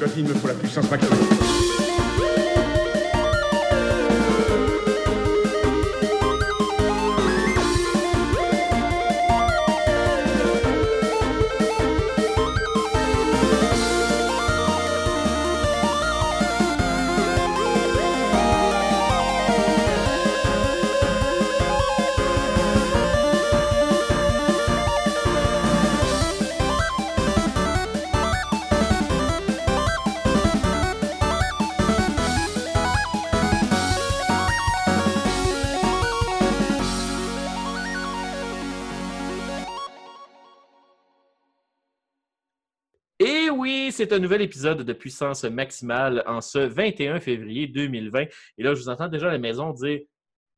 Scott, il me faut la puissance maximum. C'est un nouvel épisode de Puissance Maximale en ce 21 février 2020. Et là, je vous entends déjà à la maison dire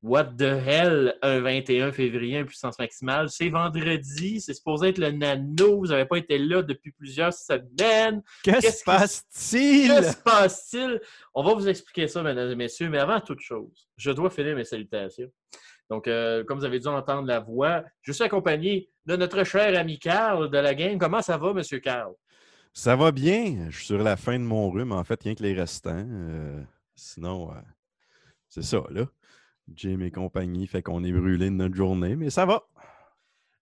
What the hell, un 21 février, un puissance maximale? C'est vendredi, c'est supposé être le nano, vous n'avez pas été là depuis plusieurs semaines. Que Qu'est-ce se qui- passe-t-il? Que se passe-t-il? On va vous expliquer ça, mesdames et messieurs, mais avant toute chose, je dois finir mes salutations. Donc, euh, comme vous avez dû entendre la voix, je suis accompagné de notre cher ami Carl de la game. Comment ça va, Monsieur Carl? Ça va bien. Je suis sur la fin de mon rhume, en fait, rien que les restants. Euh, sinon, euh, c'est ça, là. Jim et compagnie fait qu'on est brûlé de notre journée, mais ça va.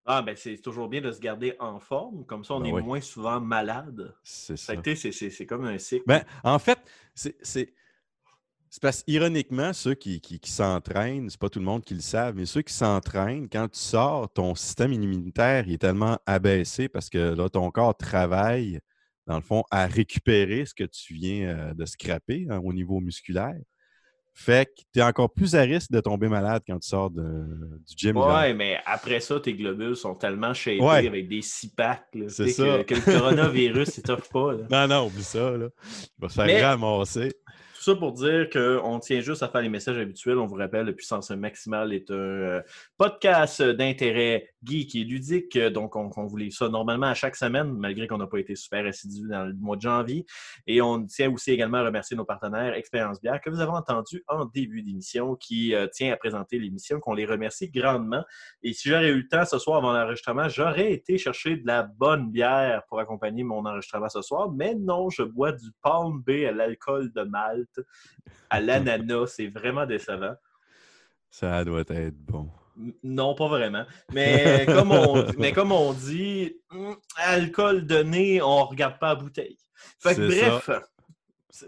Ah, ben c'est toujours bien de se garder en forme, comme ça on Ben est oui. moins souvent malade. C'est ça. c'est- comme un cycle. Ben, en fait, c'est. c'est- c'est parce ironiquement, ceux qui, qui, qui s'entraînent, c'est pas tout le monde qui le savent, mais ceux qui s'entraînent, quand tu sors, ton système immunitaire il est tellement abaissé parce que là, ton corps travaille, dans le fond, à récupérer ce que tu viens euh, de scraper hein, au niveau musculaire. Fait que tu es encore plus à risque de tomber malade quand tu sors de- du gym. Ouais, mais après ça, tes globules sont tellement shapés Ouais. avec des six packs. C'est. Que, que le coronavirus, il t'offre pas. là. Non, non, oublie ça, là. Il va se faire Mais- ramasser. Tout ça pour dire qu'on tient juste à faire les messages habituels. On vous rappelle, le Puissance Maximale est un euh, podcast d'intérêt geek et ludique. Donc, on, on vous ça normalement à chaque semaine, malgré qu'on n'a pas été super assidu dans le mois de janvier. Et on tient aussi également à remercier nos partenaires Expérience Bière, que vous avez entendu en début d'émission, qui euh, tient à présenter l'émission, qu'on les remercie grandement. Et si j'aurais eu le temps ce soir avant l'enregistrement, j'aurais été chercher de la bonne bière pour accompagner mon enregistrement ce soir. Mais non, je bois du Palm Bay à l'alcool de Malte, à l'ananas. C'est vraiment décevant. Ça doit être bon. Non, pas vraiment. Mais comme on, mais comme on dit, hum, alcool donné, on regarde pas la bouteille. Fait que bref,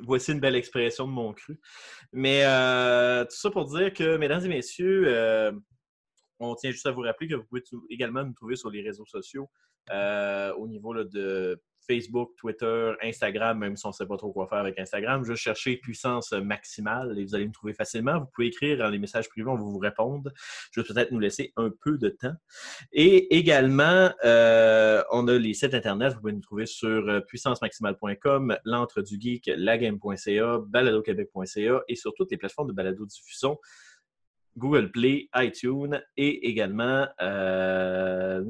voici une belle expression de mon cru. Mais euh, tout ça pour dire que, mesdames et messieurs, euh, on tient juste à vous rappeler que vous pouvez également nous trouver sur les réseaux sociaux euh, au niveau là, de Facebook, Twitter, Instagram, même si on ne sait pas trop quoi faire avec Instagram. Juste chercher puissance maximale et vous allez nous trouver facilement. Vous pouvez écrire dans les messages privés, on va vous répondre. Juste peut-être nous laisser un peu de temps. Et également, euh, on a les sites Internet. Vous pouvez nous trouver sur euh, puissancemaximale.com, l'entre du geek, lagame.ca, baladoquebec.ca et sur toutes les plateformes de balado-diffusion. Google Play, iTunes et également euh,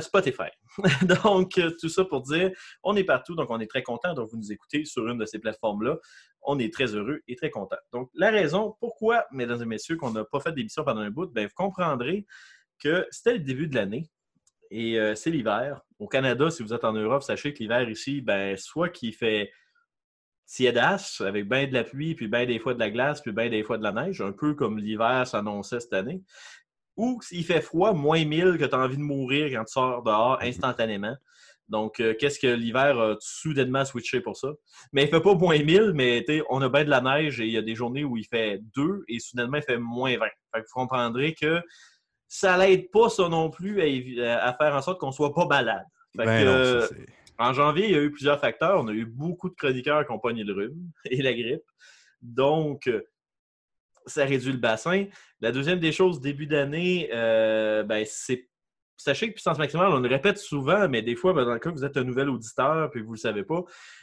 Spotify. donc, tout ça pour dire, on est partout, donc on est très content de vous nous écouter sur une de ces plateformes-là. On est très heureux et très content. Donc, la raison pourquoi, mesdames et messieurs, qu'on n'a pas fait d'émission pendant un bout, ben, vous comprendrez que c'était le début de l'année et euh, c'est l'hiver. Au Canada, si vous êtes en Europe, sachez que l'hiver ici, ben, soit qu'il fait tiédasse, avec bien de la pluie, puis bien des fois de la glace, puis bien des fois de la neige, un peu comme l'hiver s'annonçait cette année. Ou s'il fait froid, moins 1000, que tu as envie de mourir quand tu sors dehors instantanément. Donc, euh, qu'est-ce que l'hiver a soudainement switché pour ça? Mais il fait pas moins 1000, mais on a bien de la neige et il y a des journées où il fait 2 et soudainement il fait moins 20. Fait que vous comprendrez que ça l'aide pas ça non plus à, faire en sorte qu'on soit pas malade. Fait Ben non, ça, en janvier, il y a eu plusieurs facteurs. On a eu beaucoup de chroniqueurs qui ont pogné le rhume et la grippe. Donc, euh, ça réduit le bassin. La deuxième des choses, début d'année, euh, ben, c'est sachez que puissance maximale, on le répète souvent, mais des fois, ben, dans le cas que vous êtes un nouvel auditeur que vous ne le savez pas,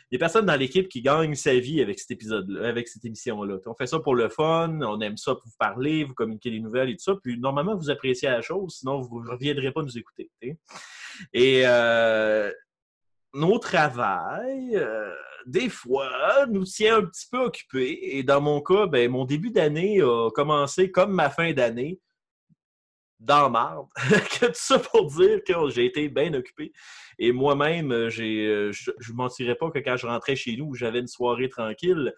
il y a personne dans l'équipe qui gagne sa vie avec cet épisode avec cette émission-là. On fait ça pour le fun, on aime ça pour vous parler, vous communiquer des nouvelles et tout ça. Puis normalement, vous appréciez la chose, sinon vous ne reviendrez pas nous écouter. Et euh, nos travails, euh, des fois, nous tient un petit peu occupés. Et dans mon cas, ben, mon début d'année a commencé comme ma fin d'année dans marde. tout ça pour dire que j'ai été bien occupé. Et moi-même, euh, je ne mentirais pas que quand je rentrais chez nous, j'avais une soirée tranquille,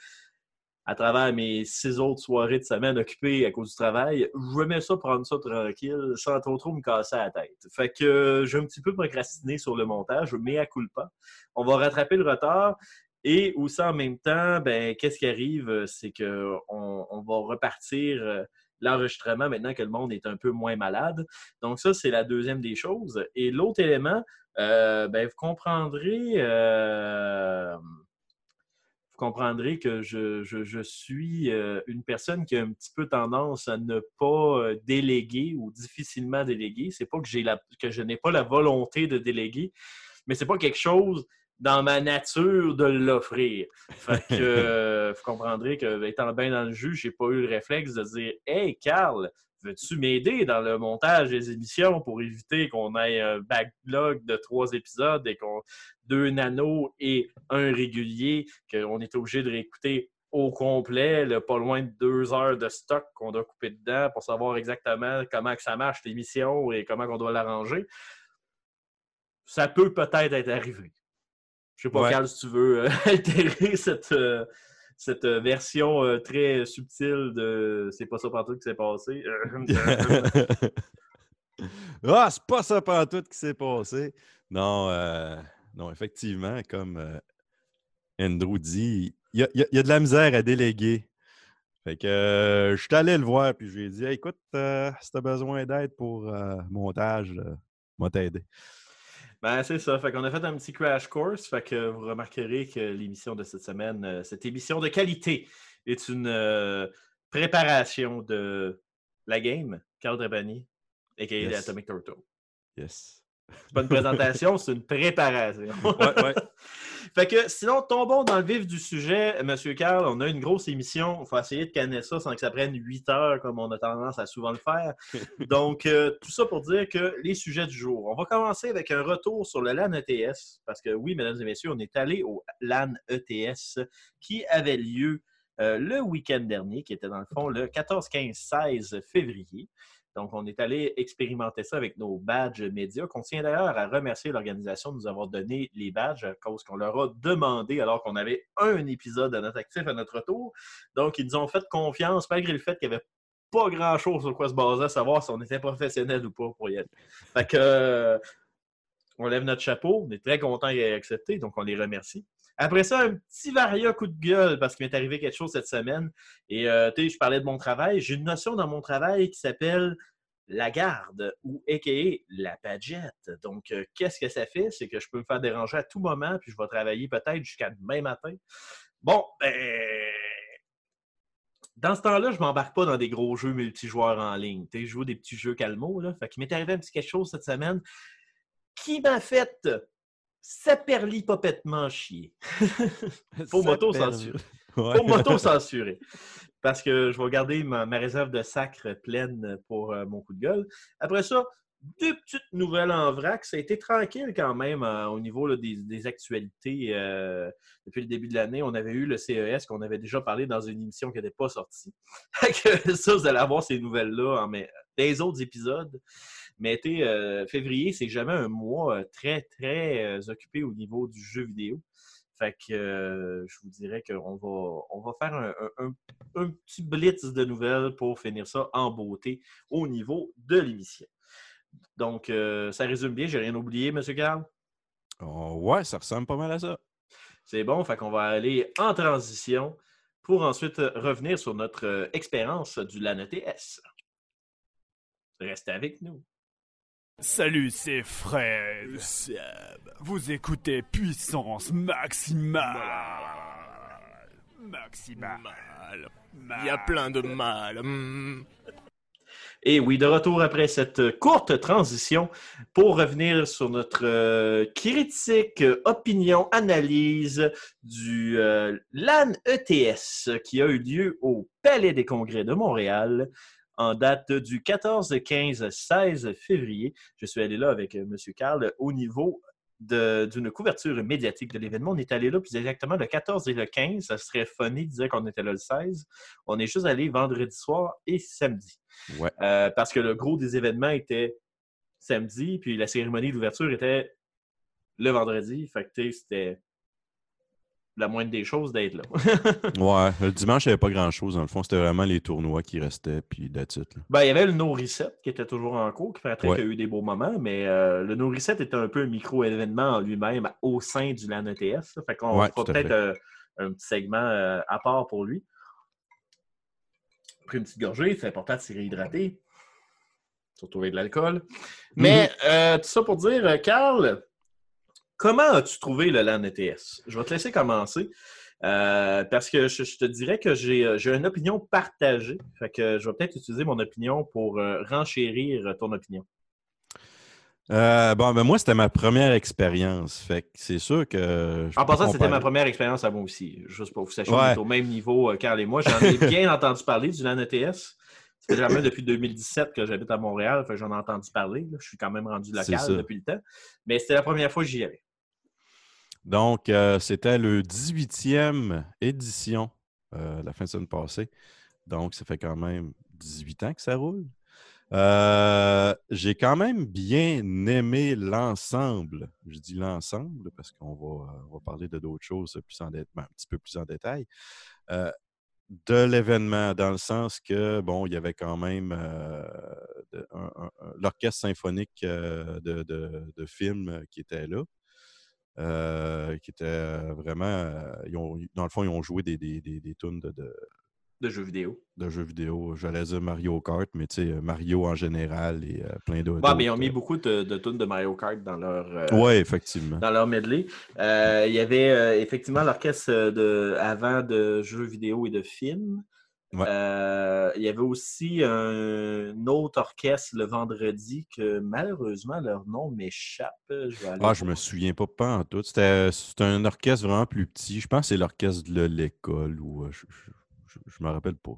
à travers mes six autres soirées de semaine occupées à cause du travail, je ça prendre ça tranquille sans trop trop me casser la tête. Fait que euh, j'ai un petit peu procrastiné sur le montage, mais à pas. On va rattraper le retard. Et aussi en même temps, ben, qu'est-ce qui arrive? C'est qu'on on va repartir l'enregistrement maintenant que le monde est un peu moins malade. Donc, ça, c'est la deuxième des choses. Et l'autre élément, euh, ben, vous comprendrez. Euh, vous comprendrez que je, suis euh, une personne qui a un petit peu tendance à ne pas déléguer ou difficilement déléguer. C'est pas que, j'ai la, que je n'ai pas la volonté de déléguer, mais c'est pas quelque chose dans ma nature de l'offrir. Fait que euh, vous comprendrez que, étant bien dans le jus, j'ai pas eu le réflexe de dire Hey, Carl, veux-tu m'aider dans le montage des émissions pour éviter qu'on ait un backlog de trois épisodes et qu'on deux nanos et un régulier qu'on est obligé de réécouter au complet, pas loin de deux heures de stock qu'on doit couper dedans pour savoir exactement comment que ça marche l'émission et comment on doit l'arranger? Ça peut peut-être être arrivé. Je sais pas, Carl, si tu veux euh, altérer cette, euh, cette euh, version très subtile de c'est pas ça tout qui s'est passé. ah, c'est pas ça tout qui s'est passé. Non, non, effectivement, comme Andrew dit, il y, a de la misère à déléguer. Fait que je suis allé le voir, puis je lui ai dit écoute, si tu as besoin d'aide pour montage, moi t'aider. Ben, c'est ça. Fait qu'on a fait un petit crash course. Fait que vous remarquerez que l'émission de cette semaine, euh, cette émission de qualité, est une euh, préparation de la game, Carl Drabani, et yes. Atomic Turtle. Yes. C'est pas une présentation, c'est une préparation. ouais, ouais. Fait que sinon, tombons dans le vif du sujet, Monsieur Carl. On a une grosse émission. Il faut essayer de canner ça sans que ça prenne 8 heures comme on a tendance à souvent le faire. Donc, euh, tout ça pour dire que les sujets du jour. On va commencer avec un retour sur le LAN ETS. Parce que oui, mesdames et messieurs, on est allé au LAN ETS qui avait lieu euh, le week-end dernier, qui était dans le fond le 14, 15, 16 février. Donc, on est allé expérimenter ça avec nos badges médias, qu'on tient d'ailleurs à remercier l'organisation de nous avoir donné les badges à cause qu'on leur a demandé alors qu'on avait un épisode à notre actif à notre tour. Donc, ils nous ont fait confiance malgré le fait qu'il n'y avait pas grand-chose sur quoi se baser, à savoir si on était professionnel ou pas pour y être. Fait que, euh, on lève notre chapeau, on est très content d'y accepté, donc on les remercie. Après ça, un petit varia coup de gueule parce qu'il m'est arrivé quelque chose cette semaine. Et euh, tu sais, je parlais de mon travail. J'ai une notion dans mon travail qui s'appelle la garde ou a.k.a. la pagette. Donc, euh, qu'est-ce que ça fait? C'est que je peux me faire déranger à tout moment, puis je vais travailler peut-être jusqu'à demain matin. Bon, ben, dans ce temps-là, je m'embarque pas dans des gros jeux multijoueurs en ligne. Tu sais, je joue des petits jeux calmos. Là. Fait qu'il m'est arrivé un petit quelque chose cette semaine qui m'a fait saperli-popettement chier. Faut m'auto-censurer. Faut m'auto-censurer. Parce que je vais garder ma, réserve de sacre pleine pour euh, mon coup de gueule. Après ça, deux petites nouvelles en vrac. Ça a été tranquille quand même euh, au niveau des, actualités. Euh, depuis le début de l'année, on avait eu le CES qu'on avait déjà parlé dans une émission qui n'était pas sortie. ça, vous allez avoir ces nouvelles-là dans les autres épisodes. Mais euh, février, c'est jamais un mois euh, très, très euh, occupé au niveau du jeu vidéo. Fait que je vous dirais qu'on va, on va faire un, petit blitz de nouvelles pour finir ça en beauté au niveau de l'émission. Donc, ça résume bien. J'ai rien oublié, M. Carl? Oh, ouais, ça ressemble pas mal à ça. C'est bon. Fait qu'on va aller en transition pour ensuite revenir sur notre expérience du LAN ETS. Restez avec nous. Salut, c'est Fred. Vous écoutez Puissance Maximale. Maximale. Il y a plein de mal. Hmm. Et oui, de retour après cette courte transition pour revenir sur notre euh, critique, opinion, analyse du euh, LAN ETS qui a eu lieu au Palais des Congrès de Montréal en date du 14, 15, 16 février. Je suis allé là avec euh, M. Carl au niveau d'une couverture médiatique de l'événement. On est allé là plus exactement le 14 et le 15. Ça serait funny de dire qu'on était là le 16. On est juste allé vendredi soir et samedi. Ouais. Euh, parce que le gros des événements était samedi, puis la cérémonie d'ouverture était le vendredi. Fait que, c'était la moindre des choses d'être là. Ouais, le dimanche, il n'y avait pas grand-chose. Dans le fond, c'était vraiment les tournois qui restaient, puis là. Ben, il y avait le No Reset qui était toujours en cours, qui paraîtrait Ouais. qu'il y a eu des beaux moments, mais euh, le No Reset était un peu un micro-événement en lui-même au sein du LAN ETS. Fait qu'on Ouais, fera peut-être euh, un petit segment euh, à part pour lui. Pris une petite gorgée, c'est important de se réhydrater. Surtout avec de l'alcool. Mais euh, tout ça pour dire, Carl, comment as-tu trouvé le LAN ETS? Je vais te laisser commencer. euh, parce que je, je te dirais que j'ai euh, j'ai une opinion partagée. Fait que je vais peut-être utiliser mon opinion pour euh, renchérir ton opinion. Euh, bon, ben moi, c'était ma première expérience. Fait que c'est sûr que. En passant, c'était ma première expérience à moi aussi. Juste pour vous sachiez, on Ouais. est au même niveau, Carl et moi. J'en ai bien entendu parler du LAN ETS. Quand même depuis 2017 que j'habite à Montréal. Fait que j'en ai entendu parler. là. Je suis quand même rendu C'est local depuis le temps. Mais c'était la première fois que j'y allais. Donc, euh, c'était le 18e édition euh, la fin de semaine passée. Donc, ça fait quand même 18 ans que ça roule. Euh, J'ai quand même bien aimé l'ensemble. Je dis l'ensemble parce qu'on va, va parler de d'autres choses plus en ben, un petit peu plus en détail. De l'événement, dans le sens que, bon, il y avait quand même l'orchestre symphonique de, de, de films qui était là. Euh, qui était euh, vraiment. euh, ils ont- dans le fond, ils ont joué des, des, des, des tunes de, de, De jeux vidéo. de jeux vidéo. J'allais dire Mario Kart, mais tu sais, Mario en général et plein d'autres. Ouais, mais ils ont mis beaucoup de, de tunes de Mario Kart dans leur, Oui, effectivement. dans leur medley. Il y avait effectivement l'orchestre de, avant de jeux vidéo et de films. Ouais. Euh, il y avait aussi un, autre orchestre le vendredi que malheureusement leur nom m'échappe. Je vais aller Ah, je me souviens pas, pas en tout. C'était c'était un orchestre vraiment plus petit. Je pense que c'est l'orchestre de l'école ou euh, je, je, je- je me rappelle pas.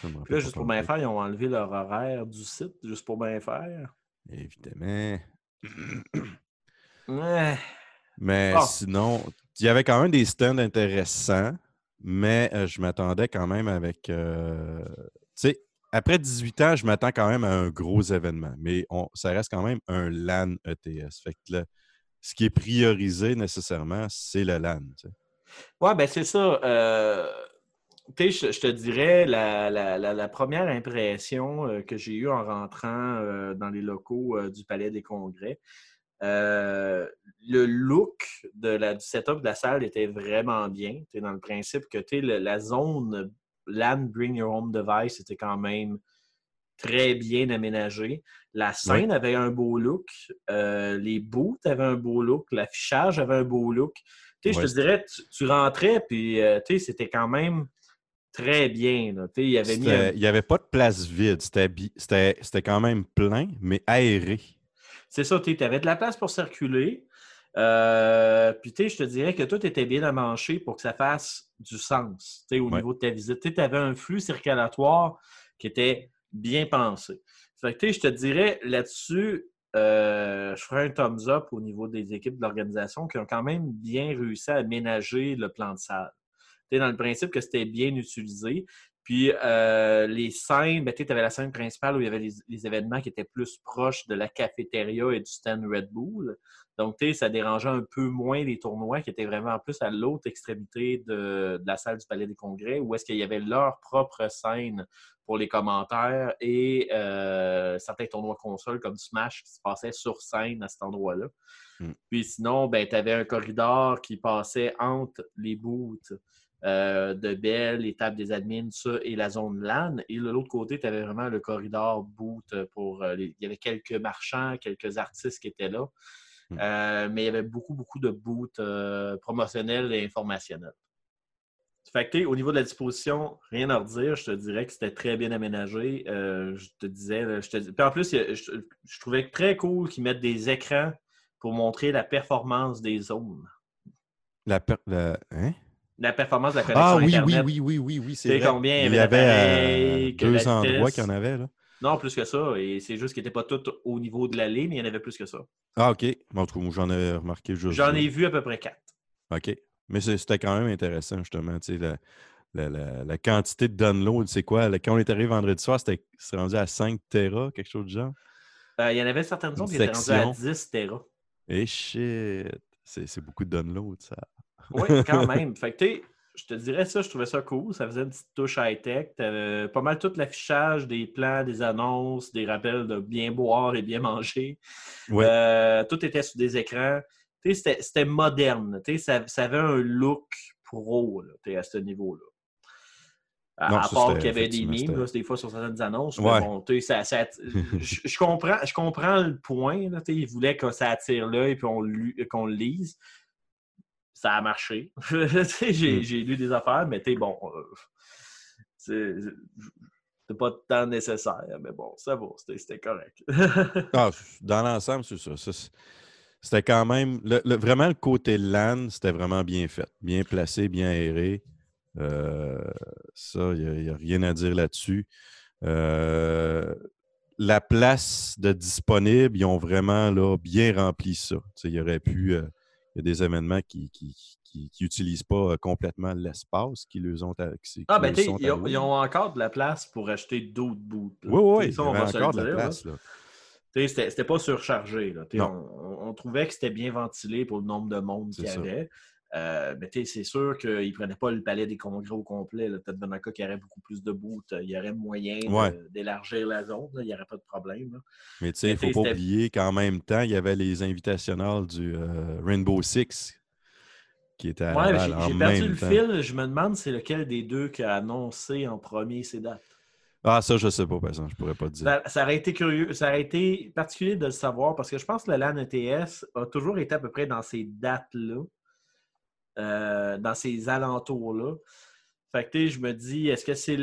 Je me rappelle Là, pas juste pour bien faire, ils ont enlevé leur horaire du site, juste pour bien faire. Évidemment. Ouais. Mais Ah. sinon, il y avait quand même des stands intéressants, mais euh, je m'attendais quand même avec. euh, tu sais, après 18 ans, je m'attends quand même à un gros événement, mais ça reste quand même un LAN ETS. Fait que ce qui est priorisé nécessairement, c'est le LAN. sais. Ouais, ben c'est ça. Euh, tu sais, je, te dirais, la, première impression que j'ai eue en rentrant dans les locaux du Palais des Congrès, euh, le look de la, du setup de la salle était vraiment bien. Dans le principe que le- la zone LAN Bring Your Home Device était quand même très bien aménagée. La scène avait un beau look. euh, les booths avaient un beau look. L'affichage avait un beau look. Je te dirais, tu, tu rentrais, puis euh, c'était quand même très bien. là. Il y avait un- n'y avait pas de place vide. C'était quand même plein, mais aéré. C'est ça, tu avais de la place pour circuler. Euh, puis, tu sais, je te dirais que tout était bien amanché pour que ça fasse du sens, au Ouais. niveau de ta visite. Tu avais un flux circulatoire qui était bien pensé. Fait que, tu sais, je te dirais là-dessus, euh, je ferais un thumbs up au niveau des équipes de l'organisation qui ont quand même bien réussi à aménager le plan de salle. Tu sais, dans le principe que c'était bien utilisé. Puis euh, les scènes, ben, tu avais la scène principale où il y avait les, les événements qui étaient plus proches de la cafétéria et du stand Red Bull. Donc, tu sais, ça dérangeait un peu moins les tournois qui étaient vraiment plus à l'autre extrémité de, de la salle du Palais des Congrès, où est-ce qu'il y avait leur propre scène pour les commentaires et euh, certains tournois consoles comme Smash qui se passaient sur scène à cet endroit-là. Mm. Puis sinon, ben, tu avais un corridor qui passait entre les booths euh, de Bell, les tables des admins, ça, et la zone LAN. Et de l'autre côté, tu avais vraiment le corridor boot pour. euh, les- Il y avait quelques marchands, quelques artistes qui étaient là. Mm. Euh, mais il y avait beaucoup, beaucoup de boots promotionnels et informationnels. Fait que, au niveau de la disposition, rien à redire. Je te dirais que c'était très bien aménagé. Je te disais, je te Puis en plus, je, je trouvais très cool qu'ils mettent des écrans pour montrer la performance des zones. La, per- la- hein? La performance de la connexion Ah oui, oui, Internet. oui, oui, oui, oui, c'est vrai. combien il y avait euh, deux endroits qu'il y en avait, là. Non, plus que ça. Et c'est juste qu'ils n'étaient pas tous au niveau de l'allée, mais il y en avait plus que ça. Ah, OK. Bon, en tout cas, moi, j'en ai remarqué juste J'en ai vu à peu près quatre. OK. Mais c'était quand même intéressant, justement, tu sais, la, la- la- la quantité de download, c'est quoi? Quand on est arrivé vendredi soir, c'était rendu à 5 Tera, quelque chose du genre? Euh, il y en avait certaines zones qui étaient rendues à section. 10 Tera. Et shit! C'est c'est beaucoup de download, ça. Oui, quand même. Fait que, tu sais, je te dirais ça, je trouvais ça cool. Ça faisait une petite touche high-tech. Tu pas mal tout l'affichage des plans, des annonces, des rappels de bien boire et bien manger. Ouais. Euh, tout était sur des écrans. C'était- moderne. Ça, ça avait un look pro là, à ce niveau-là. À, Non, à part qu'il y avait des mimes, là, des fois sur certaines annonces. Ouais. Bon, ça, ça- je, je comprends, je comprends le point. Là, ils voulaient que ça attire l'œil et qu'on le lise. Ça a marché. Sais, J'ai lu des affaires, mais sais, bon, euh, c'est pas tant nécessaire. Mais bon, ça va, c'était correct. Ah, dans l'ensemble, c'est ça. C'était quand même. le- le- vraiment, le côté LAN, c'était vraiment bien fait. Bien placé, bien aéré. Euh, ça, il n'y a, rien à dire là-dessus. Euh, la place de disponible, ils ont vraiment là, bien rempli ça. Il y aurait pu. euh, il y a des événements qui n'utilisent pas euh, complètement l'espace qui les ont. qui- ah, ben, sont ils, ont- ils ont encore de la place pour acheter d'autres bouts. Oui, oui, sais, il y ça, on avait va se le encore de la place. là. Tu sais, C'était pas surchargé. Là. On, on trouvait que c'était bien ventilé pour le nombre de monde qu'il y avait. Euh, mais tu sais, c'est sûr qu'ils ne prenaient pas le palais des congrès au complet. Peut-être dans un cas qu'il y aurait beaucoup plus de bouts, il y aurait moyen Ouais. d'élargir la zone. là. Il n'y aurait pas de problème. là. Mais tu sais, il ne faut pas oublier qu'en même temps, il y avait les invitationnels du euh, Rainbow Six qui étaient à Ouais, j'ai perdu le temps. fil. Je me demande c'est lequel des deux qui a annoncé en premier ces dates. Ah, ça, je sais pas, par exemple, je pourrais pas te dire. Ça, ça aurait été curieux, ça aurait été particulier de le savoir parce que je pense que le LAN ETS a toujours été à peu près dans ces dates-là, euh, dans ces alentours-là. Fait que tu sais, je me dis, est-ce que c'est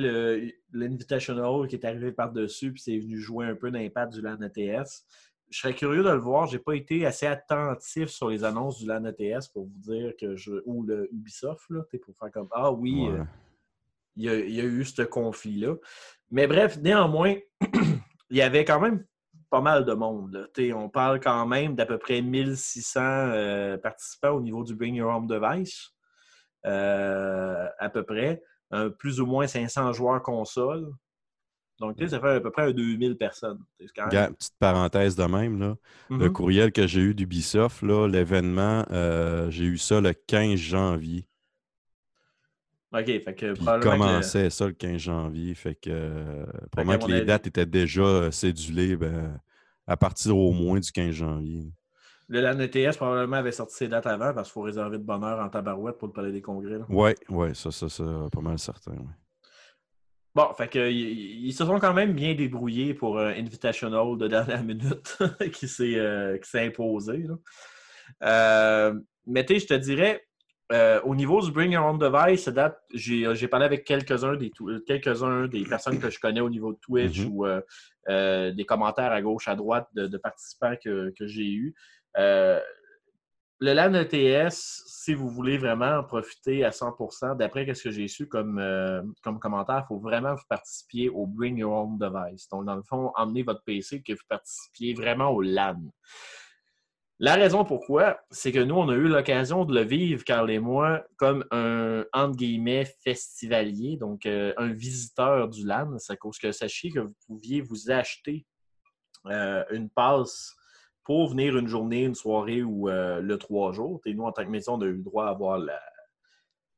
l'Invitational qui est arrivé par-dessus puis c'est venu jouer un peu d'impact du LAN ETS? Je serais curieux de le voir. J'ai pas été assez attentif sur les annonces du LAN ETS pour vous dire que je. ou le Ubisoft, là, tu sais, pour faire comme Ah oui, Ouais. euh, il y, a, il y a eu ce conflit-là. Mais bref, néanmoins, il y avait quand même pas mal de monde. On parle quand même d'à peu près 1600 euh, participants au niveau du Bring Your Home Device, euh, à peu près. Un- plus ou moins 500 joueurs console. Donc, ça fait à peu près un 2000 personnes. Quand même- petite parenthèse de même, là. le Mhm. courriel que j'ai eu d'Ubisoft, l'événement, euh, j'ai eu ça le 15 janvier. OK, fait que Puis il probablement que commençait ça le 15 janvier. Fait que, euh, probablement que les avis- dates étaient déjà euh, cédulées ben, à partir au moins du 15 janvier. le LAN ETS probablement avait sorti ses dates avant parce qu'il faut réserver de bonne heure en tabarouette pour le palais des congrès. Oui, ouais, ça, ça, ça, pas mal certain. ouais. Bon, fait que, ils, se sont quand même bien débrouillés pour un Invitational de dernière minute qui s'est euh, imposé. là. Euh, mais tu sais, je te dirais, euh, au niveau du Bring Your Own Device, date- j'ai parlé avec quelques-uns des, tou- quelques-uns des personnes que je connais au niveau de Twitch Mhm. ou euh, euh, des commentaires à gauche, à droite de, de participants que, que j'ai eus. Euh, le LAN ETS, si vous voulez vraiment en profiter à 100%, d'après ce que j'ai su comme, euh, comme commentaire, il faut vraiment vous participiez au Bring Your Own Device. Donc, dans le fond, emmenez votre PC que vous participiez vraiment au LAN. La raison pourquoi, c'est que nous, on a eu l'occasion de le vivre, Carl et moi, comme un, entre guillemets, festivalier, donc euh, un visiteur du LAN. C'est à cause que sachiez que vous pouviez vous acheter euh, une passe pour venir une journée, une soirée ou euh, le trois jours. Et nous, en tant que maison, on a eu le droit à avoir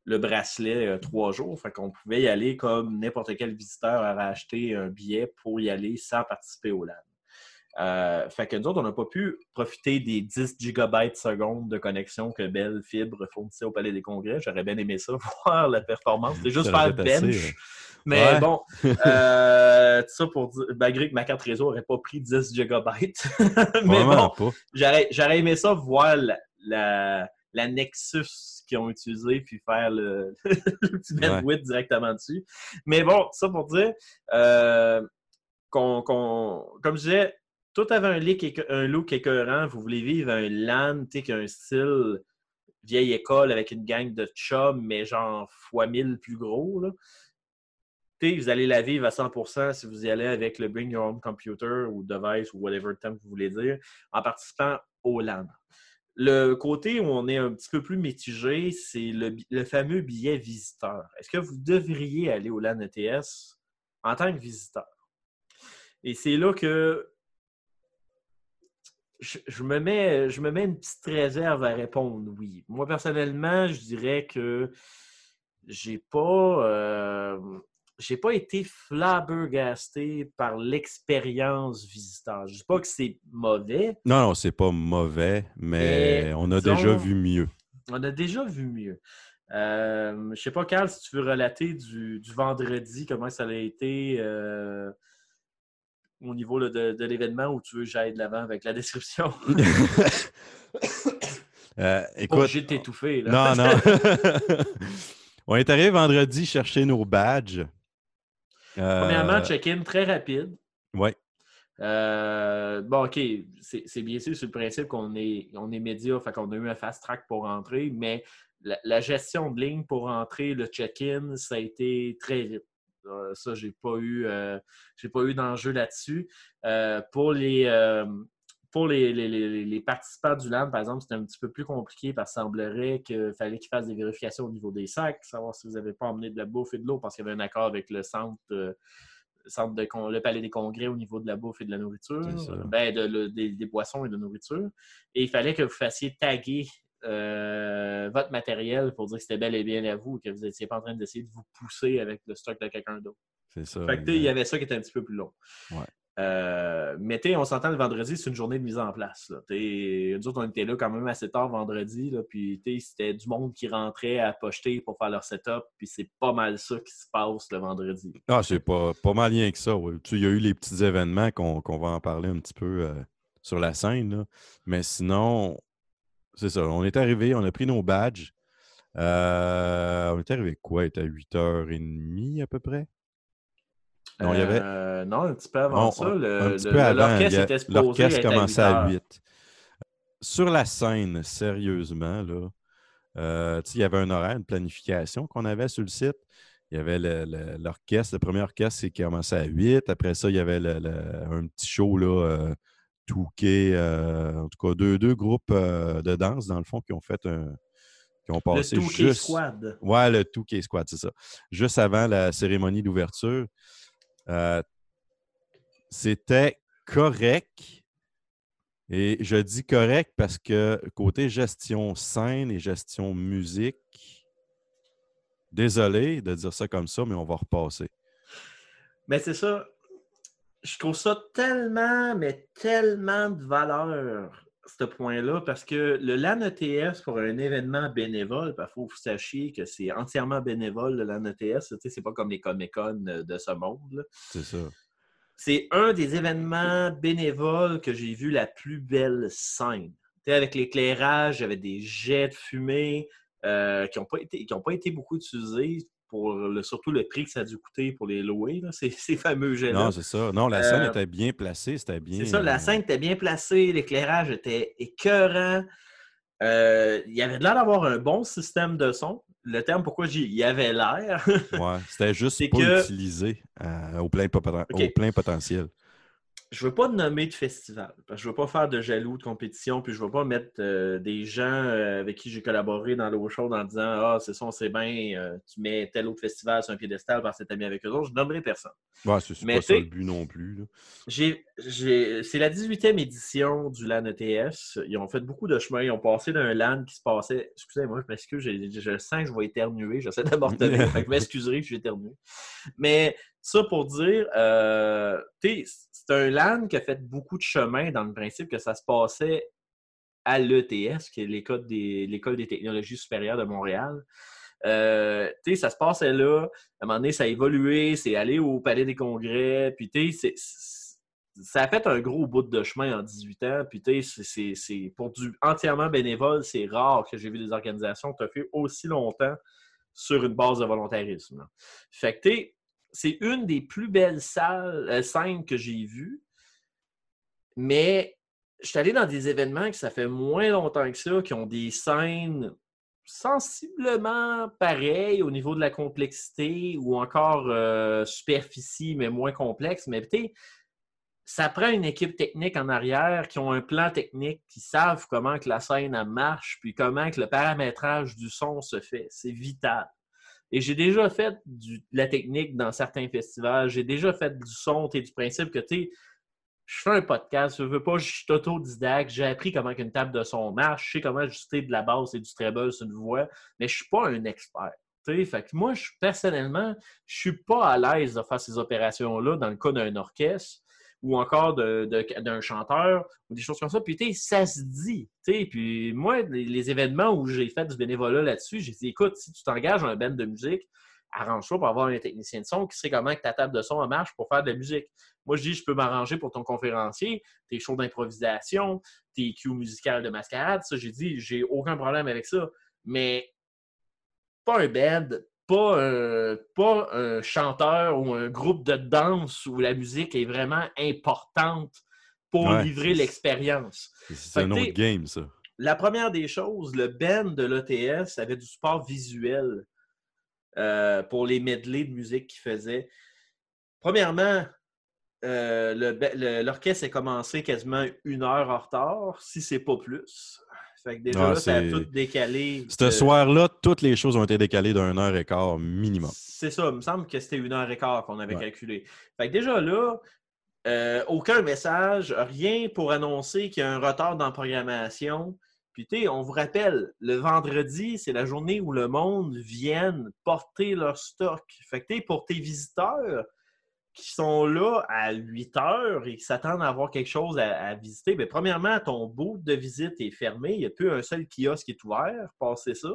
le bracelet trois jours. Fait qu'on pouvait y aller comme n'importe quel visiteur aurait acheté un billet pour y aller sans participer au LAN. Euh, fait que nous autres, on n'a pas pu profiter des 10 gigabytes seconde de connexion que Bell Fibre fournissait au Palais des Congrès. J'aurais bien aimé ça, voir la performance. C'est juste faire assez, bench. ouais. Mais Ouais. bon, euh, tout ça pour dire, malgré que ma carte réseau n'aurait pas pris 10 gigabytes. Mais Vraiment bon, j'aurais aimé ça voir la, la, la Nexus qu'ils ont utilisé puis faire le, le petit Ouais. bandwidth directement dessus. Mais bon, ça pour dire euh, qu'on, qu'on- comme je disais, tout avait un éco- un look écœurant. Vous voulez vivre un LAN, tu sais, qui a un style vieille école avec une gang de chums, mais genre fois mille plus gros. Là. Vous allez la vivre à 100% si vous y allez avec le Bring Your Own Computer ou device ou whatever terme que vous voulez dire, en participant au LAN. Le côté où on est un petit peu plus mitigé, c'est le, le fameux billet visiteur. Est-ce que vous devriez aller au LAN ETS en tant que visiteur? Et c'est là que je, je me mets, je me mets une petite réserve à répondre oui. Moi, personnellement, je dirais que j'ai pas, euh, j'ai pas été flabbergasté par l'expérience visiteur. Je dis pas que c'est mauvais. Non, non, c'est pas mauvais, mais Mais, on a disons- déjà vu mieux. On a déjà vu mieux. Euh, je sais pas, Carl, si tu veux relater du, du vendredi, comment ça a été euh, au niveau là, de, de l'événement ou tu veux que j'aille de l'avant avec la description? Euh, écoute, obligé de t'étouffer. là. non, non. on est arrivé vendredi chercher nos badges. Euh, Premièrement, check-in très rapide. ouais. Euh, bon, OK, c'est bien sûr sur le principe qu'on est, on est média, fait qu'on a eu un fast track pour rentrer, mais la, la gestion de ligne pour rentrer, le check-in, ça a été très vite. Euh, ça, j'ai pas eu, euh, j'ai pas eu d'enjeu là-dessus. Euh, pour les, pour les, les- les- les participants du LAN, par exemple, c'était un petit peu plus compliqué parce qu'il semblerait qu'il fallait qu'ils fassent des vérifications au niveau des sacs, savoir si vous n'avez pas emmené de la bouffe et de l'eau parce qu'il y avait un accord avec le centre. euh, centre de con- le palais des congrès au niveau de la bouffe et de la nourriture, ben, de- le- des, des boissons et de nourriture. Et il fallait que vous fassiez taguer euh, votre matériel pour dire que c'était bel et bien à vous et que vous n'étiez pas en train d'essayer de vous pousser avec le stock de quelqu'un d'autre. C'est ça. Fait que, il y avait ça qui était un petit peu plus long. Ouais. Euh, mais on s'entend le vendredi, c'est une journée de mise en place. Là. Nous autres, on était là quand même assez tard vendredi. Là, puis c'était du monde qui rentrait à pocheter pour faire leur setup. Puis c'est pas mal ça qui se passe le vendredi. Ah, c'est pas, pas mal rien que ça. ouais. Il y a eu les petits événements qu'on va en parler un petit peu euh, sur la scène. là. Mais sinon, c'est ça. On est arrivé, on a pris nos badges. Euh, on est arrivé quoi? Il était à 8h30 à peu près? Non, il y avait. Euh, non, un petit peu avant ça. L'orchestre L'orchestre commençait à 8 heures. 8. Sur la scène, sérieusement, là, euh, il y avait un horaire, une planification qu'on avait sur le site. Il y avait le- le- l'orchestre. Le, premier orchestre, c'est qui commençait à 8. Après ça, il y avait un petit show, là, Touquet, euh, en tout cas, deux, deux groupes euh, de danse, dans le fond, qui ont fait un. qui ont Le passé Touquet juste. Squad. Ouais, le Touquet Squad, c'est ça. Juste avant la cérémonie d'ouverture. Euh, c'était correct. Et je dis correct parce que côté gestion scène et gestion musique, désolé de dire ça comme ça, mais on va repasser. Mais c'est ça. Je trouve ça tellement, mais tellement de valeur, ce point-là, parce que le LAN ETS pour un événement bénévole, il faut que vous sachiez que c'est entièrement bénévole, le LAN ETS. Tu sais, C'est pas comme les Comic-Con de ce monde. C'est ça. C'est un des événements bénévoles que j'ai vu la plus belle scène. Avec l'éclairage, il y avait des jets de fumée euh, qui n'ont pas, été- qui ont pas été beaucoup utilisés pour le, surtout le prix que ça a dû coûter pour les louer, là, ces, ces fameux jets-là. Non, c'est ça. Non, la scène Euh, était bien placée, c'était bien. C'est ça, la euh, scène était bien placée, l'éclairage était écœurant. Euh, il y avait l'air d'avoir un bon système de son. Le terme pourquoi j'y il y avait l'air. Ouais, c'était juste pas que- utilisé euh, au, plein au plein potentiel. Je veux pas nommer de festival, parce que je veux pas faire de jaloux de compétition, puis je veux pas mettre euh, des gens euh, avec qui j'ai collaboré dans l'eau chaude en disant Ah, c'est ça, on sait bien, euh, tu mets tel autre festival sur un piédestal parce que t'es ami avec eux autres. Je nommerai personne. Ouais, c'est pas ça le but non plus. j'ai- c'est la 18e édition du LAN ETS. Ils ont fait beaucoup de chemin. Ils ont passé d'un LAN qui se passait. Excusez-moi, je m'excuse, je sens que je vais éternuer. J'essaie que je m'excuserai si j'éternue. Mais ça pour dire, euh, c'est un LAN qui a fait beaucoup de chemin dans le principe que ça se passait à l'ETS, qui est l'école des, des technologies supérieures de Montréal. Euh, ça se passait là. À un moment donné, ça a évolué, c'est allé au Palais des Congrès. Puis, tu sais, c'est- ça a fait un gros bout de chemin en 18 ans. Puis, tu sais, c'est- pour du entièrement bénévole, c'est rare que j'ai vu des organisations qui fait aussi longtemps sur une base de volontarisme. Fait que, tu c'est une des plus belles salles, euh, scènes que j'ai vues. Mais je suis allé dans des événements que ça fait moins longtemps que ça, qui ont des scènes sensiblement pareilles au niveau de la complexité ou encore euh, superficie, mais moins complexe. Mais tu ça prend une équipe technique en arrière qui ont un plan technique, qui savent comment que la scène marche, puis comment que le paramétrage du son se fait. C'est vital. Et j'ai déjà fait de la technique dans certains festivals. J'ai déjà fait du son, tu sais, du principe que tu je fais un podcast, je veux pas, je suis autodidacte, j'ai appris comment qu'une table de son marche, je sais comment ajuster de la basse et du treble sur une voix, mais je suis pas un expert. Fait que moi, personnellement, je suis pas à l'aise de faire ces opérations-là dans le cas d'un orchestre ou encore d'un chanteur ou des choses comme ça. Puis, tu ça se dit. tu sais. Puis, moi, les, événements où j'ai fait du bénévolat là-dessus, j'ai dit, écoute, si tu t'engages dans un band de musique, arrange-toi pour avoir un technicien de son qui sait comment que ta table de son marche pour faire de la musique. Moi, je dis, je peux m'arranger pour ton conférencier, tes shows d'improvisation, tes cues musicales de mascarade. Ça, j'ai dit, j'ai aucun problème avec ça. Mais pas un band, pas un, pas un chanteur ou un groupe de danse où la musique est vraiment importante pour Ouais, livrer l'expérience. C'est un autre game, ça. La première des choses, le band de l'ETS avait du support visuel euh, pour les medleys de musique qu'il faisait. Premièrement, euh, l'orchestre a commencé quasiment une heure en retard, si c'est pas plus. Fait que déjà Ah, là, ça a tout décalé. Ce de- soir-là, toutes les choses ont été décalées d'une heure et quart minimum. C'est ça, il me semble que c'était une heure et quart qu'on avait Ouais. calculé. Fait que déjà là, euh, aucun message, rien pour annoncer qu'il y a un retard dans la programmation. Puis, tu sais, on vous rappelle, le vendredi, c'est la journée où le monde vienne porter leur stock. Fait que, tu sais, pour tes visiteurs qui sont là à 8 heures et qui s'attendent à avoir quelque chose à, à visiter, bien, premièrement, ton bout de visite est fermé. Il n'y a plus un seul kiosque qui est ouvert. Passez ça.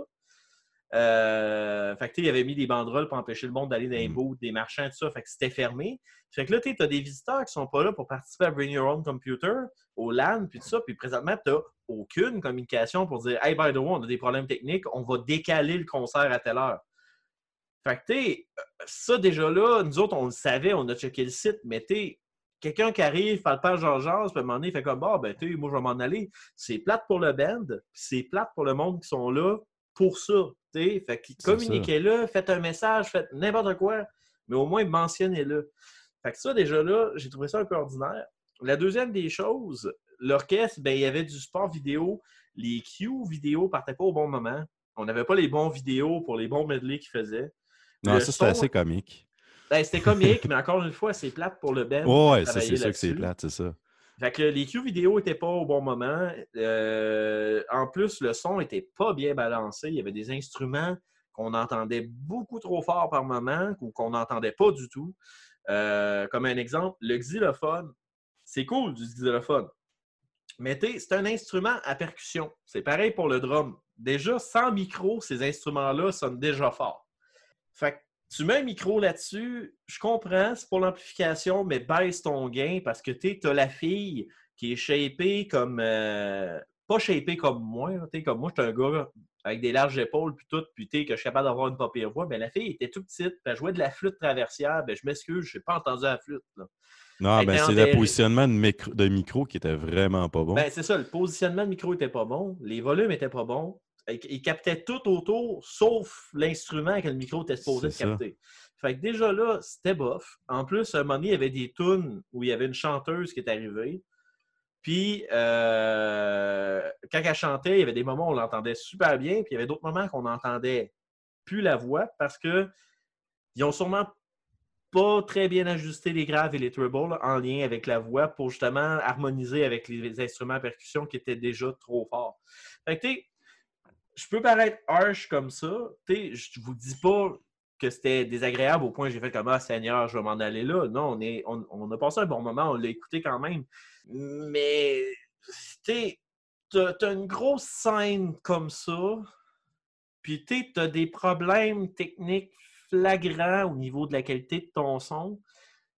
Euh, fait que, il avait mis des banderoles pour empêcher le monde d'aller dans les Mm. booths, des marchands, tout ça. Fait que c'était fermé. Fait que là, tu as des visiteurs qui sont pas là pour participer à Bring Your Own Computer, au LAN, puis tout ça. Puis présentement, tu aucune communication pour dire Hey, by the way, on a des problèmes techniques, on va décaler le concert à telle heure. Fait que, tu sais, ça déjà là, nous autres, on le savait, on a checké le site, mais tu quelqu'un qui arrive, fait le page Georges, donné, il fait comme Bah, ben, tu moi, je vais m'en aller. C'est plate pour le band, c'est plate pour le monde qui sont là pour ça. tu sais. Fait que communiquez-le, faites un message, faites n'importe quoi, mais au moins mentionnez-le. Fait que ça, déjà là, j'ai trouvé ça un peu ordinaire. La deuxième des choses, l'orchestre, ben, il y avait du sport vidéo. Les cues vidéo partaient pas au bon moment. On n'avait pas les bons vidéos pour les bons medley qu'ils faisaient. Non, Le ça, son- c'était assez comique. Ben, c'était comique, mais encore une fois, c'est plate pour le band. Ouais, de ça, c'est sûr que c'est plate, c'est ça. Fait que les cues vidéo n'étaient pas au bon moment. Euh, en plus, le son n'était pas bien balancé. Il y avait des instruments qu'on entendait beaucoup trop fort par moment ou qu'on n'entendait pas du tout. Euh, comme un exemple, le xylophone. C'est cool du xylophone. Mais c'est un instrument à percussion. C'est pareil pour le drum. Déjà, sans micro, ces instruments-là sonnent déjà fort. Fait que tu mets un micro là-dessus, je comprends, c'est pour l'amplification, mais baisse ton gain parce que tu as la fille qui est shapée comme. euh, pas shapée comme moi. là, tu sais, Comme moi, je suis un gars avec des larges épaules, puis tout, puis que je suis capable d'avoir une pas pire voix. Mais la fille était toute petite, puis elle jouait de la flûte traversière. Ben, je m'excuse, je n'ai pas entendu la flûte. là. Non, ben, c'est le positionnement de micro, de micro qui était vraiment pas bon. Ben, c'est ça, le positionnement de micro était pas bon, les volumes étaient pas bons. Il il captait tout autour, sauf l'instrument que le micro était supposé de ça. capter. Fait que déjà là, c'était bof. En plus, à un moment donné, il y avait des tunes où il y avait une chanteuse qui est arrivée. Puis, euh, quand elle chantait, il y avait des moments où on l'entendait super bien, puis il y avait d'autres moments qu'on n'entendait plus la voix parce que ils ont sûrement pas très bien ajusté les graves et les trebles en lien avec la voix pour justement harmoniser avec les instruments à percussion qui étaient déjà trop forts. Fait que, tu sais, je peux paraître harsh comme ça. Tu sais, je vous dis pas que c'était désagréable au point j'ai fait comme Ah Seigneur, je vais m'en aller là. Non, on, est, on, a passé un bon moment, on l'a écouté quand même. Mais tu sais, t'as t'as une grosse scène comme ça, puis tu as des problèmes techniques flagrants au niveau de la qualité de ton son.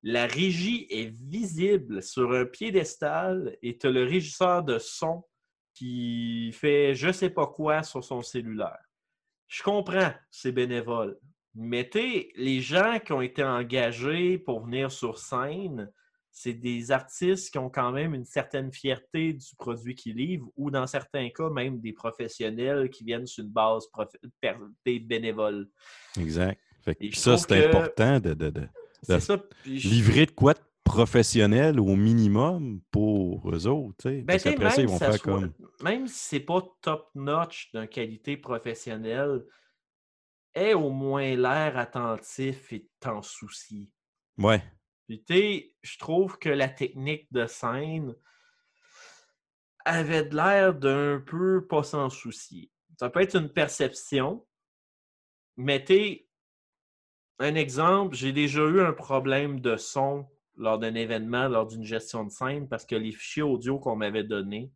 la régie est visible sur un piédestal et tu as le régisseur de son qui fait je sais pas quoi sur son cellulaire. Je comprends, c'est bénévole. Mais tu les gens qui ont été engagés pour venir sur scène, c'est des artistes qui ont quand même une certaine fierté du produit qu'ils livrent ou dans certains cas, même des professionnels qui viennent sur une base des bénévoles. Exact. ça, c'est important de, de, ça, livrer de quoi de professionnel au minimum pour eux autres. Ben, Parce qu'après ça, ils vont faire comme. Même si c'est pas top-notch d'une qualité professionnelle, aie au moins l'air attentif et t'en soucie. Ouais. Puis, je trouve que la technique de scène avait de l'air d'un peu pas s'en soucier. Ça peut être une perception, mais tu un exemple, j'ai déjà eu un problème de son lors d'un événement, lors d'une gestion de scène, parce que les fichiers audio qu'on m'avait donnés,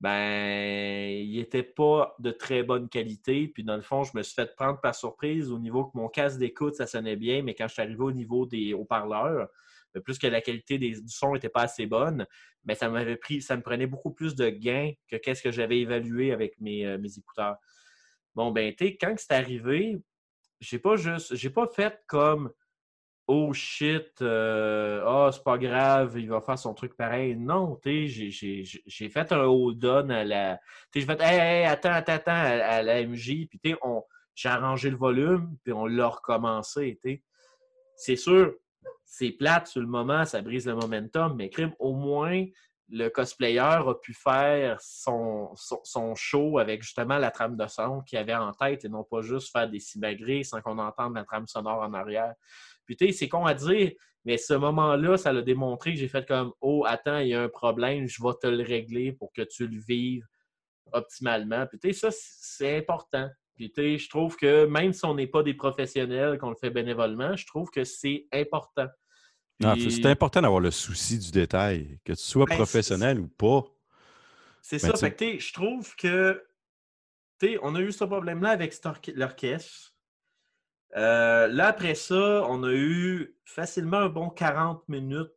ben, ils n'étaient pas de très bonne qualité. Puis dans le fond, je me suis fait prendre par surprise au niveau que mon casque d'écoute, ça sonnait bien, mais quand je suis arrivé au niveau des haut-parleurs, ben, plus que la qualité du son n'était pas assez bonne, mais ben, ça m'avait pris, ça me prenait beaucoup plus de gains que qu'est-ce que j'avais évalué avec mes, euh, écouteurs. Bon, ben, tu quand c'est arrivé, j'ai pas juste, j'ai pas fait comme oh shit, euh, ah, c'est pas grave, il va faire son truc pareil. Non, tu j'ai fait un hold-on à la. J'ai fait, attends, attends, attends, à, la MJ, puis j'ai arrangé le volume, puis on l'a recommencé, C'est sûr, c'est plate sur le moment, ça brise le momentum, mais crime, au moins, le cosplayer a pu faire son, son, show avec justement la trame de son qu'il avait en tête et non pas juste faire des simagrées sans qu'on entende la trame sonore en arrière. Puis tu sais, c'est con à dire, mais ce moment-là, ça l'a démontré que j'ai fait comme Oh, attends, il y a un problème, je vais te le régler pour que tu le vives optimalement. Puis tu sais, ça, c'est important. Puis tu sais, je trouve que même si on n'est pas des professionnels, qu'on le fait bénévolement, je trouve que c'est important. C'est important d'avoir le souci du détail, que tu sois ben, professionnel ou pas. C'est ben, ça. Fait je trouve que on a eu ce problème-là avec l'orchestre. Euh, là, après ça, on a eu facilement un bon 40 minutes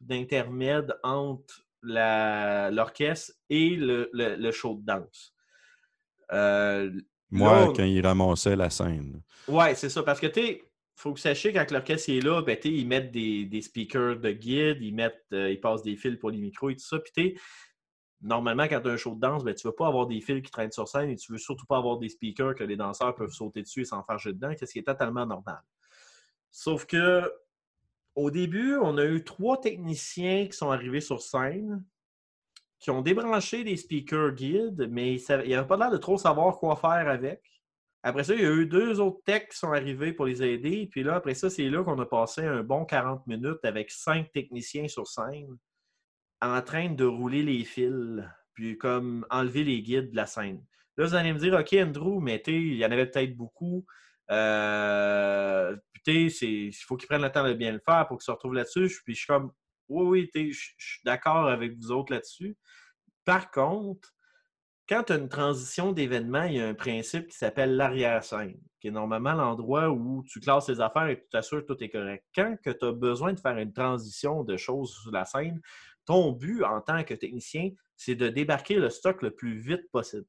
d'intermède entre l'orchestre et le, show de danse. Euh, Moi, quand il ramassait la scène. Ouais, c'est ça. Parce que, tu faut que vous sachiez quand l'orchestre est là, ben, ils mettent des, speakers de guide, ils, mettent, euh, ils passent des fils pour les micros et tout ça. Puis normalement, quand tu as un show de danse, ben, tu ne veux pas avoir des fils qui traînent sur scène et tu ne veux surtout pas avoir des speakers que les danseurs peuvent sauter dessus et s'en faire jeter dedans, ce qui est totalement normal. Sauf que au début, on a eu trois techniciens qui sont arrivés sur scène, qui ont débranché des speakers guides, mais ils n'avaient pas l'air de trop savoir quoi faire avec. Après ça, il y a eu deux autres techs qui sont arrivés pour les aider. Puis là, après ça, c'est là qu'on a passé un bon 40 minutes avec cinq techniciens sur scène en train de rouler les fils, puis comme enlever les guides de la scène. Là, vous allez me dire, OK, Andrew, mais il y en avait peut-être beaucoup. Euh, il faut qu'ils prennent le temps de bien le faire pour qu'ils se retrouvent là-dessus. Puis je suis comme, oui, oui, je suis d'accord avec vous autres là-dessus. Par contre, quand tu as une transition d'événement, il y a un principe qui s'appelle l'arrière-scène, qui est normalement l'endroit où tu classes tes affaires et tu t'assures que tout est correct. Quand tu as besoin de faire une transition de choses sur la scène, ton but en tant que technicien, c'est de débarquer le stock le plus vite possible.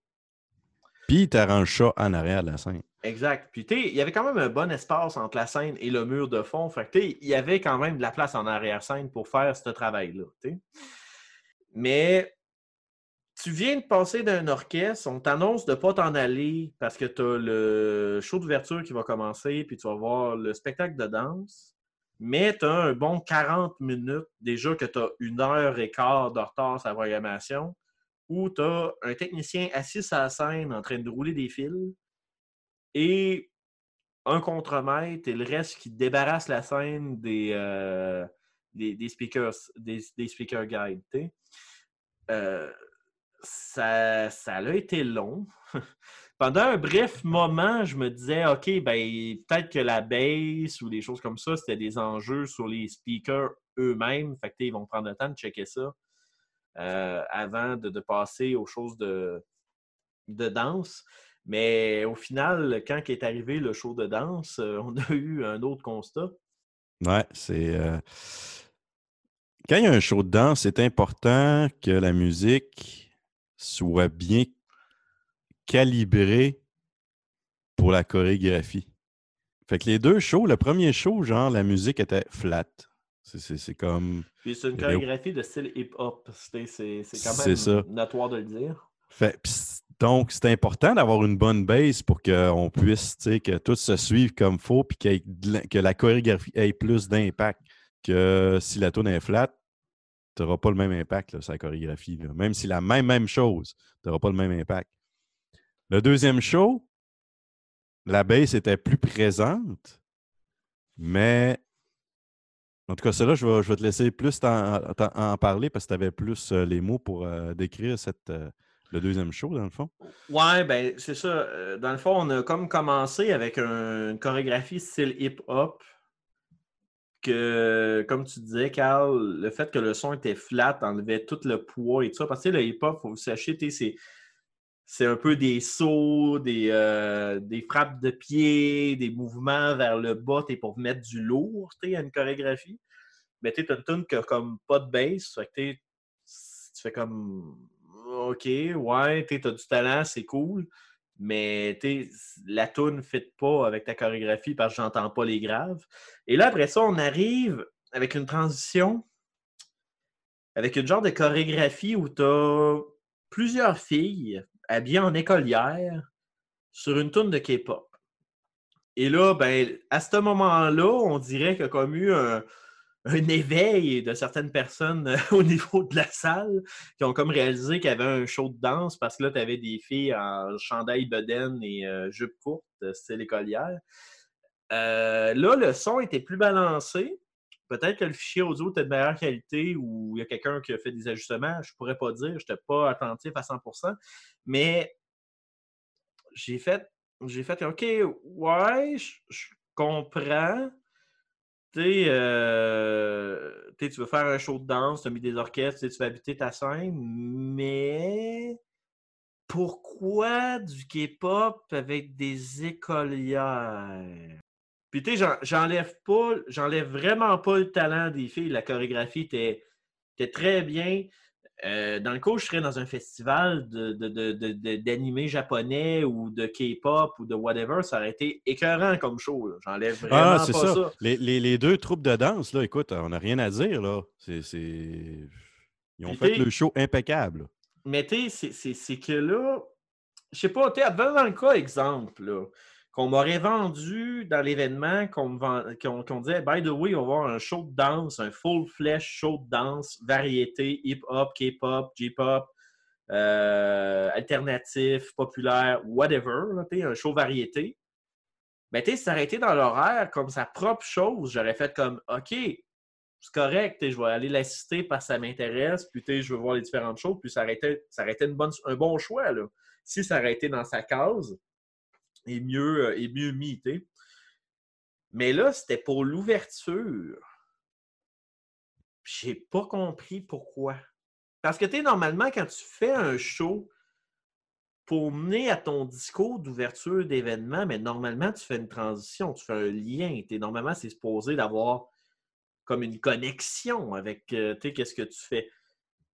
Puis tu arranges ça en arrière de la scène. Exact. Puis il y avait quand même un bon espace entre la scène et le mur de fond. Fait il y avait quand même de la place en arrière-scène pour faire ce travail-là. Mais tu viens de passer d'un orchestre, on t'annonce de ne pas t'en aller parce que tu as le show d'ouverture qui va commencer, puis tu vas voir le spectacle de danse. Mais tu as un bon 40 minutes, déjà que tu as une heure et quart de retard sur la programmation, où tu as un technicien assis à la scène en train de rouler des fils et un contremaître et le reste qui débarrasse la scène des, euh, des, speakers, des, des speaker guides. Euh, ça, ça a été long. Pendant un bref moment, je me disais, OK, ben peut-être que la baisse ou des choses comme ça, c'était des enjeux sur les speakers eux-mêmes. Fait que, ils vont prendre le temps de checker ça euh, avant de, passer aux choses de, de danse. Mais au final, quand est arrivé le show de danse, euh, on a eu un autre constat. Ouais, c'est. euh, Quand il y a un show de danse, c'est important que la musique soit bien calibrée pour la chorégraphie. Fait que les deux shows, le premier show, genre, la musique était flat. C'est- C'est c'est comme. Puis c'est une Il chorégraphie de style hip-hop. C'est quand C'est même ça. notoire de le dire. Fait, donc, c'est important d'avoir une bonne base pour qu'on puisse, tu sais, que tout se suive comme faut, puis la- que la chorégraphie ait plus d'impact. Que si la tune est flat, tu n'auras pas le même impact là, sur la chorégraphie. là. Même si la même, même chose, tu n'auras pas le même impact. Le deuxième show, la base était plus présente, mais en tout cas, cela, je vais, je vais te laisser plus en parler parce que tu avais plus euh, les mots pour euh, décrire euh, le deuxième show, dans le fond. Ouais, ben c'est ça. Dans le fond, on a comme commencé avec un- une chorégraphie style hip-hop. Que, comme tu disais, Carl, le fait que le son était flat enlevait tout le poids et tout ça. Parce que le hip-hop, faut vous sachiez, c'est. C'est un peu des sauts, des, euh, des frappes de pied, des mouvements vers le bas t'es pour mettre du lourd à une chorégraphie. Mais tu as une tune qui a comme pas de bass. Fait que tu fais comme OK, ouais, tu as du talent, c'est cool. Mais la tune ne fit pas avec ta chorégraphie parce que j'entends pas les graves. Et là, après ça, on arrive avec une transition, avec une genre de chorégraphie où tu as plusieurs filles habillées en écolière sur une tune de K-pop. Et là, ben, à ce moment-là, on dirait qu'il y a comme eu un, un éveil de certaines personnes euh, au niveau de la salle qui ont comme réalisé qu'il y avait un show de danse parce que là, tu avais des filles en chandail bedaine et euh, jupe courte, style écolière. Euh, là, le son était plus balancé. Peut-être que le fichier audio était de meilleure qualité ou il y a quelqu'un qui a fait des ajustements. Je pourrais pas dire. Je n'étais pas attentif à 100%. Mais j'ai fait, j'ai fait OK, ouais, je comprends. Tu euh, tu veux faire un show de danse, tu as mis des orchestres, tu veux habiter ta scène, mais pourquoi du K-pop avec des écolières? Puis tu sais, j'en- j'enlève pas, j'enlève vraiment pas le talent des filles. La chorégraphie était, très bien. Euh, dans le où je serais dans un festival de, de, de- de- de- d'animé japonais ou de K-pop ou de whatever, ça aurait été écœurant comme show. J'enlève vraiment Ah, pas ça. ça. Les, les- les deux troupes de danse, là, écoute, on n'a rien à dire, là. C'est, c'est- Ils ont Puis fait le show impeccable. Mais tu sais, c'est- que là, je sais pas, tu sais, dans le cas exemple, là, qu'on m'aurait vendu dans l'événement, qu'on disait, by the way, on va avoir un show de danse, un full flesh show de danse, variété, hip-hop, K-pop, J-pop, euh, alternatif, populaire, whatever, tu un show variété. Mais tu ça aurait été dans l'horaire comme sa propre chose, j'aurais fait comme, OK, c'est correct, tu je vais aller l'assister parce que ça m'intéresse, puis tu je veux voir les différentes choses, puis ça aurait été, ça un bon choix. Si ça aurait été dans sa case, et mieux, euh, mieux mis. Mais là, c'était pour l'ouverture. J'ai pas compris pourquoi. Parce que tu normalement, quand tu fais un show pour mener à ton discours d'ouverture d'événement, mais normalement, tu fais une transition, tu fais un lien. Normalement, c'est supposé d'avoir comme une connexion avec euh, qu'est-ce que tu fais.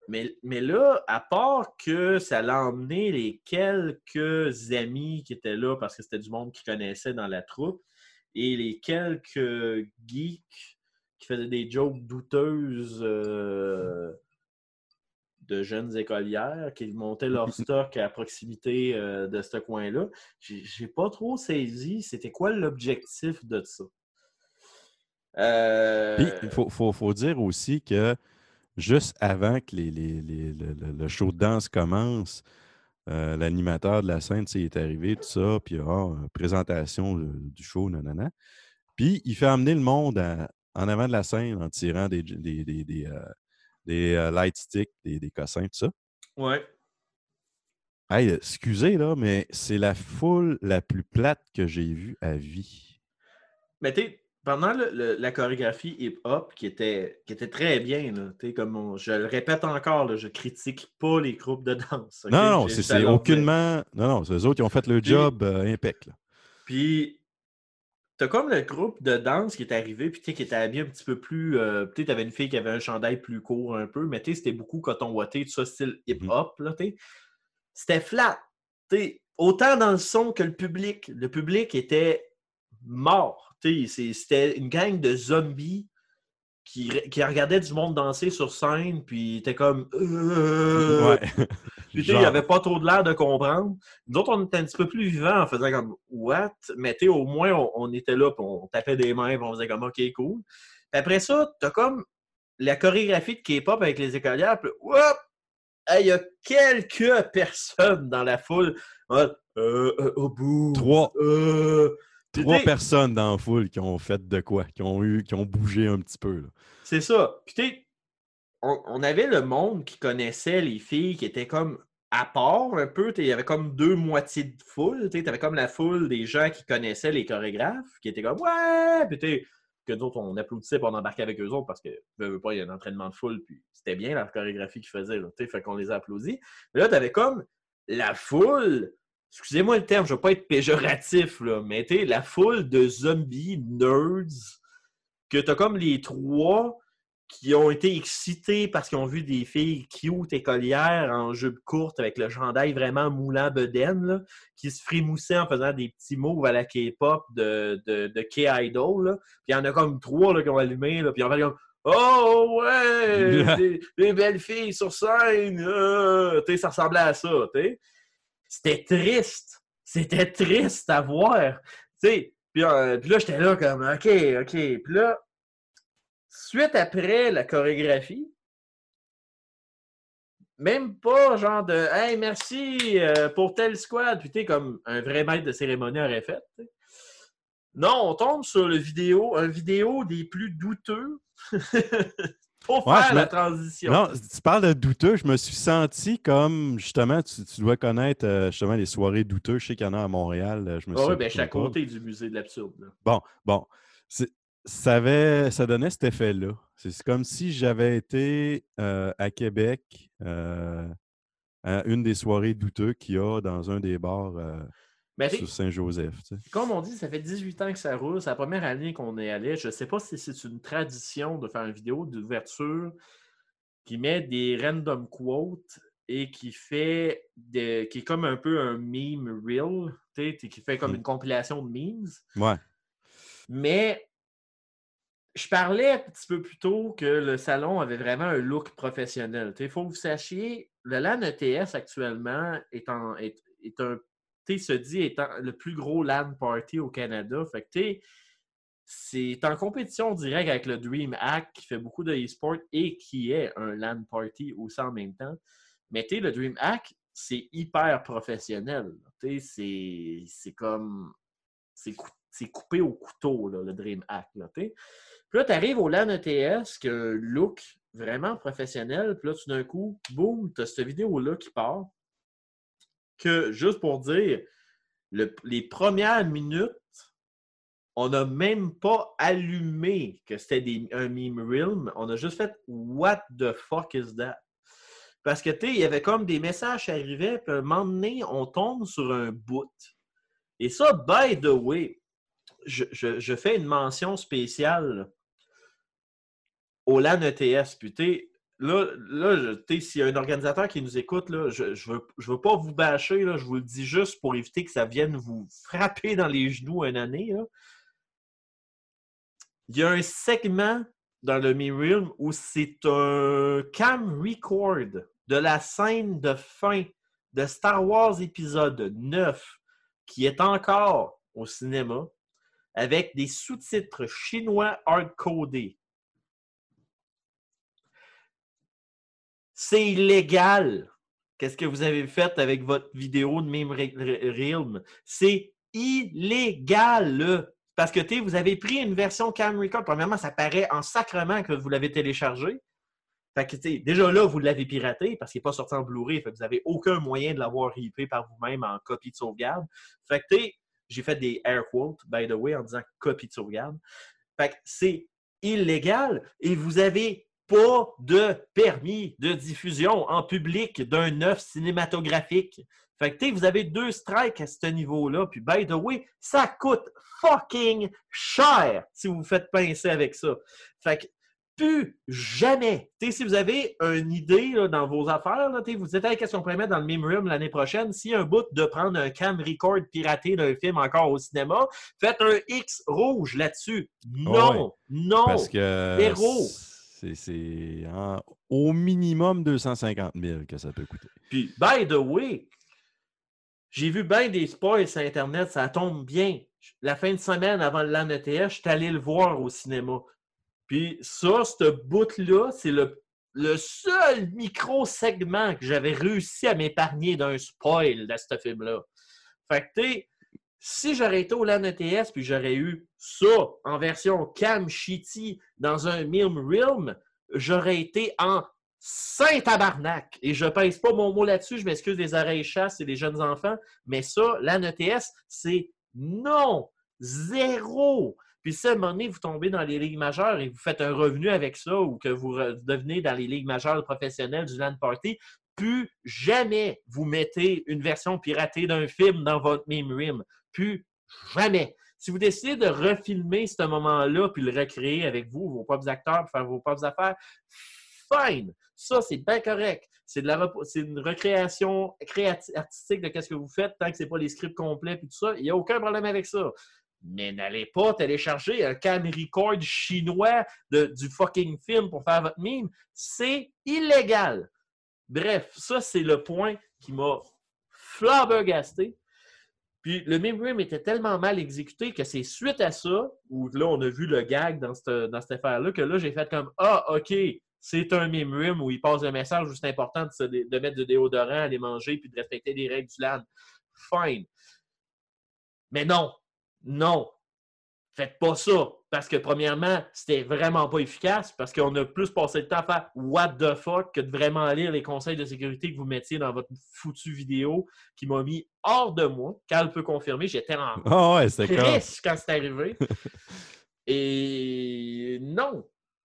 Mais, mais là, à part que ça l'a emmené les quelques amis qui étaient là parce que c'était du monde qui connaissait dans la troupe et les quelques geeks qui faisaient des jokes douteuses euh, de jeunes écolières qui montaient leur stock à proximité euh, de ce coin-là, j'ai pas trop saisi c'était quoi l'objectif de ça. Euh, Puis, il faut, faut- faut dire aussi que juste avant que les, les- les- le, show de danse commence, euh, l'animateur de la scène est arrivé, tout ça, puis ah, euh, présentation de- du show, nanana. Puis, il fait amener le monde à- en avant de la scène en tirant des, des, des, des, euh, des, euh, light sticks, des, cossins, tout ça. ouais. Hey, excusez, là, mais c'est la foule la plus plate que j'ai vue à vie. Mais tu sais, pendant le- le- la chorégraphie hip-hop, qui était, qui était très bien, là, comme on- je le répète encore, là, je critique pas les groupes de danse. Non, non, c'est aucunement. Non, non, c'est eux autres qui ont fait le Puis- job euh, impec. là. Puis, T'as comme le groupe de danse qui est arrivé, puis qui était habillé un petit peu plus. euh, tu sais, t'avais une fille qui avait un chandail plus court un peu, mais tu sais, c'était beaucoup coton ouaté, tout ça, style hip-hop, là, tu sais. C'était flat. Autant dans le son que le public. Le public était mort. C'était une gang de zombies qui, qui regardaient du monde danser sur scène, puis était comme. Euh, Ouais. puis, tu sais, il n'y avait pas trop de l'air de comprendre. Nous autres, on était un petit peu plus vivants en faisant comme What? Mais tu au moins, on, on était là, puis on tapait des mains, puis on faisait comme OK, cool. Puis après ça, t'as comme la chorégraphie de K-pop avec les écolières, puis Il y a quelques personnes dans la foule. Ouais, Euh, euh, au bout. Trois. Euh, Trois personnes dans la foule qui ont fait de quoi, qui ont eu, qui ont bougé un petit peu. C'est ça. Puis tu sais, on, on avait le monde qui connaissait les filles qui étaient comme à part un peu. Il y avait comme deux moitiés de foule. Tu avais comme la foule des gens qui connaissaient les chorégraphes, qui étaient comme Ouais! Puis tu sais, que nous autres, on applaudissait et on embarquait avec eux autres parce que, veux, pas, il y a un entraînement de foule, puis c'était bien la chorégraphie qu'ils faisaient. Là, fait qu'on les a applaudis. Mais là, tu avais comme la foule. Excusez-moi le terme, je veux pas être péjoratif, là, mais tu la foule de zombies, nerds, que t'as comme les trois qui ont été excités parce qu'ils ont vu des filles cute écolières en jupe courte avec le chandail vraiment moulant bedaine, là, qui se frimoussaient en faisant des petits moves à la K-pop de, de, de K-Idol. Puis il y en a comme trois là, qui ont allumé, là, puis on va comme Oh ouais! des, des belles filles sur scène! euh, Tu ça ressemblait à ça. tu sais. C'était triste. C'était triste à voir. Euh, puis là, j'étais là comme OK, OK. Puis là, suite après la chorégraphie, même pas genre de Hey, merci euh, pour tel squad, puis t'es comme un vrai maître de cérémonie aurait fait. Non, on tombe sur le vidéo, un vidéo des plus douteux pour Ouais, faire la me- transition. Non, tu parles de douteux. Je me suis senti comme, justement, tu, tu dois connaître euh, justement les soirées douteux. Je sais qu'il y en a à Montréal. euh, Je me Ah suis oui, ben, je suis à côté du musée de l'absurde. Bon, bon. Ça, avait, ça donnait cet effet-là. C'est comme si j'avais été euh, à Québec euh, à une des soirées douteux qu'il y a dans un des bars Mais sais, sur Saint-Joseph. tu sais. Comme on dit, ça fait 18 ans que ça roule. C'est la première année qu'on est allé. Je ne sais pas si c'est une tradition de faire une vidéo d'ouverture qui met des random quotes et qui fait de, qui est comme un peu un meme reel, qui fait comme Mm. une compilation de memes. Ouais. Mais je parlais un petit peu plus tôt que le salon avait vraiment un look professionnel. Il faut que vous sachiez, le LAN ETS actuellement est, en, est, est un, se dit étant le plus gros LAN party au Canada. Fait que, tu sais, c'est en compétition directe avec le Dream Hack qui fait beaucoup de e-sport et qui est un LAN party aussi en même temps. Mais tu le Dream Hack, c'est hyper professionnel. C'est- comme. C'est cou- c'est coupé au couteau, le Dream Hack. Puis là, tu arrives au LAN ETS, qui a un look vraiment professionnel. Puis là, tout d'un coup, boum, tu as cette vidéo-là qui part. Que, juste pour dire, le- les premières minutes, on n'a même pas allumé que c'était un meme realm. On a juste fait What the fuck is that? Parce que, tu sais, il y avait comme des messages qui arrivaient, puis à un moment donné, on tombe sur un bout. Et ça, by the way, je, fais une mention spéciale au LAN ETS. Puis, là, là s'il y a un organisateur qui nous écoute, là, je ne veux, je veux pas vous bâcher, là, je vous le dis juste pour éviter que ça vienne vous frapper dans les genoux une année. Il y a un segment dans le Realm où c'est un cam record de la scène de fin de Star Wars épisode 9 qui est encore au cinéma avec des sous-titres chinois hard-codés. C'est illégal. Qu'est-ce que vous avez fait avec votre vidéo de Meme Re- Re- Realm? C'est illégal. là. Parce que vous avez pris une version Cam Record. Premièrement, ça paraît en sacrement que vous l'avez téléchargé. Fait que, déjà là, vous l'avez piraté parce qu'il n'est pas sorti en Blu-ray. Que vous n'avez aucun moyen de l'avoir rippé par vous-même en copie de sauvegarde. Fait que, j'ai fait des air quotes, by the way, en disant copie de sauvegarde. Fait que c'est illégal et vous avez pas de permis de diffusion en public d'un œuvre cinématographique. Fait que, tu sais, vous avez deux strikes à ce niveau-là. Puis, by the way, ça coûte fucking cher si vous vous faites pincer avec ça. Fait que, plus jamais. Tu sais, si vous avez une idée là, dans vos affaires, là, vous hey, qu'est-ce qu'on pourrait mettre dans le même room l'année prochaine? S'il y a un bout de prendre un cam record piraté d'un film encore au cinéma, faites un X rouge là-dessus. Non, non. Parce que Zéro. C'est- au minimum 250 000 que ça peut coûter. Puis, by the way, j'ai vu bien des spoils sur Internet, ça tombe bien. La fin de semaine avant le LAN je suis allé le voir au cinéma. Puis ça, ce bout-là, c'est le, le seul micro-segment que j'avais réussi à m'épargner d'un spoil de ce film-là. Fait que, tu si j'aurais été au LAN ETS puis j'aurais eu ça en version Cam Shitty dans un Milm Realm, j'aurais été en saint tabarnak. Et je pèse pas mon mot là-dessus, je m'excuse des oreilles chasses et des jeunes enfants, mais ça, l'AN ETS, c'est non, zéro. Puis si à un moment donné, vous tombez dans les ligues majeures et vous faites un revenu avec ça ou que vous devenez dans les ligues majeures professionnelles du LAN Party, plus jamais vous mettez une version piratée d'un film dans votre meme rim. Plus jamais. Si vous décidez de refilmer ce moment-là puis le recréer avec vous, vos propres acteurs, pour faire vos propres affaires, fine. Ça, c'est bien correct. C'est une recréation créati- artistique de ce que vous faites tant que ce n'est pas les scripts complets et tout ça. Il n'y a aucun problème avec ça. Mais n'allez pas télécharger un cam record chinois de- du fucking film pour faire votre meme. C'est illégal. Bref, ça, c'est le point qui m'a flabbergasté. Puis le meme était tellement mal exécuté que c'est suite à ça, où là, on a vu le gag dans cette, dans affaire-là, que là, j'ai fait comme Ah, OK, c'est un meme où il passe le message où c'est important de, se de mettre du déodorant, aller manger, puis de respecter les règles du LAN. Fine. Mais non, non. Faites pas ça. Parce que, premièrement, c'était vraiment pas efficace. Parce qu'on a plus passé le temps à faire What the fuck que de vraiment lire les conseils de sécurité que vous mettiez dans votre foutue vidéo qui m'a mis hors de moi. Carl peut confirmer, j'étais en ouais, triste quand c'est arrivé. Et non.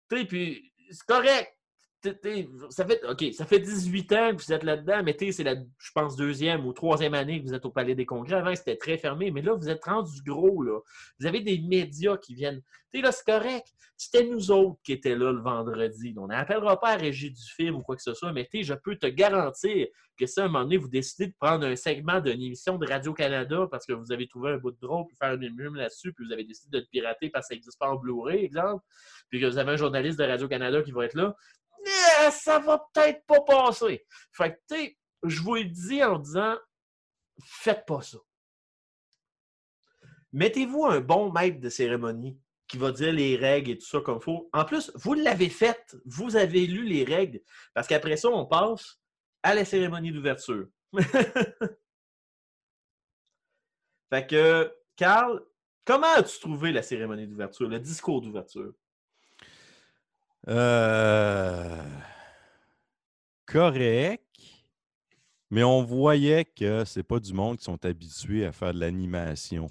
Tu sais, puis c'est correct. Ça fait, ça fait 18 ans que vous êtes là-dedans, mais c'est la, je pense, deuxième ou troisième année que vous êtes au Palais des Congrès. Avant, c'était très fermé, mais là, vous êtes rendu gros, là. Vous avez des médias qui viennent. Tu là, c'est correct. C'était nous autres qui étaient là le vendredi. On n'appellera pas à régie du film ou quoi que ce soit, mais je peux te garantir que si à un moment donné, vous décidez de prendre un segment d'une émission de Radio-Canada parce que vous avez trouvé un bout de drôle pour faire une émission là-dessus, puis vous avez décidé de le pirater parce que ça n'existe pas en Blu-ray, exemple, puis que vous avez un journaliste de Radio-Canada qui va être là, eh, ça va peut-être pas passer. Fait que, tu sais, je vous le dis en disant, faites pas ça. Mettez-vous un bon maître de cérémonie qui va dire les règles et tout ça comme il faut. En plus, vous l'avez fait. Vous avez lu les règles. Parce qu'après ça, on passe à la cérémonie d'ouverture. fait que, Carl, comment as-tu trouvé la cérémonie d'ouverture, le discours d'ouverture? Euh, Correct. Mais on voyait que c'est pas du monde qui sont habitués à faire de l'animation.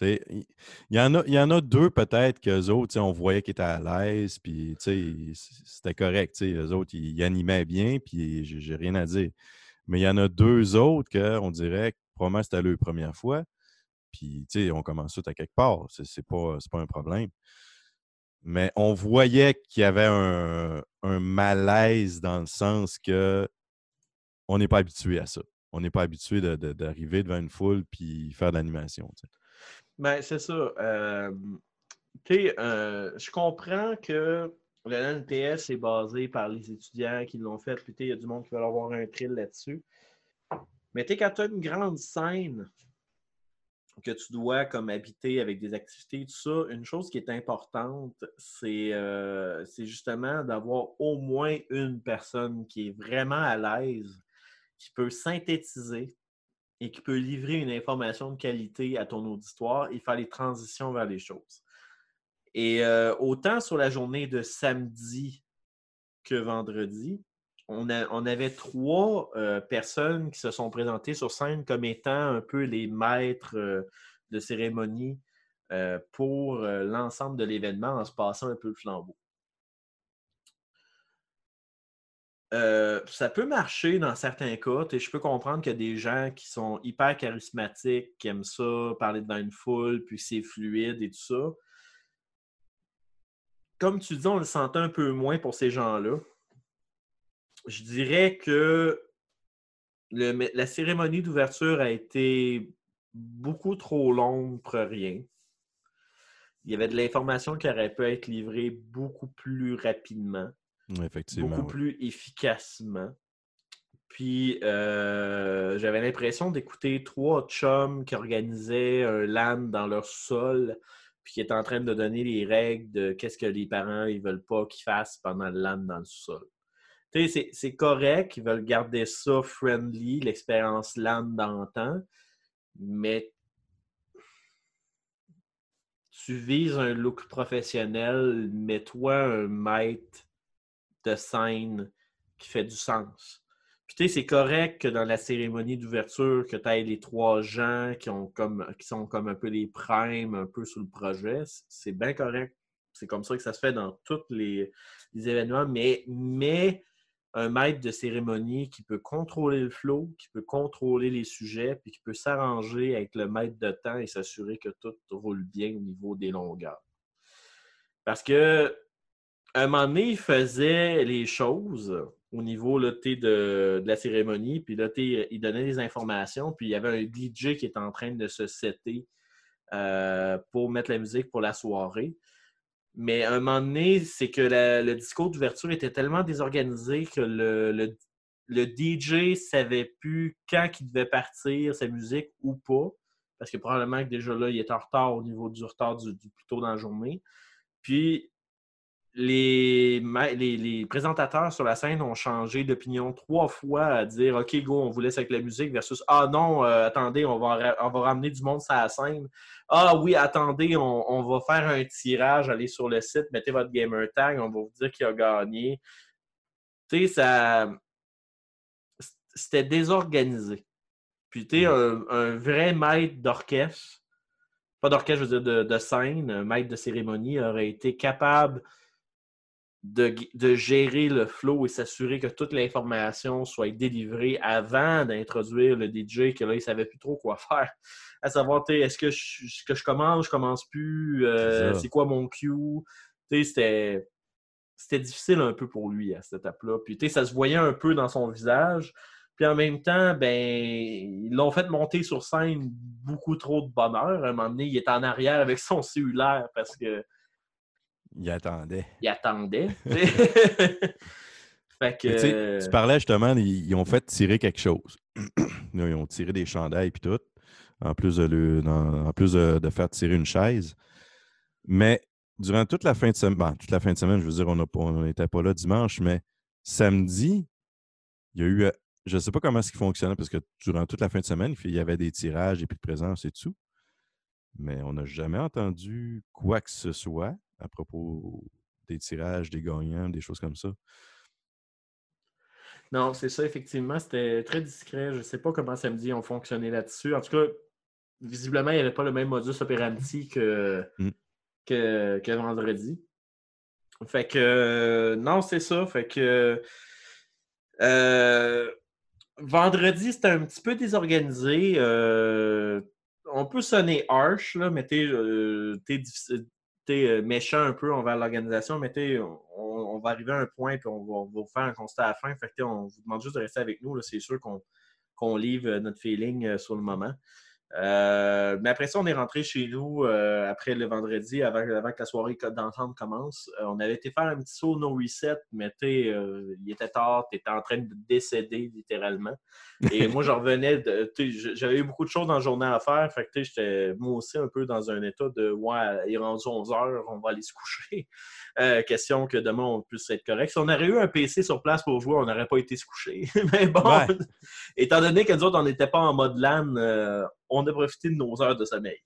Il y, en a- y en a deux peut-être qu'eux autres, on voyait qu'ils étaient à l'aise, puis c'était correct. Eux autres, ils, animaient bien, puis j'ai rien à dire. Mais il y en a deux autres qu'on dirait que probablement c'était leur première fois. Puis, on commence tout à quelque part. C'est pas, pas un problème. Mais on voyait qu'il y avait un, malaise dans le sens que on n'est pas habitué à ça. On n'est pas habitué de- de- d'arriver devant une foule puis faire de l'animation. Ben, c'est ça. Euh, je comprends que le NPS est basé par les étudiants qui l'ont fait, puis il y a du monde qui va avoir un thrill là-dessus. Mais tu quand tu as une grande scène que tu dois comme habiter avec des activités, tout ça, une chose qui est importante, c'est euh, c'est justement d'avoir au moins une personne qui est vraiment à l'aise, qui peut synthétiser et qui peut livrer une information de qualité à ton auditoire et faire les transitions vers les choses. Et euh, autant sur la journée de samedi que vendredi, on, avait trois euh, personnes qui se sont présentées sur scène comme étant un peu les maîtres euh, de cérémonie euh, pour l'ensemble de l'événement en se passant un peu le flambeau. ça peut marcher dans certains cas. Et je peux comprendre qu'il y a des gens qui sont hyper charismatiques, qui aiment ça, parler devant une foule, puis c'est fluide et tout ça. Comme tu dis, on le sentait un peu moins pour ces gens-là. Je dirais que le- la cérémonie d'ouverture a été beaucoup trop longue pour rien. Il y avait de l'information qui aurait pu être livrée beaucoup plus rapidement Effectivement. beaucoup oui. plus efficacement. Puis euh, j'avais l'impression d'écouter trois chums qui organisaient un LAN dans leur sol, puis qui étaient en train de donner les règles de qu'est-ce que les parents ils veulent pas qu'ils fassent pendant le LAN dans le sol. C'est- correct, ils veulent garder ça friendly, l'expérience LAN d'antan, mais tu vises un look professionnel, mets-toi un maître de scène qui fait du sens. Puis tu sais, c'est correct que dans la cérémonie d'ouverture, que tu aies les trois gens qui, sont comme un peu les primes, un peu sous le projet. C'est bien correct. C'est comme ça que ça se fait dans tous les, événements. Mais un maître de cérémonie qui peut contrôler le flow, qui peut contrôler les sujets, puis qui peut s'arranger avec le maître de temps et s'assurer que tout roule bien au niveau des longueurs. Parce que un moment donné, il faisait les choses au niveau de, la cérémonie, puis là, il donnait des informations, puis il y avait un DJ qui était en train de se setter euh, pour mettre la musique pour la soirée. Mais à un moment donné, c'est que le discours d'ouverture était tellement désorganisé que le, le- le DJ savait plus quand il devait partir sa musique ou pas. Parce que probablement que déjà là, il était en retard au niveau du retard du, du plus tôt dans la journée. Puis les, ma- les, les présentateurs sur la scène ont changé d'opinion trois fois à dire OK, go, on vous laisse avec la musique versus Ah non, euh, attendez, on va, on va ramener du monde sur la scène. Ah oui, attendez, on, on va faire un tirage, allez sur le site, mettez votre gamer tag, on va vous dire qui a gagné. Tu sais, ça. C'était désorganisé. Puis, tu sais, un, un vrai maître d'orchestre, pas d'orchestre, je veux dire de, de scène, un maître de cérémonie aurait été capable de, de gérer le flow et s'assurer que toute l'information soit délivrée avant d'introduire le DJ, que là, il ne savait plus trop quoi faire. À savoir, est-ce que je, que je commence, je commence plus, euh, C'est quoi mon cue? Tu sais, c'était c'était difficile un peu pour lui à cette étape-là. Puis, tu sais, ça se voyait un peu dans son visage. Puis en même temps, ben, ils l'ont fait monter sur scène beaucoup trop de bonheur. À un moment donné, il est en arrière avec son cellulaire parce que Il attendait. il attendait. tu fait que. Parlais justement, ils, ils ont fait tirer quelque chose. Ils ont tiré des chandails et tout, en plus, de, le- dans- en plus de, de faire tirer une chaise. Mais durant toute la fin de semaine, bon, toute la fin de semaine, je veux dire, on n'était pas là dimanche, mais samedi, il y a eu, euh, je ne sais pas comment est-ce qui fonctionnait, parce que durant toute la fin de semaine, il y avait des tirages et puis de présence et tout. Mais on n'a jamais entendu quoi que ce soit à propos des tirages, des gagnants, des choses comme ça? Non, c'est ça, effectivement. C'était très discret. Je ne sais pas comment samedi ont fonctionné là-dessus. En tout cas, visiblement, il n'y avait pas le même modus operandi que, Mm. que, que vendredi. Fait que, euh, non, c'est ça. Fait que, euh, vendredi, c'était un petit peu désorganisé. Euh, on peut sonner harsh, là, mais t'es euh, euh, méchant un peu envers l'organisation, mais on, on va arriver à un point et on va, vous faire un constat à la fin. Fait on vous demande juste de rester avec nous. C'est sûr qu'on qu'on livre euh, notre feeling euh, sur le moment. Euh, mais après ça, on est rentré chez nous euh, après le vendredi, avant, avant que la soirée d'ensemble commence. Euh, on avait été faire un petit saut no reset, mais euh, il était tard, tu étais en train de décéder littéralement. Et moi, je revenais J'avais eu beaucoup de choses dans la journée à faire. Fait que j'étais moi aussi un peu dans un état de Ouais, il est rendu 11 heures, on va aller se coucher. Euh, question que demain on puisse être correct. Si on aurait eu un PC sur place pour jouer, on n'aurait pas été se coucher. mais bon, Ouais. étant donné que nous autres, on n'était pas en mode LAN, euh, on a profité de nos heures de sommeil.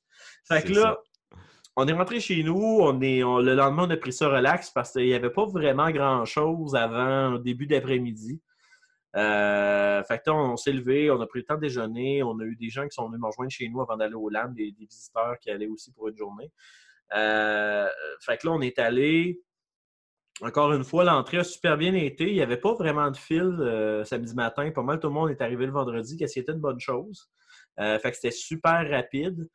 Fait que là, on est rentré chez nous, on est, on- le lendemain, on a pris ça relax parce qu'il n'y avait pas vraiment grand-chose avant début d'après-midi. Euh, fait que là, on s'est levé, on a pris le temps de déjeuner, on a eu des gens qui sont venus me rejoindre chez nous avant d'aller au LAN, des, des visiteurs qui allaient aussi pour une journée. Euh, fait que là, on est allé. encore une fois, l'entrée a super bien été. Il n'y avait pas vraiment de fil euh, samedi matin. Pas mal tout le monde est arrivé le vendredi, qu'est-ce qui était une bonne chose. Euh, fait que c'était super rapide.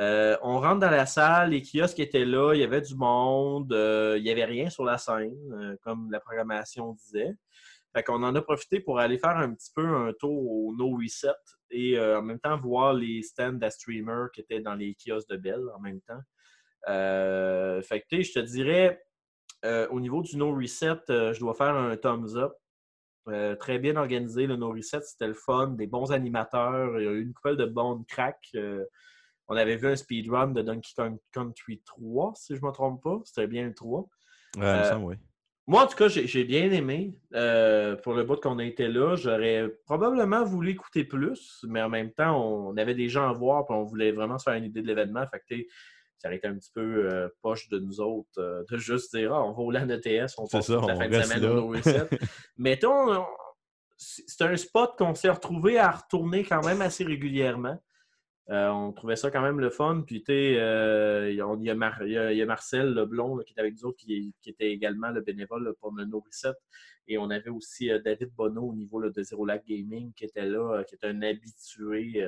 Euh, on rentre dans la salle, les kiosques étaient là, il y avait du monde, euh, il n'y avait rien sur la scène, comme la programmation disait. Fait qu'on en a profité pour aller faire un petit peu un tour au No Reset et en même temps voir les stands de streamers qui étaient dans les kiosques de Bell en même temps. fait que je te dirais, au niveau du No Reset, je dois faire un thumbs up. Très bien organisé, le No Reset, c'était le fun, des bons animateurs, il y a eu une couple de bons cracks. On avait vu un speedrun de Donkey Kong Country 3, si je ne me trompe pas. C'était bien le 3. Ouais, il me Euh, oui. Moi, en tout cas, j'ai bien aimé. Euh, pour le bout qu'on a été là, j'aurais probablement voulu écouter plus, mais en même temps, on avait des gens à voir et on voulait vraiment se faire une idée de l'événement. Fait que, ça aurait été un petit peu euh, poche de nous autres euh, de juste dire ah, on va au LAN ETS, on passe ça, toute la fin de semaine au on- c'est un spot qu'on s'est retrouvé à retourner quand même assez régulièrement. Euh, on trouvait ça quand même le fun. Puis, tu sais, il y a- Marcel Leblond là, qui est avec nous autres, qui, qui était également le bénévole là, pour le No Reset. Et on avait aussi David Bonneau au niveau là, de Zero Lag Gaming qui était là, qui était un habitué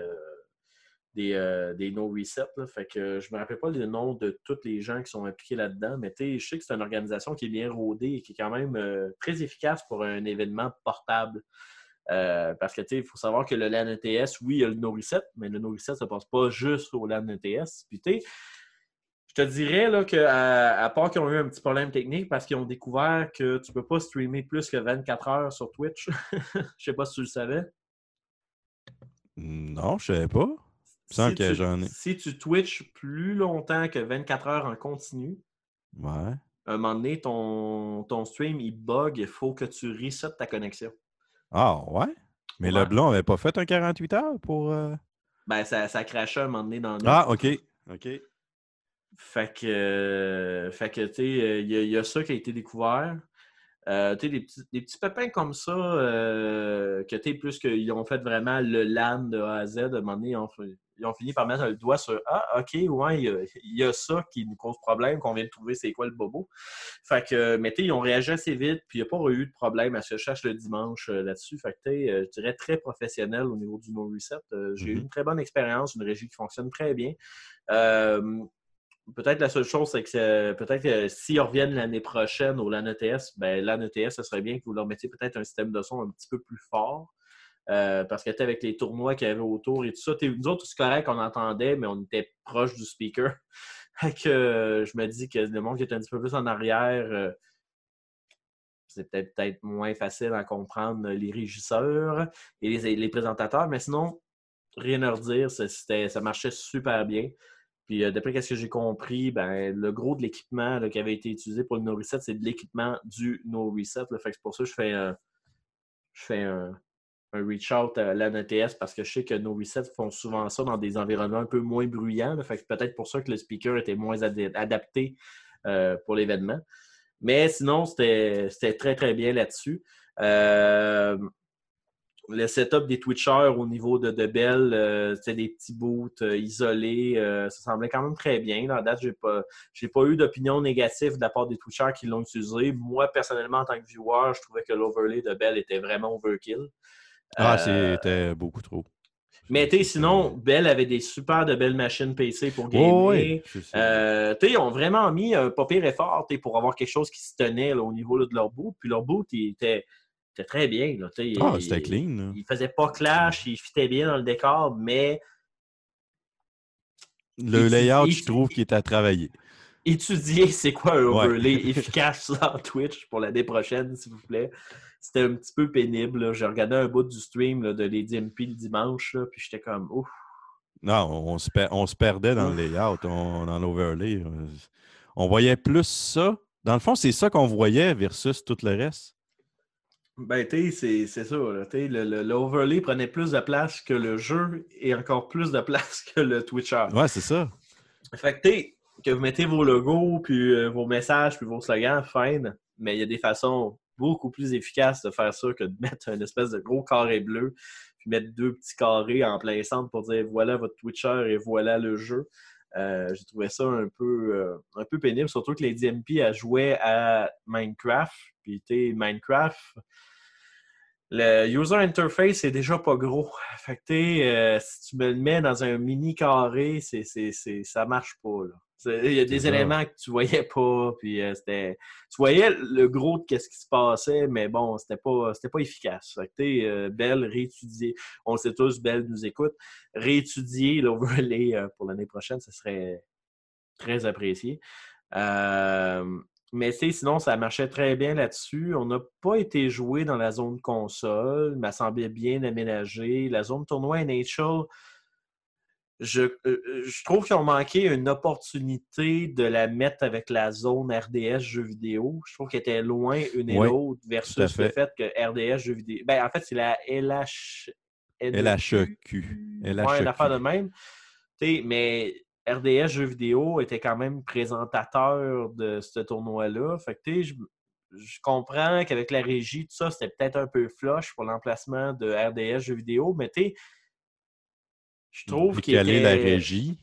des, euh, des No Reset. là. Fait que je me rappelle pas le nom de tous les gens qui sont impliqués là-dedans, mais je sais que c'est une organisation qui est bien rodée et qui est quand même euh, très efficace pour un événement portable. Euh, parce que, il faut savoir que le LAN ETS, oui, il y a le No Reset, mais le No Reset, ça passe pas juste au LAN ETS. Je te dirais là, qu'à à part qu'ils ont eu un petit problème technique parce qu'ils ont découvert que tu peux pas streamer plus que 24 heures sur Twitch. Je sais pas si tu le savais. Non, je savais pas. Si que tu, ai. si tu Twitch plus longtemps que 24 heures en continu, Ouais. à un moment donné, ton, ton stream, il bug, il faut que tu resets ta connexion. Ah, ouais? Mais Ouais. Leblond n'avait pas fait un 48 heures pour. euh, Ben, ça, ça crachait un moment donné dans le Ah, OK. OK. Fait que, euh, fait que tu sais, euh, il y, a- il y a ça qui a été découvert. Euh, tu sais, des petits, des petits pépins comme ça, que tu sais, plus qu'ils ont fait vraiment le LAN de A à Z, à un moment donné, ils ont, fait- ils ont fini par mettre le doigt sur Ah, OK, ouais, il y a, il y a ça qui nous cause problème, qu'on vient de trouver c'est quoi le bobo. Fait que, mais tu sais, ils ont réagi assez vite, puis il n'y a pas eu de problème à ce que je cherche le dimanche euh, là-dessus. Fait que, tu sais, euh, je dirais très professionnel au niveau du No Reset. Euh, J'ai eu Mhm. une très bonne expérience, une régie qui fonctionne très bien. Euh, Peut-être la seule chose, c'est que peut-être que s'ils reviennent l'année prochaine au LAN ETS, ben, LAN ETS, ce serait bien que vous leur mettiez peut-être un système de son un petit peu plus fort. Euh, parce que tu avec les tournois qu'il y avait autour et tout ça, nous autres, c'est correct, on entendait, mais on était proche du speaker. Que euh, je me dis que le monde qui est un petit peu plus en arrière, euh, c'est peut-être moins facile à comprendre les régisseurs et les, présentateurs, mais sinon, rien à redire, ça, ça marchait super bien. Puis, euh, d'après ce que j'ai compris, ben, le gros de l'équipement qui avait été utilisé pour le No Reset, c'est de l'équipement du No Reset. Fait que c'est pour ça que je fais je fais un, un reach out à l'AN ETS parce que je sais que No Reset font souvent ça dans des environnements un peu moins bruyants. là. Fait peut-être pour ça que le speaker était moins adapté euh, pour l'événement. Mais sinon, c'était très, très bien là-dessus. Euh, le setup des Twitchers au niveau de, de Bell, euh, c'était des petits boots isolés. ça semblait quand même très bien. Là, à date, j'ai pas, j'ai pas eu d'opinion négative de la part des Twitchers qui l'ont utilisé. Moi, personnellement, en tant que viewer, je trouvais que l'overlay de Bell était vraiment overkill. Ah, Euh, c'était beaucoup trop. mais sinon, Bell avait des super de belles machines PC pour gamer. Oh, oui. Euh, ils ont vraiment mis un pas pire effort pour avoir quelque chose qui se tenait là, au niveau là, de leur boot. Puis leur boot, il était, était très bien. Là. Ah, c'était clean. là. Il faisait pas clash, il fitait bien dans le décor, mais Le layout, je trouve qu'il est à travailler. étudier c'est quoi un Ouais. overlay efficace sur Twitch pour l'année prochaine, s'il vous plaît? C'était un petit peu pénible. J'ai regardé un bout du stream là, de Lady MP le dimanche, là, puis j'étais comme ouf. Non, on se, per- on se perdait dans le layout, on- dans l'overlay. On voyait plus ça. Dans le fond, c'est ça qu'on voyait versus tout le reste. Ben, tu sais, c'est- ça. l'overlay prenait plus de place que le jeu et encore plus de place que le Twitcher. Ouais, c'est ça. Fait que, tu sais, que vous mettez vos logos, puis euh, vos messages, puis vos slogans, fine, mais il y a des façons beaucoup plus efficaces de faire ça que de mettre un espèce de gros carré bleu, puis mettre deux petits carrés en plein centre pour dire voilà votre Twitcher et voilà le jeu. Euh, j'ai trouvé ça un peu, euh, un peu pénible, surtout que les DMP a joué à Minecraft. Puis, tu Minecraft, le user interface est déjà pas gros. Fait que, euh, si tu me le mets dans un mini carré, c'est, c'est- ça marche pas, là. Il y a des ça. éléments que tu voyais pas, puis euh, c'était... Tu voyais le gros de qu'est-ce qui se passait, mais bon, c'était pas, c'était pas efficace. Fait que, euh, Belle, réétudier. On le sait tous, Belle nous écoute. Réétudier l'overlay euh, pour l'année prochaine, ce serait très apprécié. Mais tu sais, sinon, ça marchait très bien là-dessus. On n'a pas été joué dans la zone console, mais ça semblait bien aménagé. La zone tournoi NHL, je, euh, je trouve qu'ils ont manqué une opportunité de la mettre avec la zone RDS jeux vidéo. Je trouve qu'elle était loin une et Oui, l'autre versus le fait. que RDS jeux vidéo. Ben, en fait, c'est la LH. LHEQ. Ouais, une affaire de même. Tu sais, mais RDS Jeux vidéo était quand même présentateur de ce tournoi-là. Fait que, tu sais, je, je comprends qu'avec la régie, tout ça, c'était peut-être un peu flush pour l'emplacement de RDS Jeux vidéo, mais tu sais, je trouve qu'il était... la régie.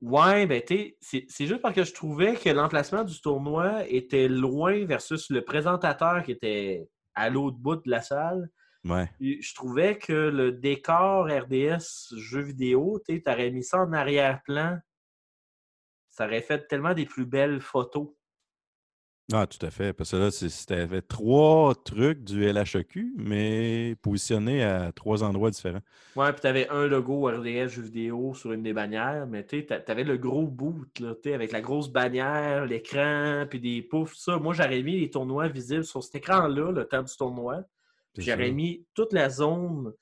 Ouais, ben tu sais, c'est- juste parce que je trouvais que l'emplacement du tournoi était loin versus le présentateur qui était à l'autre bout de la salle. Ouais. Je trouvais que le décor RDS jeux vidéo, tu aurais mis ça en arrière-plan. Ça aurait fait tellement des plus belles photos. Ah, tout à fait. Parce que là, c'était trois trucs du LHEQ, mais positionnés à trois endroits différents. Ouais, puis tu avais un logo RDS jeux vidéo sur une des bannières, mais tu avais le gros boot, là, avec la grosse bannière, l'écran, puis des poufs, tout ça. Moi, j'aurais mis les tournois visibles sur cet écran-là, le temps du tournoi. J'aurais mis toute la zone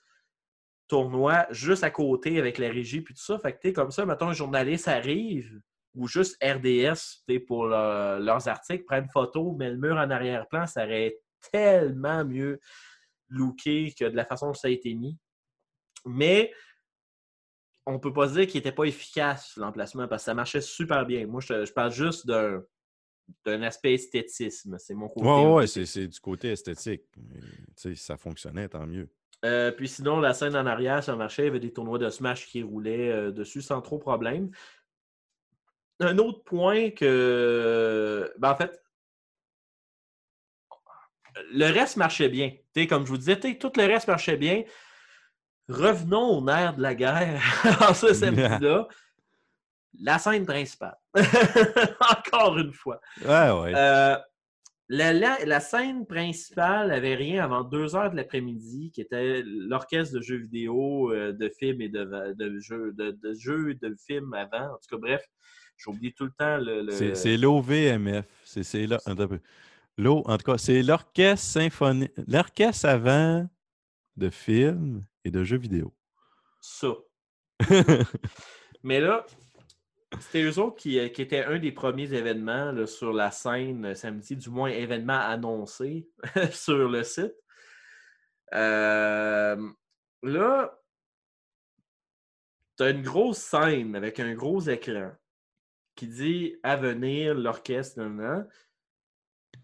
tournoi juste à côté avec la régie puis tout ça. Fait que, tu comme ça, mettons, un journaliste arrive ou juste RDS, pour leur- leurs articles, prend une photo, met le mur en arrière-plan, ça aurait tellement mieux looké que de la façon dont ça a été mis. Mais on peut pas dire qu'il était pas efficace, l'emplacement, parce que ça marchait super bien. Moi, je, je parle juste d'un d'un aspect esthétisme. C'est mon côté. Ouais, ouais, c'est du côté esthétique. Mais, sais, ça fonctionnait, tant mieux. Euh, puis sinon, la scène en arrière, ça marchait. Il y avait des tournois de Smash qui roulaient euh, dessus sans trop problème. Un autre point que. Ben, en fait, le reste marchait bien. Comme je vous disais, tout le reste marchait bien. Revenons au nerf de la guerre en ce samedi-là. La scène principale. Encore une fois. Ouais, ouais. Euh, la, la- la scène principale avait rien avant deux heures de l'après-midi, qui était l'orchestre de jeux vidéo, euh, de films et de, de jeux, de, de jeux et de films avant. En tout cas, bref, j'ai oublié tout le temps le. le- C'est c'est l'OVMF. C'est c'est là. attends un peu. L'O- en tout cas, c'est l'orchestre symphonique. L'orchestre avant de films et de jeux vidéo. ça. Mais là, c'était eux autres qui, euh, qui étaient un des premiers événements là, sur la scène euh, samedi, du moins événement annoncé sur le site. Euh, là, tu as une grosse scène avec un gros écran qui dit à venir l'orchestre.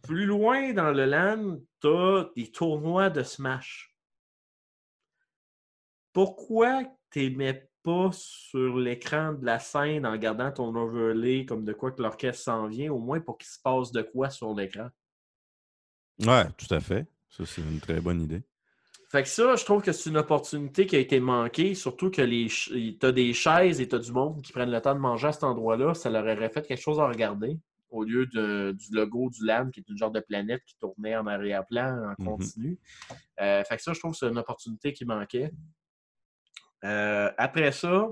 Plus loin dans le LAN, tu as des tournois de Smash. Pourquoi tu mets pas sur l'écran de la scène en gardant ton overlay comme de quoi que l'orchestre s'en vient, au moins pour qu'il se passe de quoi sur l'écran? Ouais, tout à fait. Ça, c'est une très bonne idée. Fait que ça, je trouve que c'est une opportunité qui a été manquée, surtout que les tu as des chaises et tu as du monde qui prennent le temps de manger à cet endroit-là. Ça leur aurait fait quelque chose à regarder au lieu de- du logo du LAN, qui est une genre de planète qui tournait en arrière-plan en Mhm. continu. Euh, fait que ça, je trouve que c'est une opportunité qui manquait. Euh, après ça,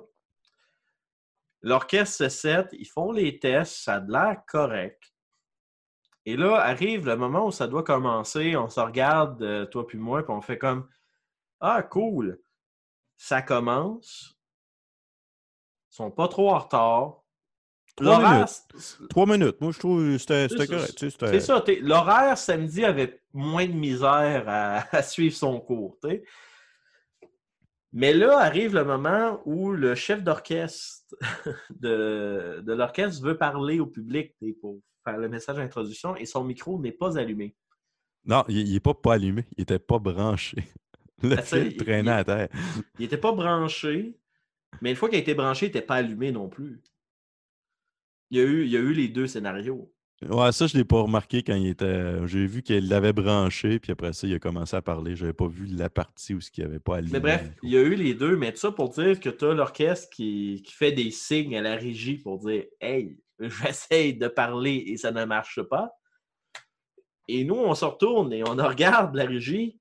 l'orchestre se set, ils font les tests, ça a de l'air correct. Et là, arrive le moment où ça doit commencer, on se regarde, euh, toi puis moi, puis on fait comme Ah, cool! Ça commence. Ils sont pas trop en retard. Trois minutes. Trois minutes. Moi, je trouve que c'était correct. C'est ça. L'horaire samedi avait moins de misère à, à suivre son cours. t'sais. Mais là arrive le moment où le chef d'orchestre de, de l'orchestre veut parler au public pour faire le message d'introduction et son micro n'est pas allumé. Non, il n'est pas, pas allumé. Il n'était pas branché. Le Ah, ça, fil il- traînait il- à terre. Il n'était pas branché, mais une fois qu'il a été branché, il n'était pas allumé non plus. Il y a eu, il y a eu les deux scénarios. Ouais, ça, je l'ai pas remarqué quand il était. J'ai vu qu'il l'avait branché, puis après ça, il a commencé à parler. J'avais pas vu la partie où il n'y avait pas allumé. Mais bref, il y a eu les deux, mais tout ça pour dire que tu as l'orchestre qui, qui fait des signes à la régie pour dire Hey, j'essaye de parler et ça ne marche pas. Et nous, on se retourne et on regarde la régie.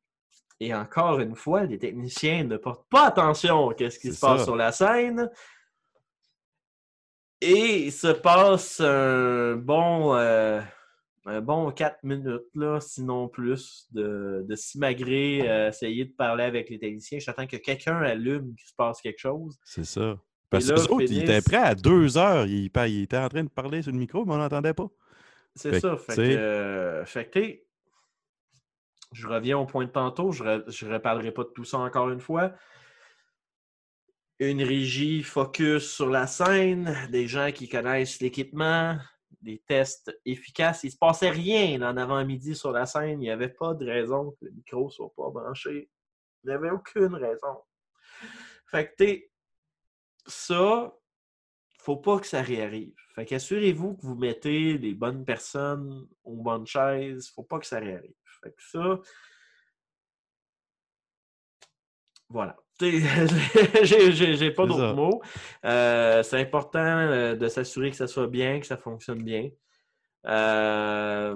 Et encore une fois, les techniciens ne portent pas attention à ce qui se passe ça. sur la scène. Et il se passe un bon, euh, un bon 4 minutes, là, sinon plus, de, de euh, essayer de parler avec les techniciens. J'attends que quelqu'un allume qu'il se passe quelque chose. C'est ça. Parce que autres, ils finissent- étaient prêts à deux heures. Ils, ils étaient en train de parler sur le micro, mais on n'entendait pas. C'est ça. Fait que, euh, fait que, t'sais, je reviens au point de tantôt. Je ne reparlerai pas de tout ça encore une fois. Une régie focus sur la scène, des gens qui connaissent l'équipement, des tests efficaces. Il ne se passait rien en avant-midi sur la scène. Il n'y avait pas de raison que le micro ne soit pas branché. Il n'y avait aucune raison. Fait que, ça, faut pas que ça réarrive. Fait qu'assurez-vous que vous mettez les bonnes personnes aux bonnes chaises. Faut pas que ça réarrive. Fait que ça. Voilà. J'ai pas d'autres mots. Euh, c'est important euh, de s'assurer que ça soit bien, que ça fonctionne bien. Euh,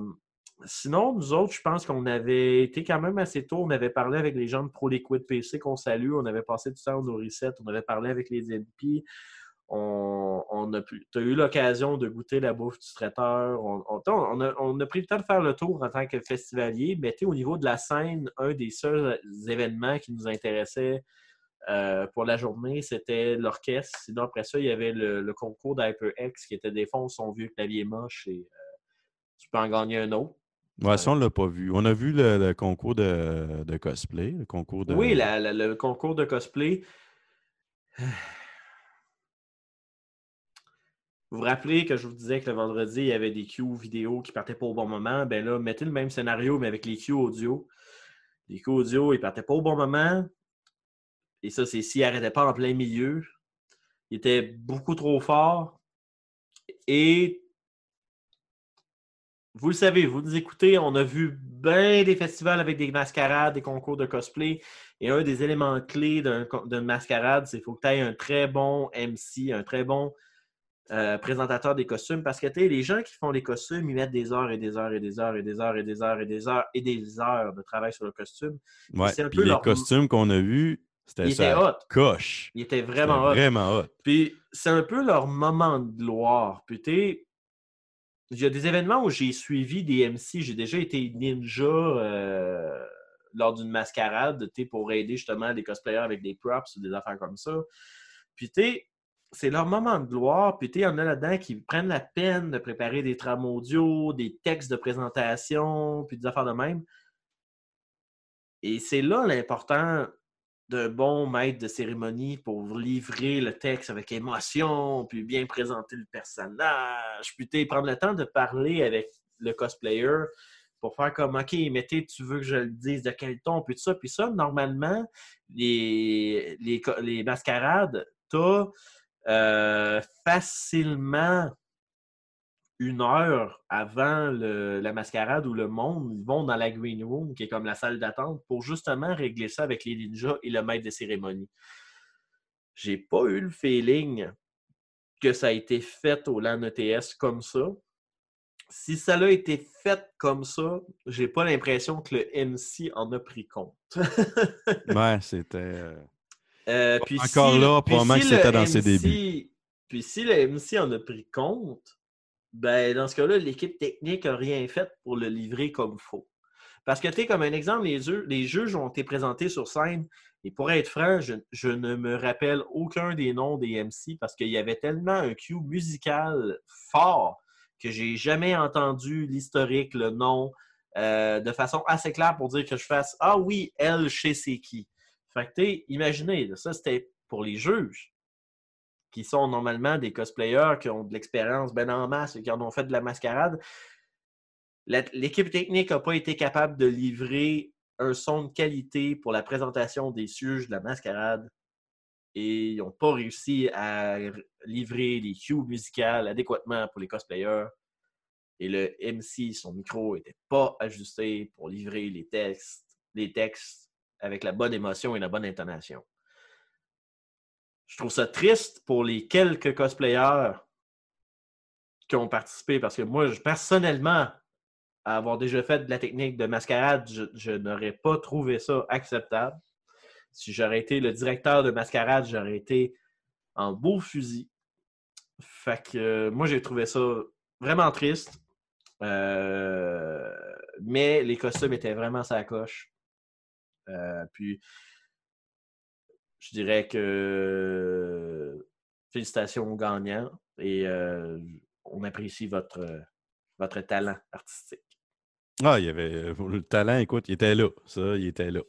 Sinon, nous autres, je pense qu'on avait été quand même assez tôt. On avait parlé avec les gens de Pro Liquid PC qu'on salue. On avait passé du temps au reset. On avait parlé avec les NP. On, a, t'as eu l'occasion de goûter la bouffe du traiteur. On, a, pris le temps de faire le tour en tant que festivalier. Mais au niveau de la scène, un des seuls événements qui nous intéressait euh, pour la journée, c'était l'orchestre. Sinon, après ça, il y avait le, le concours d'HyperX qui était des fonds son vieux clavier moche et euh, tu peux en gagner un autre. Ouais, ça, on ne l'a pas vu. On a vu le, le concours de, de cosplay, le concours de. Oui, la- la- le concours de cosplay. Vous vous rappelez que je vous disais que le vendredi, il y avait des cues vidéo qui partaient pas au bon moment? Ben là, mettez le même scénario, mais avec les cues audio. Les cues audio, ils partaient pas au bon moment. Et ça, c'est s'ils n'arrêtaient pas en plein milieu. Ils étaient beaucoup trop forts. Et vous le savez, vous nous écoutez, on a vu bien des festivals avec des mascarades, des concours de cosplay. Et un des éléments clés d'une mascarade, c'est qu'il faut que tu aies un très bon MC, un très bon euh, présentateur des costumes. Parce que tu les gens qui font les costumes, ils mettent des heures et des heures et des heures et des heures et des heures et des heures et des heures de travail sur le costume. Ouais, c'est un puis peu les leur- costumes qu'on a vus, c'était Ils ça. étaient hot. Coche. Il était vraiment hot. Vraiment hot. Puis c'est un peu leur moment de gloire. Puis il y a des événements où j'ai suivi des MC. J'ai déjà été ninja euh, lors d'une mascarade, pour aider justement des cosplayers avec des props ou des affaires comme ça. Puis tu c'est leur moment de gloire. Puis tu il y en a là-dedans qui prennent la peine de préparer des trames audio, des textes de présentation, puis des affaires de même. Et c'est là l'important d'un bon maître de cérémonie pour livrer le texte avec émotion, puis bien présenter le personnage, puis prendre le temps de parler avec le cosplayer pour faire comme OK, mais tu veux que je le dise de quel ton, puis ça. Puis ça, normalement, les mascarades, t'as euh, facilement une heure avant le- la mascarade où le monde, ils vont dans la green room, qui est comme la salle d'attente, pour justement régler ça avec les ninjas et le maître de cérémonie. J'ai pas eu le feeling que ça a été fait au LAN ETS comme ça. Si ça a été fait comme ça, j'ai pas l'impression que le MC en a pris compte. Ouais, c'était. euh, puis Encore si- là, probablement que le c'était dans ses débuts. Puis si le MC en a pris compte, ben dans ce cas-là, l'équipe technique n'a rien fait pour le livrer comme il faut. Parce que, tu sais, comme un exemple, les, jeux- les juges ont été présentés sur scène. Et pour être franc, je, ne me rappelle aucun des noms des MC parce qu'il y avait tellement un cue musical fort que j'ai jamais entendu l'historique, le nom, euh, de façon assez claire pour dire que je fasse Ah oui, elle, sais c'est qui. Fait que, tu imaginez, ça c'était pour les juges, qui sont normalement des cosplayers qui ont de l'expérience ben en masse et qui en ont fait de la mascarade. L'équipe technique n'a pas été capable de livrer un son de qualité pour la présentation des juges de la mascarade. et ils n'ont pas réussi à livrer les cues musicales adéquatement pour les cosplayers. Et le MC, son micro n'était pas ajusté pour livrer les textes, les textes avec la bonne émotion et la bonne intonation. Je trouve ça triste pour les quelques cosplayers qui ont participé parce que moi, personnellement, à avoir déjà fait de la technique de mascarade, je, n'aurais pas trouvé ça acceptable. Si j'aurais été le directeur de mascarade, j'aurais été en beau fusil. Fait que euh, moi, j'ai trouvé ça vraiment triste. Euh, mais les costumes étaient vraiment sa coche. Euh, puis, je dirais que félicitations aux gagnants et euh, on apprécie votre, votre talent artistique. Ah, il y avait euh, le talent, écoute, il était là. Ça, il était là.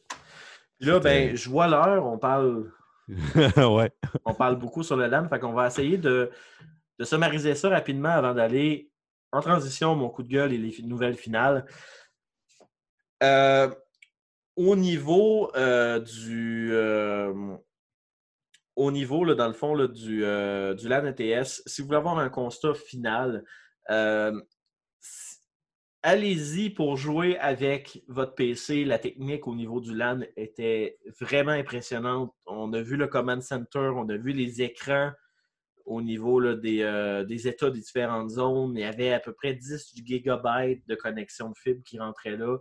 Puis là, ben, je vois l'heure, on parle, ouais. on parle beaucoup sur le LAN, fait qu'on va essayer de, de summariser ça rapidement avant d'aller en transition, mon coup de gueule et les nouvelles finales. Euh, au niveau euh, du. euh, au niveau, là, dans le fond, là, du, euh, du LAN ETS, si vous voulez avoir un constat final, allez-y pour jouer avec votre PC. La technique au niveau du LAN était vraiment impressionnante. On a vu le Command Center, on a vu les écrans au niveau là, des, des états des différentes zones. Il y avait à peu près 10 gigabytes de connexion de fibre qui rentrait là.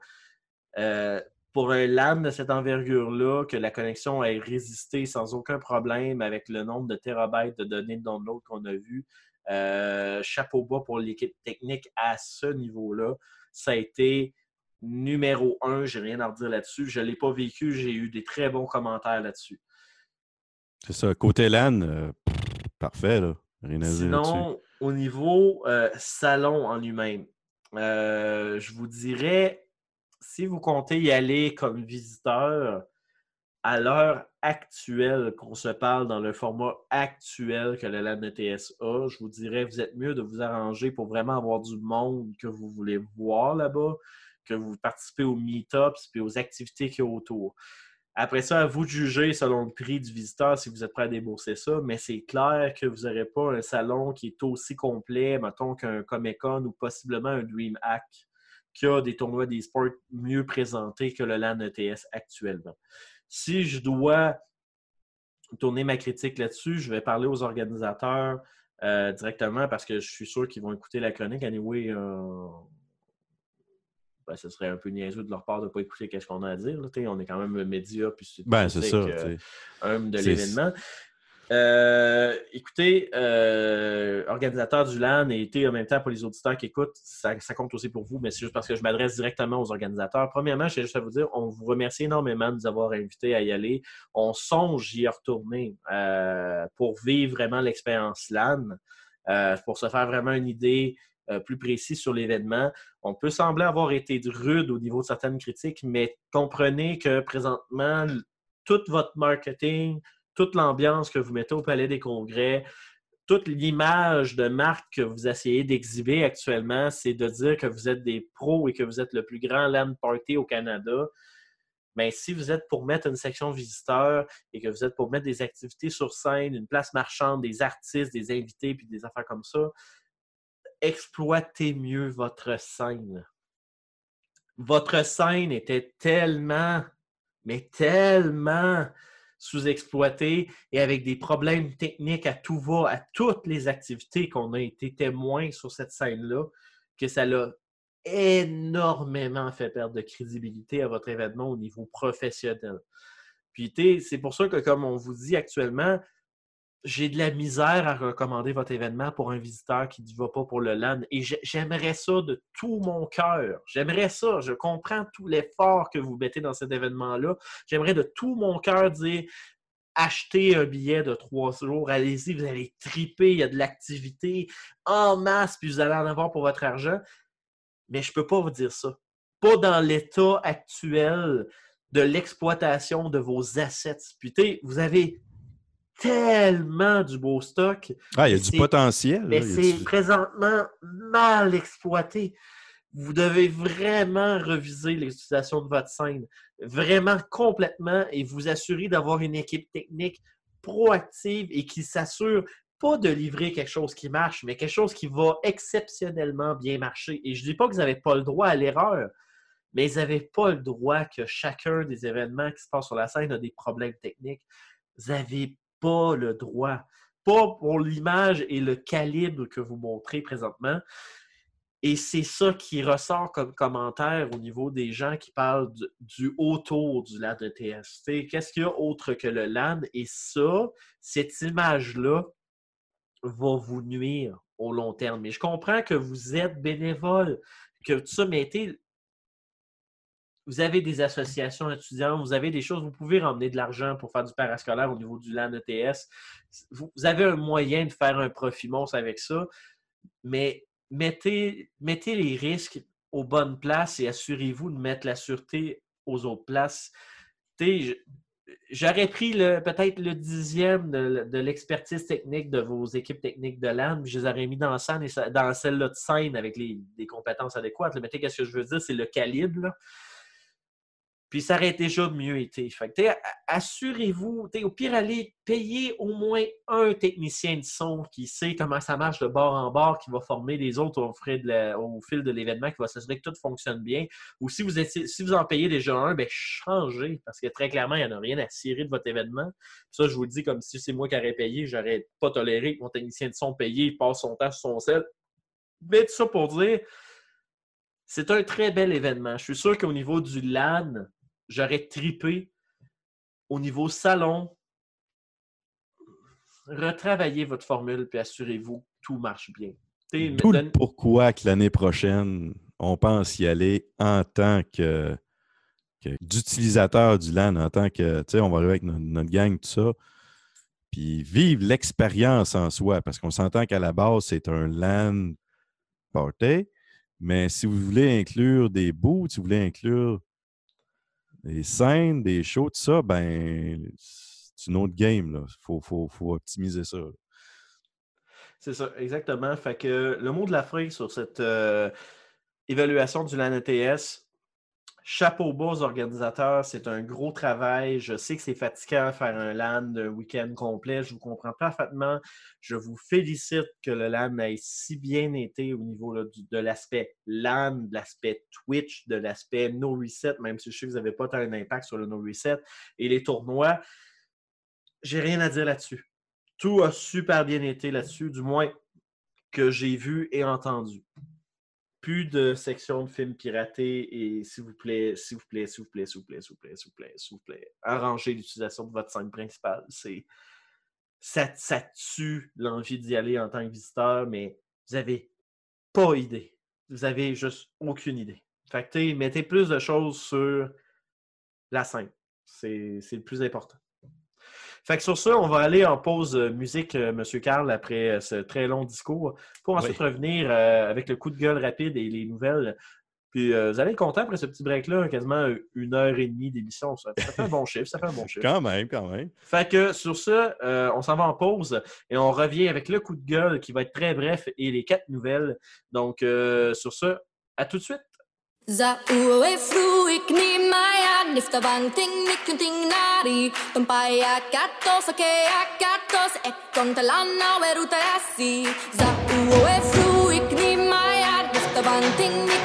Pour un LAN de cette envergure-là, que la connexion ait résisté sans aucun problème avec le nombre de terabytes de données de download qu'on a vu, euh, chapeau bas pour l'équipe technique à ce niveau-là. Ça a été numéro un, j'ai rien à redire là-dessus. Je ne l'ai pas vécu, j'ai eu des très bons commentaires là-dessus. C'est ça. Côté LAN, euh, parfait, là. Rien à dire. Sinon, au niveau euh, salon en lui-même, euh, je vous dirais, si vous comptez y aller comme visiteur, à l'heure actuelle qu'on se parle dans le format actuel que le LAN a, je vous dirais, vous êtes mieux de vous arranger pour vraiment avoir du monde que vous voulez voir là-bas, que vous participez aux meetups et aux activités qu'il y a autour. Après ça, à vous de juger selon le prix du visiteur si vous êtes prêt à débourser ça, mais c'est clair que vous n'aurez pas un salon qui est aussi complet, mettons, qu'un Comic-Con ou possiblement un DreamHack qui a des tournois d'e-sport mieux présentés que le LAN ETS actuellement. Si je dois tourner ma critique là-dessus, je vais parler aux organisateurs euh, directement parce que je suis sûr qu'ils vont écouter la chronique. Anyway, euh, ben, ce serait un peu niaiseux de leur part de ne pas écouter ce qu'on a à dire. là. On est quand même un média, puis c'est Ben, c'est ça. euh, un de l'événement. Euh, écoutez, euh, organisateur du LAN et été en même temps pour les auditeurs qui écoutent, ça, compte aussi pour vous, mais c'est juste parce que je m'adresse directement aux organisateurs. Premièrement, j'ai juste à vous dire, on vous remercie énormément de nous avoir invités à y aller. On songe y retourner euh, pour vivre vraiment l'expérience LAN, pour se faire vraiment une idée plus précise sur l'événement. On peut sembler avoir été rude au niveau de certaines critiques, mais comprenez que présentement, tout votre marketing, toute l'ambiance que vous mettez au Palais des Congrès, toute l'image de marque que vous essayez d'exhiber actuellement, c'est de dire que vous êtes des pros et que vous êtes le plus grand LAN party au Canada. Mais si vous êtes pour mettre une section visiteurs et que vous êtes pour mettre des activités sur scène, une place marchande, des artistes, des invités, puis des affaires comme ça, exploitez mieux votre scène. Votre scène était tellement, mais tellement sous-exploitée et avec des problèmes techniques à tout va, à toutes les activités qu'on a été témoins sur cette scène-là, que ça l'a énormément fait perdre de crédibilité à votre événement au niveau professionnel. Puis, c'est pour ça que, comme on vous dit actuellement, j'ai de la misère à recommander votre événement pour un visiteur qui ne va pas pour le LAN. Et j'ai- j'aimerais ça de tout mon cœur. J'aimerais ça. Je comprends tout l'effort que vous mettez dans cet événement-là. J'aimerais de tout mon cœur dire achetez un billet de trois jours, allez-y, vous allez triper, il y a de l'activité en masse, puis vous allez en avoir pour votre argent. Mais je ne peux pas vous dire ça. Pas dans l'état actuel de l'exploitation de vos assets. Puis, vous avez tellement du beau stock, Ah, il y a du potentiel. mais c'est du- présentement mal exploité. Vous devez vraiment reviser l'utilisation de votre scène, vraiment complètement, et vous assurer d'avoir une équipe technique proactive et qui s'assure pas de livrer quelque chose qui marche, mais quelque chose qui va exceptionnellement bien marcher. Et je ne dis pas que vous n'avez pas le droit à l'erreur, mais vous n'avez pas le droit que chacun des événements qui se passent sur la scène a des problèmes techniques. Vous n'avez pas le droit. Pas pour l'image et le calibre que vous montrez présentement. Et c'est ça qui ressort comme commentaire au niveau des gens qui parlent du, autour du LAN. Qu'est-ce qu'il y a autre que le LAN? Et ça, cette image-là va vous nuire au long terme. Mais je comprends que vous êtes bénévole, que tout ça, mais vous avez des associations étudiantes, vous avez des choses, vous pouvez ramener de l'argent pour faire du parascolaire au niveau du LAN ETS. Vous avez un moyen de faire un profit monstre avec ça, mais mettez, mettez les risques aux bonnes places et assurez-vous de mettre la sûreté aux autres places. J'aurais pris peut-être le dixième de, l'expertise technique de vos équipes techniques de LAN, je les aurais mis dans, dans celle-là de scène avec les, compétences adéquates. Mais qu'est-ce que je veux dire? C'est le calibre. Puis ça aurait déjà mieux été. assurez-vous, au pire, allez payer au moins un technicien de son qui sait comment ça marche de bord en bord, qui va former les autres au, fil de l'événement, qui va s'assurer que tout fonctionne bien. Ou si vous, en payez déjà un, ben changez, parce que très clairement, il n'y en a rien à cirer de votre événement. Ça, je vous dis comme si c'est moi qui aurais payé, j'aurais pas toléré que mon technicien de son payé, passe son temps sur son sel. Mais tout ça pour dire, c'est un très bel événement. Je suis sûr qu'au niveau du LAN, j'aurais tripé au niveau salon. Retravaillez votre formule puis assurez-vous que tout marche bien. pourquoi que l'année prochaine, on pense y aller en tant que, d'utilisateur du LAN, en tant que, tu sais, on va arriver avec notre, gang, tout ça, puis vivre l'expérience en soi, parce qu'on s'entend qu'à la base, c'est un LAN party, mais si vous voulez inclure des bouts, si vous voulez inclure des scènes, des shows, tout ça, ben, c'est une autre game. Il faut, faut, faut, optimiser ça. C'est ça, exactement. Fait que le mot de la fin sur cette euh, évaluation du LAN ETS, Chapeau bas aux organisateurs, c'est un gros travail. Je sais que c'est fatigant faire un LAN de week-end complet. Je vous comprends parfaitement. Je vous félicite que le LAN ait si bien été au niveau de l'aspect LAN, de l'aspect Twitch, de l'aspect No Reset, même si je sais que vous n'avez pas tant un impact sur le No Reset. Et les tournois, j'ai rien à dire là-dessus. Tout a super bien été là-dessus, du moins que j'ai vu et entendu plus de section de films piratés et s'il vous plaît, s'il vous plaît, s'il vous plaît, s'il vous plaît, s'il vous plaît, s'il vous plaît, s'il vous plaît, arrangez l'utilisation de votre scène principale. C'est ça, tue l'envie d'y aller en tant que visiteur, mais vous n'avez pas idée. Vous avez juste aucune idée. Fait que mettez plus de choses sur la scène. C'est le plus important. Fait que sur ça, on va aller en pause euh, musique, euh, M. Carl, après euh, ce très long discours, pour ensuite revenir avec le coup de gueule rapide et les nouvelles. Puis vous allez être content après ce petit break-là, quasiment une heure et demie d'émission. Ça, fait un bon chiffre, ça fait un bon chiffre. quand même, quand même. Fait que sur ça, on s'en va en pause et on revient avec le coup de gueule qui va être très bref et les quatre nouvelles. Donc sur ça, à tout de suite. Zauefruik ni maia niftavanting nikunting nari Tompaia katos akea katos ekontalana weruta asi Zauefruik ni maia niftavanting nikunting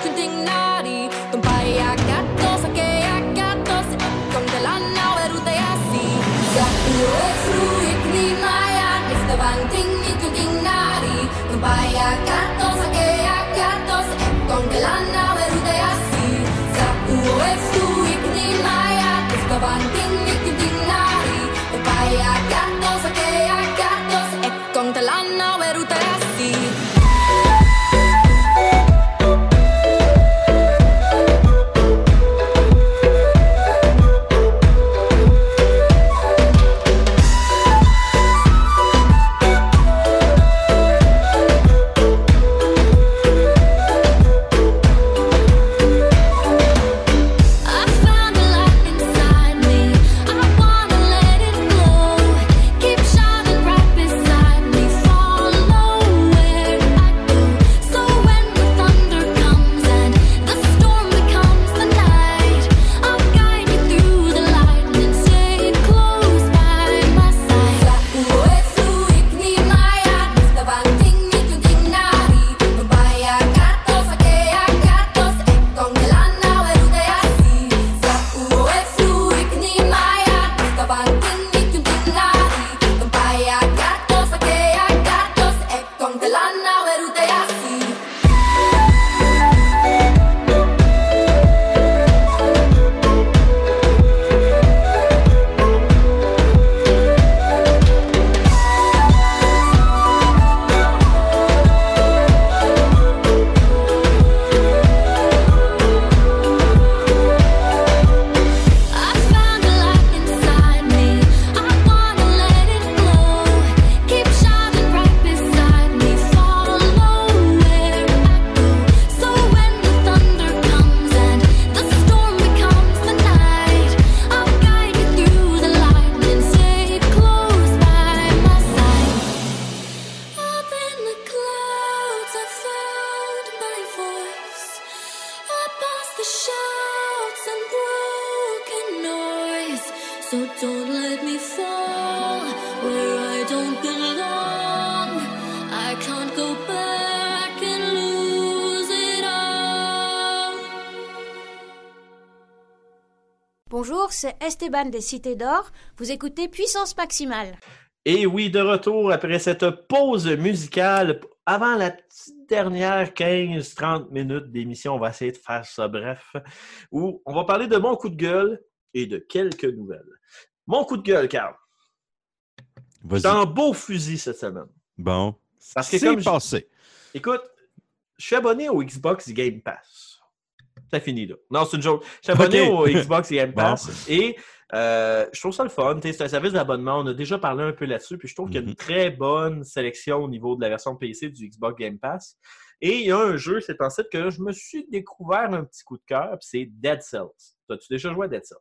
Bonjour, c'est Esteban des Cités d'Or. Vous écoutez Puissance Maximale. Et oui, de retour après cette pause musicale. Avant la petite dernière 15-30 minutes d'émission, on va essayer de faire ça bref, où on va parler de mon coup de gueule et de quelques nouvelles. Mon coup de gueule, Carl. Vas-y. C'est un beau fusil cette semaine. Bon. Parce que C'est comme je- passé. Écoute, je suis abonné au Xbox Game Pass. Ça finit là. Non, c'est une joke. Je suis abonné au Xbox Game Bon. Pass et euh, je trouve ça le fun. C'est un service d'abonnement. On a déjà parlé un peu là-dessus. Puis je trouve qu'il y a Mhm. une très bonne sélection au niveau de la version PC du Xbox Game Pass. Et il y a un jeu, c'est en site que je me suis découvert un petit coup de cœur. Puis c'est Dead Cells. As-tu déjà joué à Dead Cells?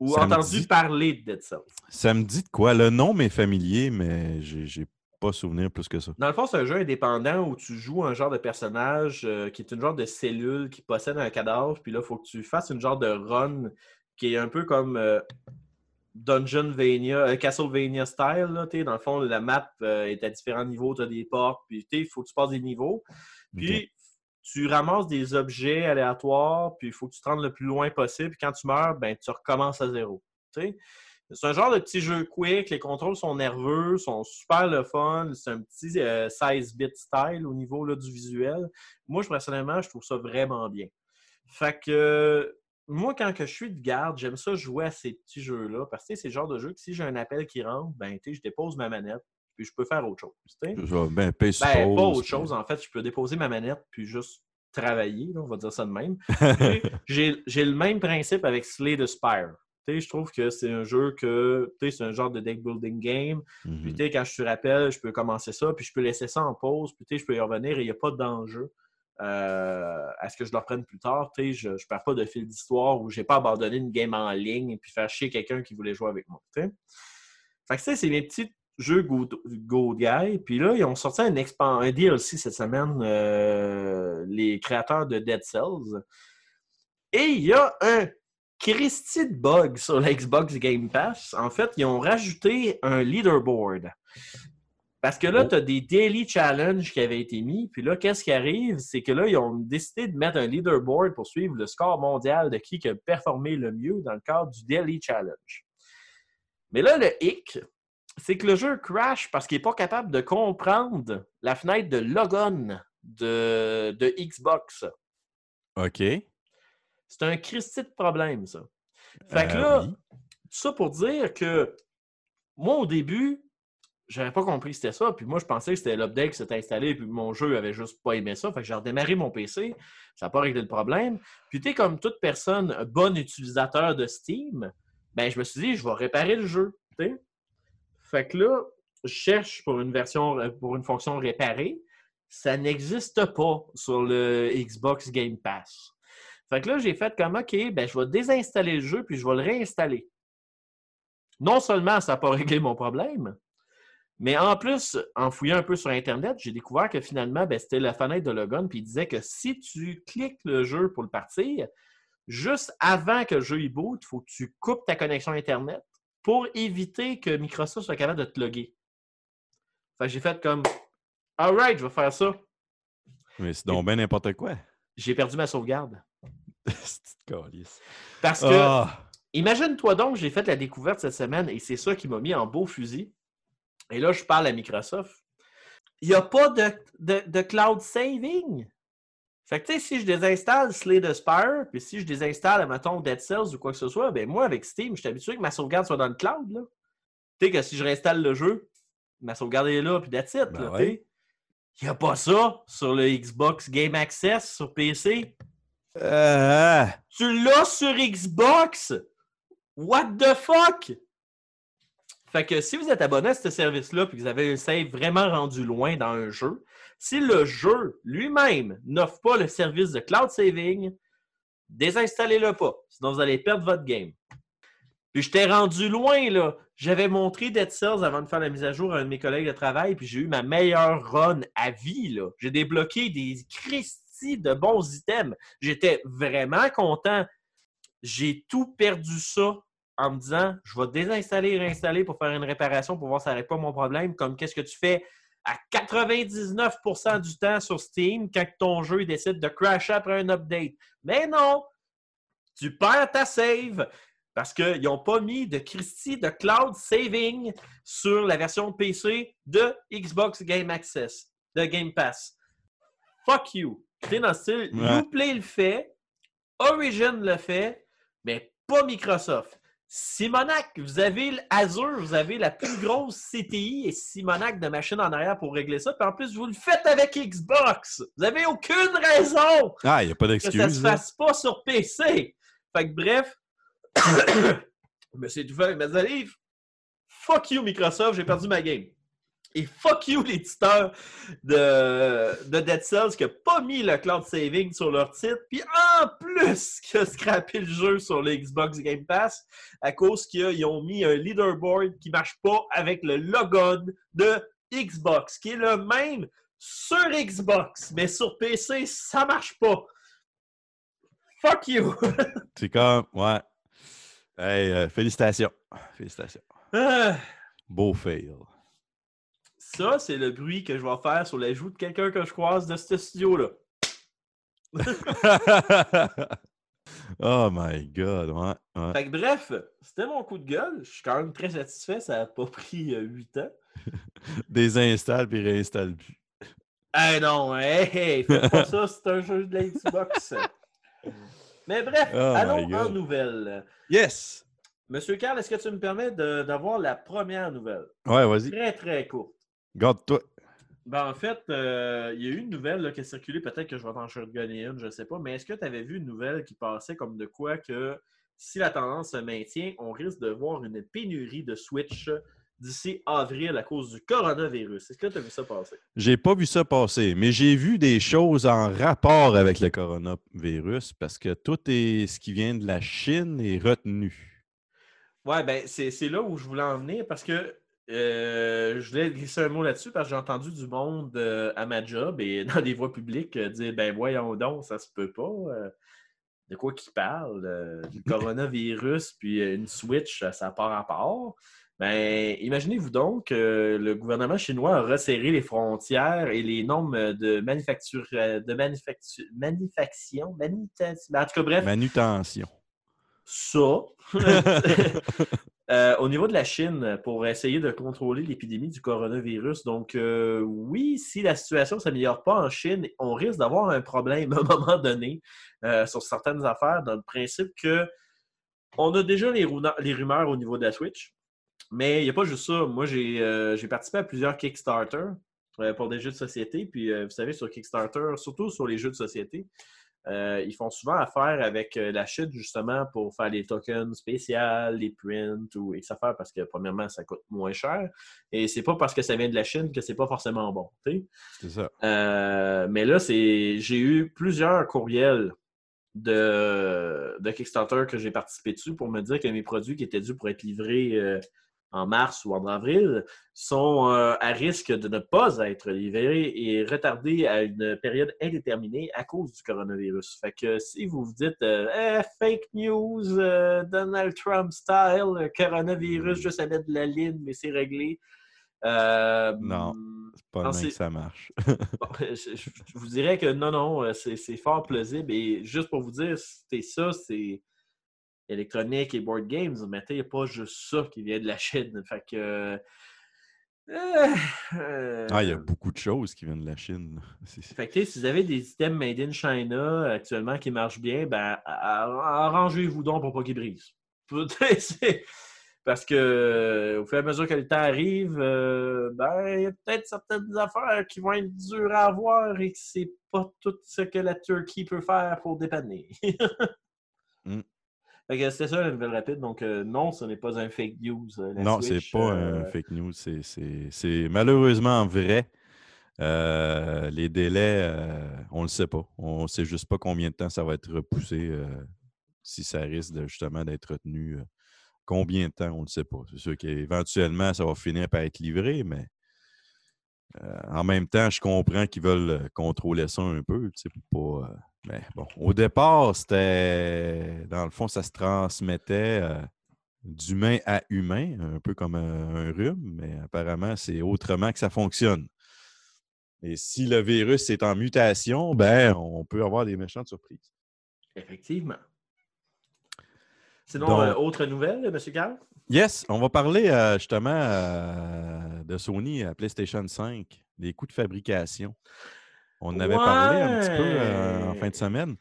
Ou Ça entendu dit- parler de Dead Cells? Ça me dit de quoi? Le nom m'est familier, mais j'ai j'ai pas souvenir plus que ça. Dans le fond, c'est un jeu indépendant où tu joues un genre de personnage euh, qui est une genre de cellule qui possède un cadavre, puis là, il faut que tu fasses une genre de run qui est un peu comme euh, Dungeonvania, euh, Castlevania style. Là, dans le fond, la map euh, est à différents niveaux, tu as des portes, puis il faut que tu passes des niveaux. Puis tu ramasses des objets aléatoires, puis il faut que tu te rendes le plus loin possible. Puis quand tu meurs, ben, tu recommences à zéro. t'sais. C'est un genre de petit jeu quick, les contrôles sont nerveux, sont super le fun. C'est un petit euh, 16-bit style au niveau là, du visuel. Moi, personnellement, je trouve ça vraiment bien. Fait que euh, moi, quand que je suis de garde, j'aime ça jouer à ces petits jeux-là. Parce que c'est le genre de jeu que si j'ai un appel qui rentre, ben, je dépose ma manette, puis je peux faire autre chose. tu sais. Je vais ben, Ben, pas autre chose. En fait, je peux déposer ma manette puis juste travailler, là, on va dire ça de même. J'ai le même principe avec Slay the Spire. Je trouve que c'est un jeu que, tu sais, c'est un genre de deck building game. Mhm. Puis, tu sais, quand je te rappelle, je peux commencer ça, puis je peux laisser ça en pause, puis, je peux y revenir et il n'y a pas d'enjeu euh, à ce que je le reprenne plus tard. Je ne perds pas de fil d'histoire ou je n'ai pas abandonné une game en ligne et puis faire chier quelqu'un qui voulait jouer avec moi. tu sais. Fait que ça, c'est mes petits jeux Go, Go Guy. Puis là, ils ont sorti un, un DLC cette semaine, euh, les créateurs de Dead Cells. Et il y a un Christy de bug sur la Xbox Game Pass. En fait, ils ont rajouté un leaderboard. Parce que là, Oh. tu as des daily challenges qui avaient été mis. Puis là, qu'est-ce qui arrive? C'est que là, ils ont décidé de mettre un leaderboard pour suivre le score mondial de qui qui a performé le mieux dans le cadre du daily challenge. Mais là, le hic, c'est que le jeu crash parce qu'il n'est pas capable de comprendre la fenêtre de logon de, de Xbox. OK. C'est un Christy de problème, ça. Fait que Euh, là, oui. tout ça pour dire que moi, au début, j'avais pas compris que c'était ça. Puis moi, je pensais que c'était l'update qui s'était installé, puis mon jeu avait juste pas aimé ça. Fait que j'ai redémarré mon PC. Ça n'a pas réglé le problème. Puis tu sais, comme toute personne, bon utilisateur de Steam, ben je me suis dit, je vais réparer le jeu. Fait que là, je cherche pour une version, pour une fonction réparer. Ça n'existe pas sur le Xbox Game Pass. Fait que là, j'ai fait comme OK, ben, je vais désinstaller le jeu puis je vais le réinstaller. Non seulement ça n'a pas réglé mon problème, mais en plus, en fouillant un peu sur Internet, j'ai découvert que finalement, ben, c'était la fenêtre de Logan, puis il disait que si tu cliques le jeu pour le partir, juste avant que le jeu y boot, il faut que tu coupes ta connexion Internet pour éviter que Microsoft soit capable de te loguer. Fait que j'ai fait comme Alright, je vais faire ça. Mais c'est donc bien n'importe quoi. J'ai perdu ma sauvegarde. Parce que Ah! Imagine-toi donc, j'ai fait la découverte cette semaine et c'est ça qui m'a mis en beau fusil. Et là, je parle à Microsoft. Il n'y a pas de, de- de cloud saving. Fait que, tu sais, si je désinstalle Slay the Spire, puis si je désinstalle, mettons, Dead Cells ou quoi que ce soit, ben moi, avec Steam, je suis habitué que ma sauvegarde soit dans le cloud, là. Tu sais, que si je réinstalle le jeu, ma sauvegarde est là, puis that's it, Ben ouais. Il n'y a pas ça sur le Xbox Game Access sur PC. Euh, Tu l'as sur Xbox? What the fuck? Fait que si vous êtes abonné à ce service-là et que vous avez un save vraiment rendu loin dans un jeu, si le jeu lui-même n'offre pas le service de cloud saving, désinstallez-le pas. Sinon, vous allez perdre votre game. Puis je t'ai rendu loin, là. J'avais montré Dead Cells avant de faire la mise à jour à un de mes collègues de travail, puis j'ai eu ma meilleure run à vie, là. J'ai débloqué des De bons items. J'étais vraiment content. J'ai tout perdu ça en me disant je vais désinstaller et réinstaller pour faire une réparation pour voir si ça règle pas mon problème. Comme qu'est-ce que tu fais? À 99% du temps sur Steam quand ton jeu décide de crasher après un update. Mais non! Tu perds ta save parce qu'ils n'ont pas mis de Christie de cloud saving sur la version PC de Xbox Game Access, de Game Pass. Fuck you. Dans le style, Ouais. Uplay le fait, Origin le fait, mais pas Microsoft. Simonac, vous avez l'Azure, vous avez la plus grosse CTI et Simonac de machine en arrière pour régler ça. Puis en plus, vous le faites avec Xbox. Vous n'avez aucune raison Ah, il n'y a pas que ça se d'excuse. là. fasse pas sur PC. Fait que bref, tout fait avec ma salive. Fuck you Microsoft, j'ai perdu ma game. Et fuck you l'éditeur de, de Dead Cells qui n'a pas mis le cloud saving sur leur titre, puis en plus qui a scrappé le jeu sur le Xbox Game Pass à cause qu'ils ont mis un leaderboard qui marche pas avec le logon de Xbox, qui est le même sur Xbox, mais sur PC, ça marche pas. Fuck you! C'est comme, ouais. Hey, euh, félicitations. Félicitations. Ah, Beau fail. Ça, c'est le bruit que je vais faire sur la joue de quelqu'un que je croise de ce studio-là. oh my God, ouais. ouais. Fait que bref, c'était mon coup de gueule. Je suis quand même très satisfait. Ça n'a pas pris euh, 8 ans. Désinstalle puis réinstalle plus. Eh non, hey, hey, faites pas ça, c'est un jeu de la Xbox. Mais bref, Oh allons en nouvelles. Yes! Monsieur Carl, est-ce que tu me permets d'avoir la première nouvelle? Ouais, vas-y. Très, très courte. Garde-toi. Ben, en fait, euh, il y a eu une nouvelle là, qui a circulé, peut-être que je vais t'en shotgunner une, je ne sais pas, mais est-ce que tu avais vu une nouvelle qui passait comme de quoi que si la tendance se maintient, on risque de voir une pénurie de Switch d'ici avril à cause du coronavirus? Est-ce que tu as vu ça passer? J'ai pas vu ça passer, mais j'ai vu des choses en rapport avec le coronavirus parce que tout est ce qui vient de la Chine est retenu. Ouais, ben c'est là où je voulais en venir parce que euh, je voulais glisser un mot là-dessus parce que j'ai entendu du monde euh, à ma job et dans des voix publiques euh, dire ben voyons donc, ça se peut pas. de quoi qu'ils parlent? du coronavirus, puis une Switch, ça part à part. Ben, imaginez-vous donc que le gouvernement chinois a resserré les frontières et les normes de manufacture de manufacture manufacture, manutention- en tout cas, bref, Manutention. ça. Euh, au niveau de la Chine, pour essayer de contrôler l'épidémie du coronavirus. Donc, euh, oui, si la situation ne s'améliore pas en Chine, on risque d'avoir un problème à un moment donné euh, sur certaines affaires, dans le principe que on a déjà les, rumeurs au niveau de la Switch, mais il n'y a pas juste ça. Moi, j'ai participé à plusieurs Kickstarter pour des jeux de société. Puis, vous savez, sur Kickstarter, surtout sur les jeux de société, euh, ils font souvent affaire avec euh, la Chine justement pour faire les tokens spéciaux, les prints ou X affaires parce que premièrement, ça coûte moins cher. Et c'est pas parce que ça vient de la Chine que c'est pas forcément bon. C'est ça. Euh, mais là, c'est j'ai eu plusieurs courriels de, de Kickstarter que j'ai participé dessus pour me dire que mes produits qui étaient dus pour être livrés en mars ou en avril sont euh, à risque de ne pas être livrés et retardés à une période indéterminée à cause du coronavirus. Fait que si vous vous dites euh, Eh, fake news, euh, Donald Trump style, coronavirus, juste à mettre de la ligne, mais c'est réglé. Non. C'est pas Non, que ça marche. Bon, je, vous dirais que non, non, c'est c'est fort plausible. Et juste pour vous dire, c'est ça, c'est électronique et board games, mais il n'y a pas juste ça qui vient de la Chine. Fait que. euh, euh, Ah, il y a beaucoup de choses qui viennent de la Chine. Fait que, si vous avez des items made in China actuellement qui marchent bien, ben, arrangez-vous donc pour pas qu'ils brisent. Parce que euh, au fur et à mesure que le temps arrive, euh, ben, il y a peut-être certaines affaires qui vont être dures à avoir et que c'est pas tout ce que la Turquie peut faire pour dépanner. Mm. C'était ça la nouvelle rapide. Donc, euh, non, ce n'est pas un fake news. euh, la non, c'est Switch, pas euh, un fake news. c'est- C'est c'est malheureusement vrai. Euh, les délais, euh, on ne le sait pas. On ne sait juste pas combien de temps ça va être repoussé, euh, si ça risque de, justement d'être retenu. euh, combien de temps, on ne le sait pas. C'est sûr qu'éventuellement, ça va finir par être livré, mais euh, en même temps, je comprends qu'ils veulent euh, contrôler ça un peu. pour pas, euh, mais bon, au départ, c'était. Dans le fond, ça se transmettait. euh, d'humain à humain, un peu comme un, un rhume, mais apparemment, c'est autrement que ça fonctionne. Et si le virus est en mutation, ben, on peut avoir des méchantes surprises. Effectivement. Sinon, Donc- euh, autre nouvelle, M. Carl? Yes, on va parler euh, justement euh, de Sony à PlayStation 5, des coûts de fabrication. On en avait parlé un petit peu euh, en fin de semaine.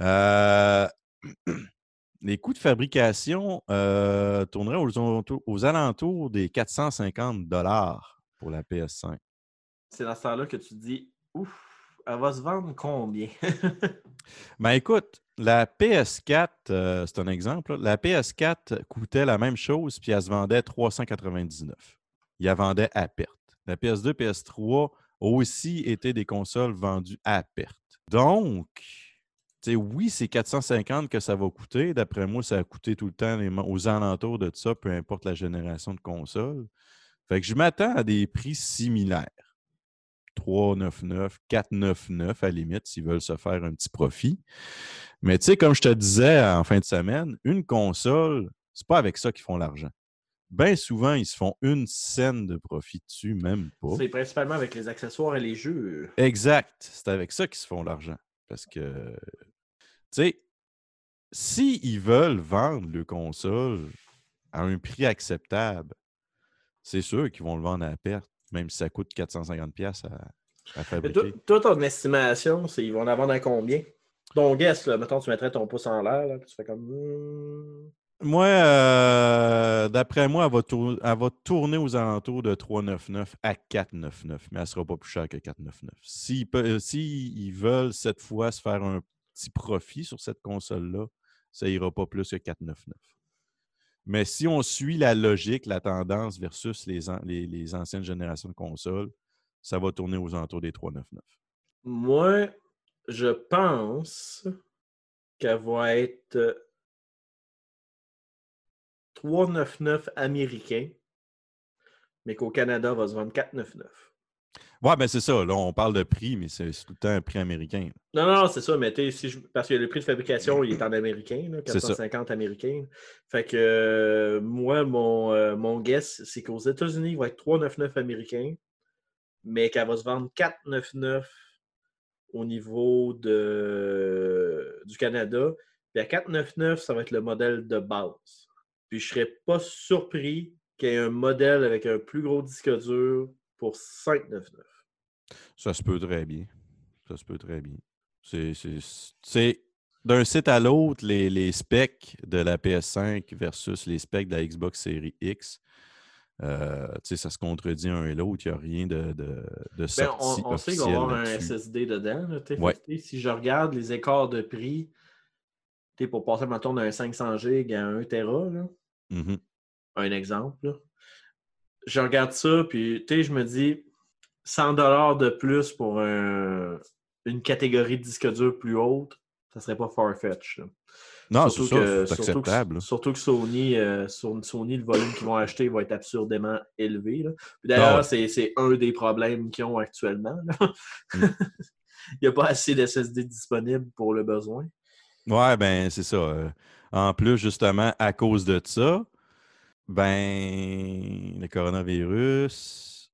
Euh, les coûts de fabrication euh, tourneraient aux, alentours- aux alentours des 450 dollars pour la PS5. C'est dans ce temps-là que tu te dis, ouf, elle va se vendre combien? Ben écoute, la PS4, euh, c'est un exemple, là, la PS4 coûtait la même chose, puis elle se vendait 399. Il la vendait à perte. La PS2, PS3 aussi été des consoles vendues à perte. Donc, oui, c'est 450 que ça va coûter. D'après moi, ça a coûté tout le temps aux alentours de ça, peu importe la génération de console. Fait que je m'attends à des prix similaires. 399, 499 à la limite, s'ils veulent se faire un petit profit. Mais tu sais, comme je te disais en fin de semaine, une console, c'est pas avec ça qu'ils font l'argent. Bien souvent, ils se font une scène de profit dessus, même pas. C'est principalement avec les accessoires et les jeux. Exact. C'est avec ça qu'ils se font l'argent. Parce que, tu sais, s'ils veulent vendre le console à un prix acceptable, c'est sûr qu'ils vont le vendre à la perte, même si ça coûte 450$ piastres à, fabriquer. toi, ton estimation, c'est ils vont en vendre à combien? Ton guess, là, mettons, tu mettrais ton pouce en l'air, tu fais comme. Moi, euh, d'après moi, elle va, tourner aux alentours de 3,99 à 4,99, mais elle ne sera pas plus chère que 4,99. S'ils pe- euh, S'ils veulent cette fois se faire un petit profit sur cette console-là, ça ira pas plus que 4,99. Mais si on suit la logique, la tendance versus les, les anciennes générations de consoles, ça va tourner aux alentours des 3,99. Moi, je pense qu'elle va être euh, 3,99 américain, mais qu'au Canada, va se vendre 4,99. Ouais, ben c'est ça. Là, on parle de prix, mais c'est tout le temps un prix américain. Non, non, c'est ça, mais si je- parce que le prix de fabrication, il est en américain, là, C'est ça. 450 américains. Fait que euh, moi, mon, euh, mon guess, c'est qu'aux États-Unis, il va être 3,99 américain, mais qu'elle va se vendre 4,99 au niveau de, du Canada. Puis à 4,99, ça va être le modèle de base. Puis je serais pas surpris qu'il y ait un modèle avec un plus gros disque dur pour 5,99. Ça se peut très bien. Ça se peut très bien. C'est- d'un site à l'autre, les, les specs de la PS5 versus les specs de la Xbox Series X. euh, tu sais, ça se contredit un et l'autre. Il n'y a rien de, de, de Ben, sorti on, on sait qu'il va avoir un. SSD dedans. là, Ouais. Si je regarde les écarts de prix, pour passer mettons, d'un 500 GB à 1 Tera, là, Mhm. un exemple, là, je regarde ça, puis je me dis 100 de plus pour un- une catégorie de disque dur plus haute, ça serait pas far-fetch. là. Non, c'est ça, surtout que- acceptable. Surtout que Sony, euh, sur- Sony, le volume qu'ils vont acheter va être absurdément élevé. Ah D'ailleurs, ouais. c'est un des problèmes qu'ils ont actuellement. là. Mm. Il n'y a pas assez d'SSD disponible pour le besoin. Ouais, ben c'est ça. En plus, justement, à cause de ça, ben le coronavirus,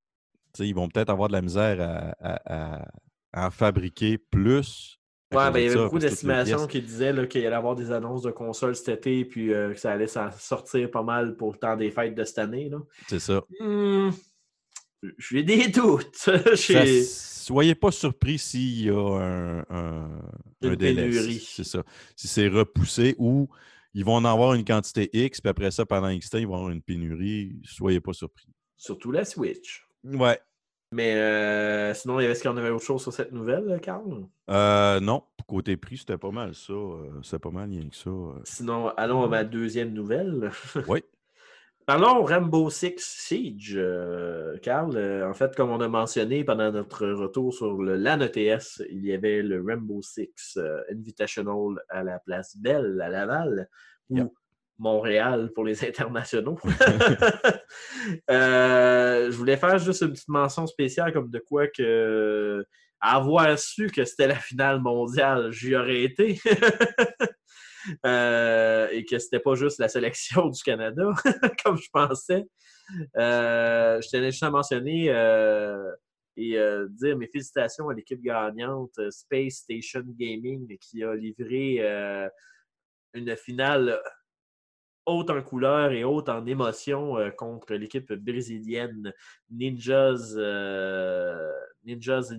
ils vont peut-être avoir de la misère à, à- à- à en fabriquer plus. Ouais, ben, il y avait ça, beaucoup d'estimations qui disaient qu'il allait y avoir des annonces de consoles cet été puis euh, que ça allait s'en sortir pas mal pour le temps des fêtes de cette année. Là. C'est ça. Hmm, J'ai des doutes. Ça, soyez pas surpris s'il y a un, un, Une un délai. pénurie. C'est ça. Si c'est repoussé ou ils vont en avoir une quantité X, puis après ça, pendant X temps, ils vont avoir une pénurie. Soyez pas surpris. Surtout la Switch. Ouais. Mais euh, sinon, est-ce qu'on avait autre chose sur cette nouvelle, Carl? Euh, non, côté prix, c'était pas mal ça. euh, C'était pas mal rien que ça. euh. Sinon, allons à ma deuxième nouvelle. Oui. Parlons Rainbow Six Siege, euh, Carl. Euh, en fait, comme on a mentionné pendant notre retour sur le LAN ETS, il y avait le Rainbow Six euh, Invitational à la place Belle, à Laval, ou Yep. Montréal pour les internationaux. Euh, je voulais faire juste une petite mention spéciale comme de quoi que avoir su que c'était la finale mondiale, j'y aurais été. euh, et que c'était pas juste la sélection du Canada, comme je pensais. Euh, je tenais juste à mentionner euh, et dire mes félicitations à l'équipe gagnante Space Station Gaming qui a livré une finale haute en couleur et haute en émotion contre l'équipe brésilienne Ninjas, in,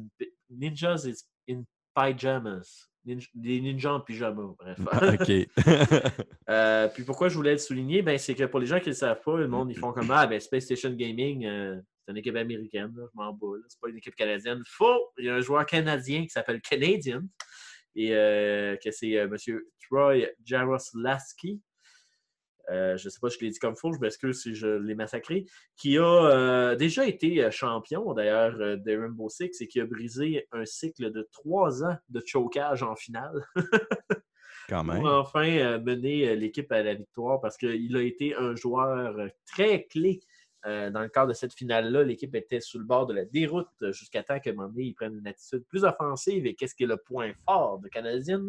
Ninjas in Pyjamas. Ninj- des ninjas en pyjama, bref. OK. Euh, puis pourquoi je voulais le souligner, ben, c'est que pour les gens qui ne le savent pas, le monde, ils font comme Ah, ben, Space Station Gaming, euh, c'est une équipe américaine, là, je m'en bats, c'est pas une équipe canadienne. Faux! Il y a un joueur canadien qui s'appelle Canadian, et euh, que c'est euh, M. Troy Jaroslaski. Euh, je ne sais pas si je l'ai dit comme faux, je m'excuse si je l'ai massacré, qui a euh, déjà été euh, champion d'ailleurs euh, de Rainbow Six et qui a brisé un cycle de trois ans de chocage en finale Quand même. pour enfin mener l'équipe à la victoire parce qu'il a été un joueur très clé euh, dans le cadre de cette finale-là. L'équipe était sur le bord de la déroute jusqu'à temps qu'à un moment une attitude plus offensive. Et qu'est-ce qui est le point fort de Canadiens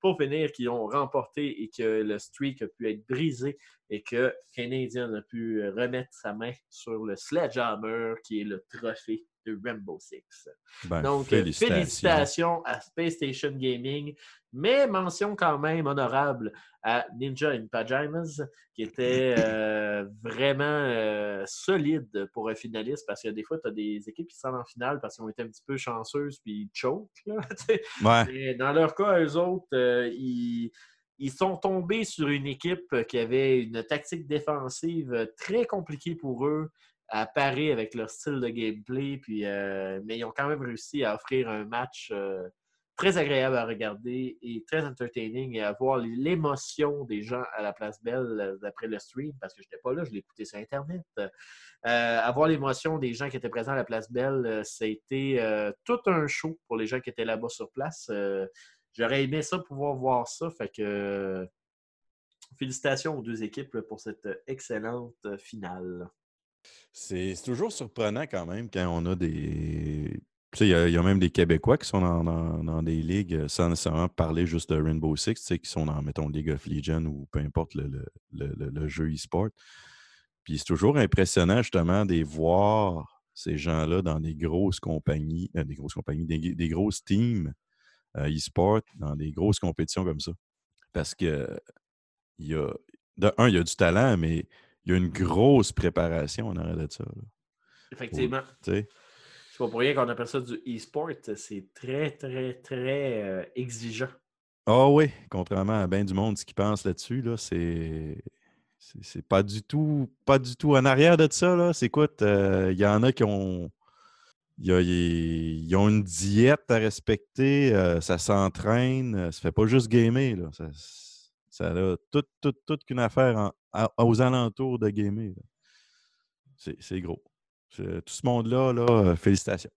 pour finir qu'ils ont remporté et que le streak a pu être brisé et que Canadian a pu remettre sa main sur le Sledgehammer qui est le trophée de Rainbow Six. Ben, Donc, euh, félicitations. félicitations à Space Station Gaming, mais mention quand même honorable à Ninja in Pajamas, qui était euh, vraiment euh, solide pour un finaliste, parce que des fois, tu as des équipes qui sont en finale parce qu'ils ont été un petit peu chanceuses puis ils choke. là. Ouais. Dans leur cas, eux autres, euh, ils, ils sont tombés sur une équipe qui avait une tactique défensive très compliquée pour eux à parer avec leur style de gameplay. Puis, euh, mais ils ont quand même réussi à offrir un match euh, très agréable à regarder et très entertaining et à voir l'émotion des gens à la place Belle euh, d'après le stream, parce que je n'étais pas là, je écouté sur Internet. Avoir l'émotion des gens qui étaient présents à la place Belle, ça a été euh, tout un show pour les gens qui étaient là-bas sur place. J'aurais aimé ça, pouvoir voir ça. Fait que félicitations aux deux équipes pour cette excellente finale. C'est toujours surprenant quand même quand on a des. Tu sais, il y, a- même des Québécois qui sont dans, dans- des ligues euh, sans nécessairement parler juste de Rainbow Six, tu sais, qui sont dans, mettons, League of Legends ou peu importe le, le- le- le- jeu e-sport. Puis c'est toujours impressionnant justement de voir ces gens-là dans des grosses compagnies, euh, des grosses compagnies, des, des grosses teams euh, e-sport, dans des grosses compétitions comme ça. Parce que il y a, de un, il y a du talent, mais il y a une grosse préparation en arrière de ça. là. Effectivement. Tu sais. C'est pas pour rien qu'on appelle ça du e-sport. C'est très, très, très euh, exigeant. Ah oui, contrairement à bien du monde ce qui pense là-dessus, là, c'est. C'est pas du tout pas du tout en arrière de ça. Là. C'est quoi? t'as- Il y en a qui ont. ils ont une diète à respecter, euh, ça s'entraîne, euh, ça fait pas juste gamer. Là. Ça, ça a toute, toute, toute qu'une affaire en- à- aux alentours de gamer. C'est gros. Tout ce monde-là, là, euh, félicitations.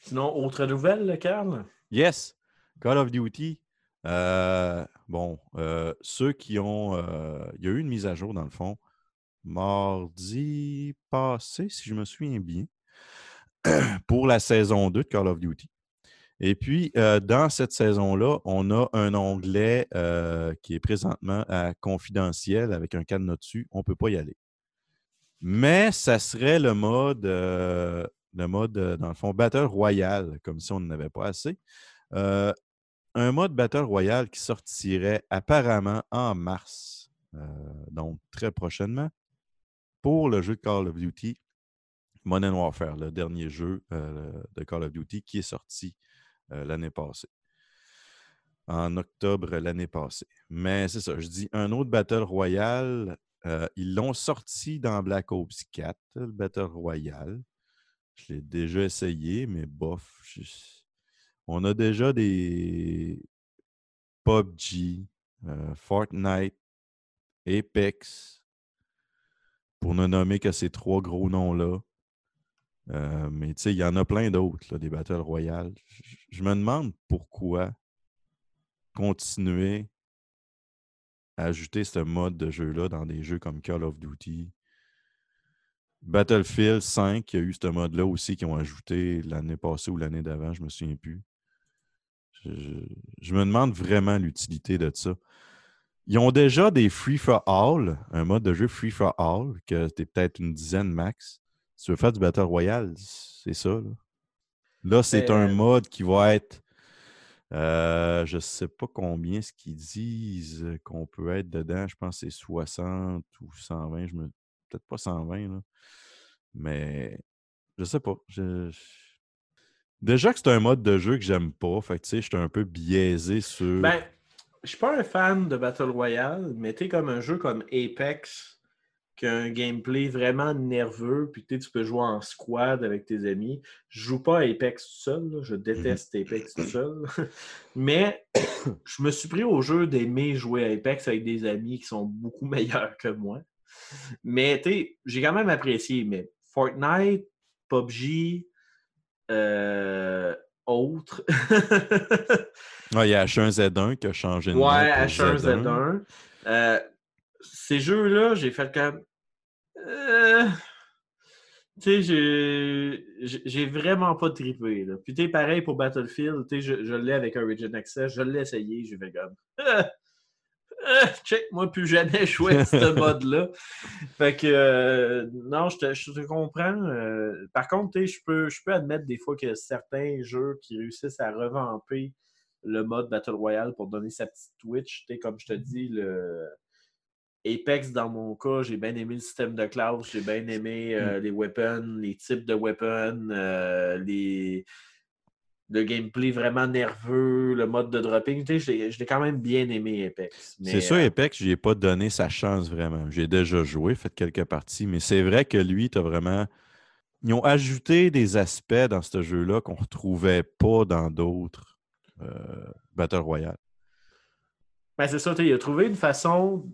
Sinon, autre nouvelle, Carl? Yes, Call of Duty. euh, bon, euh, ceux qui ont. euh, il y a eu une mise à jour, dans le fond, mardi passé, si je me souviens bien, pour la saison 2 de Call of Duty. Et puis, euh, dans cette saison-là, on a un onglet euh, qui est présentement à confidentiel avec un cadenas dessus. On ne peut pas y aller. Mais ça serait le mode, euh, le mode, dans le fond, Battle Royale, comme si on n'en avait pas assez. Un mode Battle Royale qui sortirait apparemment en mars, donc très prochainement, pour le jeu de Call of Duty Modern Warfare, le dernier jeu de Call of Duty qui est sorti l'année passée. En octobre l'année passée. Mais c'est ça, je dis un autre Battle Royale. euh, ils l'ont sorti dans Black Ops 4, le Battle Royale. Je l'ai déjà essayé, mais bof. On a déjà des PUBG, euh, Fortnite, Apex, pour ne nommer que ces trois gros noms-là. Euh, mais tu sais, il y en a plein d'autres, des Battle Royale. Je- me demande pourquoi continuer à ajouter ce mode de jeu-là dans des jeux comme Call of Duty. Battlefield 5, il y a eu ce mode-là aussi qu'ils ont ajouté l'année passée ou l'année d'avant, je me souviens plus. Je, je me demande vraiment l'utilité de ça. Ils ont déjà des free for all, un mode de jeu free for all, que t'es peut-être une dizaine max. Si tu veux faire du Battle Royale, c'est ça. Là, Là, c'est Mais, un euh, mode qui va être. euh, je ne sais pas combien ce qu'ils disent qu'on peut être dedans. Je pense que c'est 60 ou 120. Je me... Peut-être pas 120, là. Mais je sais pas. Je- je- Déjà que c'est un mode de jeu que j'aime pas. Fait que tu sais, j'étais un peu biaisé sur. Ben, je suis pas un fan de Battle Royale, mais tu comme un jeu comme Apex, qui a un gameplay vraiment nerveux, puis tu peux jouer en squad avec tes amis. Je joue pas à Apex tout seul, là, je déteste Apex tout seul. mais je me suis pris au jeu d'aimer jouer à Apex avec des amis qui sont beaucoup meilleurs que moi. Mais tu sais, j'ai quand même apprécié. Mais Fortnite, PUBG, euh, autres. Ouais, il y a H1Z1 qui a changé de nom. Ouais, pour H1Z1. Z1. Euh, ces jeux-là, j'ai fait comme. Euh, tu sais, j'ai- vraiment pas trippé. Là. Puis, tu pareil pour Battlefield, tu je, je l'ai avec Origin Access, je l'ai essayé, j'ai fait comme. Euh, euh, check, moi, plus jamais joué à ce mode-là. Fait que, euh, non, je te, je te comprends. par contre, je peux, je peux admettre des fois que certains jeux qui réussissent à revamper le mode Battle Royale pour donner sa petite Twitch, comme je te dis, le Apex, dans mon cas, j'ai bien aimé le système de classe, j'ai bien aimé euh, les weapons, les types de weapons, euh, les... le gameplay vraiment nerveux, le mode de dropping. Tu sais, je l'ai- quand même bien aimé, Apex. C'est sûr, euh, Apex, je n'y ai pas donné sa chance vraiment. J'ai déjà joué, fait quelques parties, mais c'est vrai que lui, tu as vraiment. Ils ont ajouté des aspects dans ce jeu-là qu'on ne retrouvait pas dans d'autres Battle Royale. Ben, c'est ça, il a trouvé une façon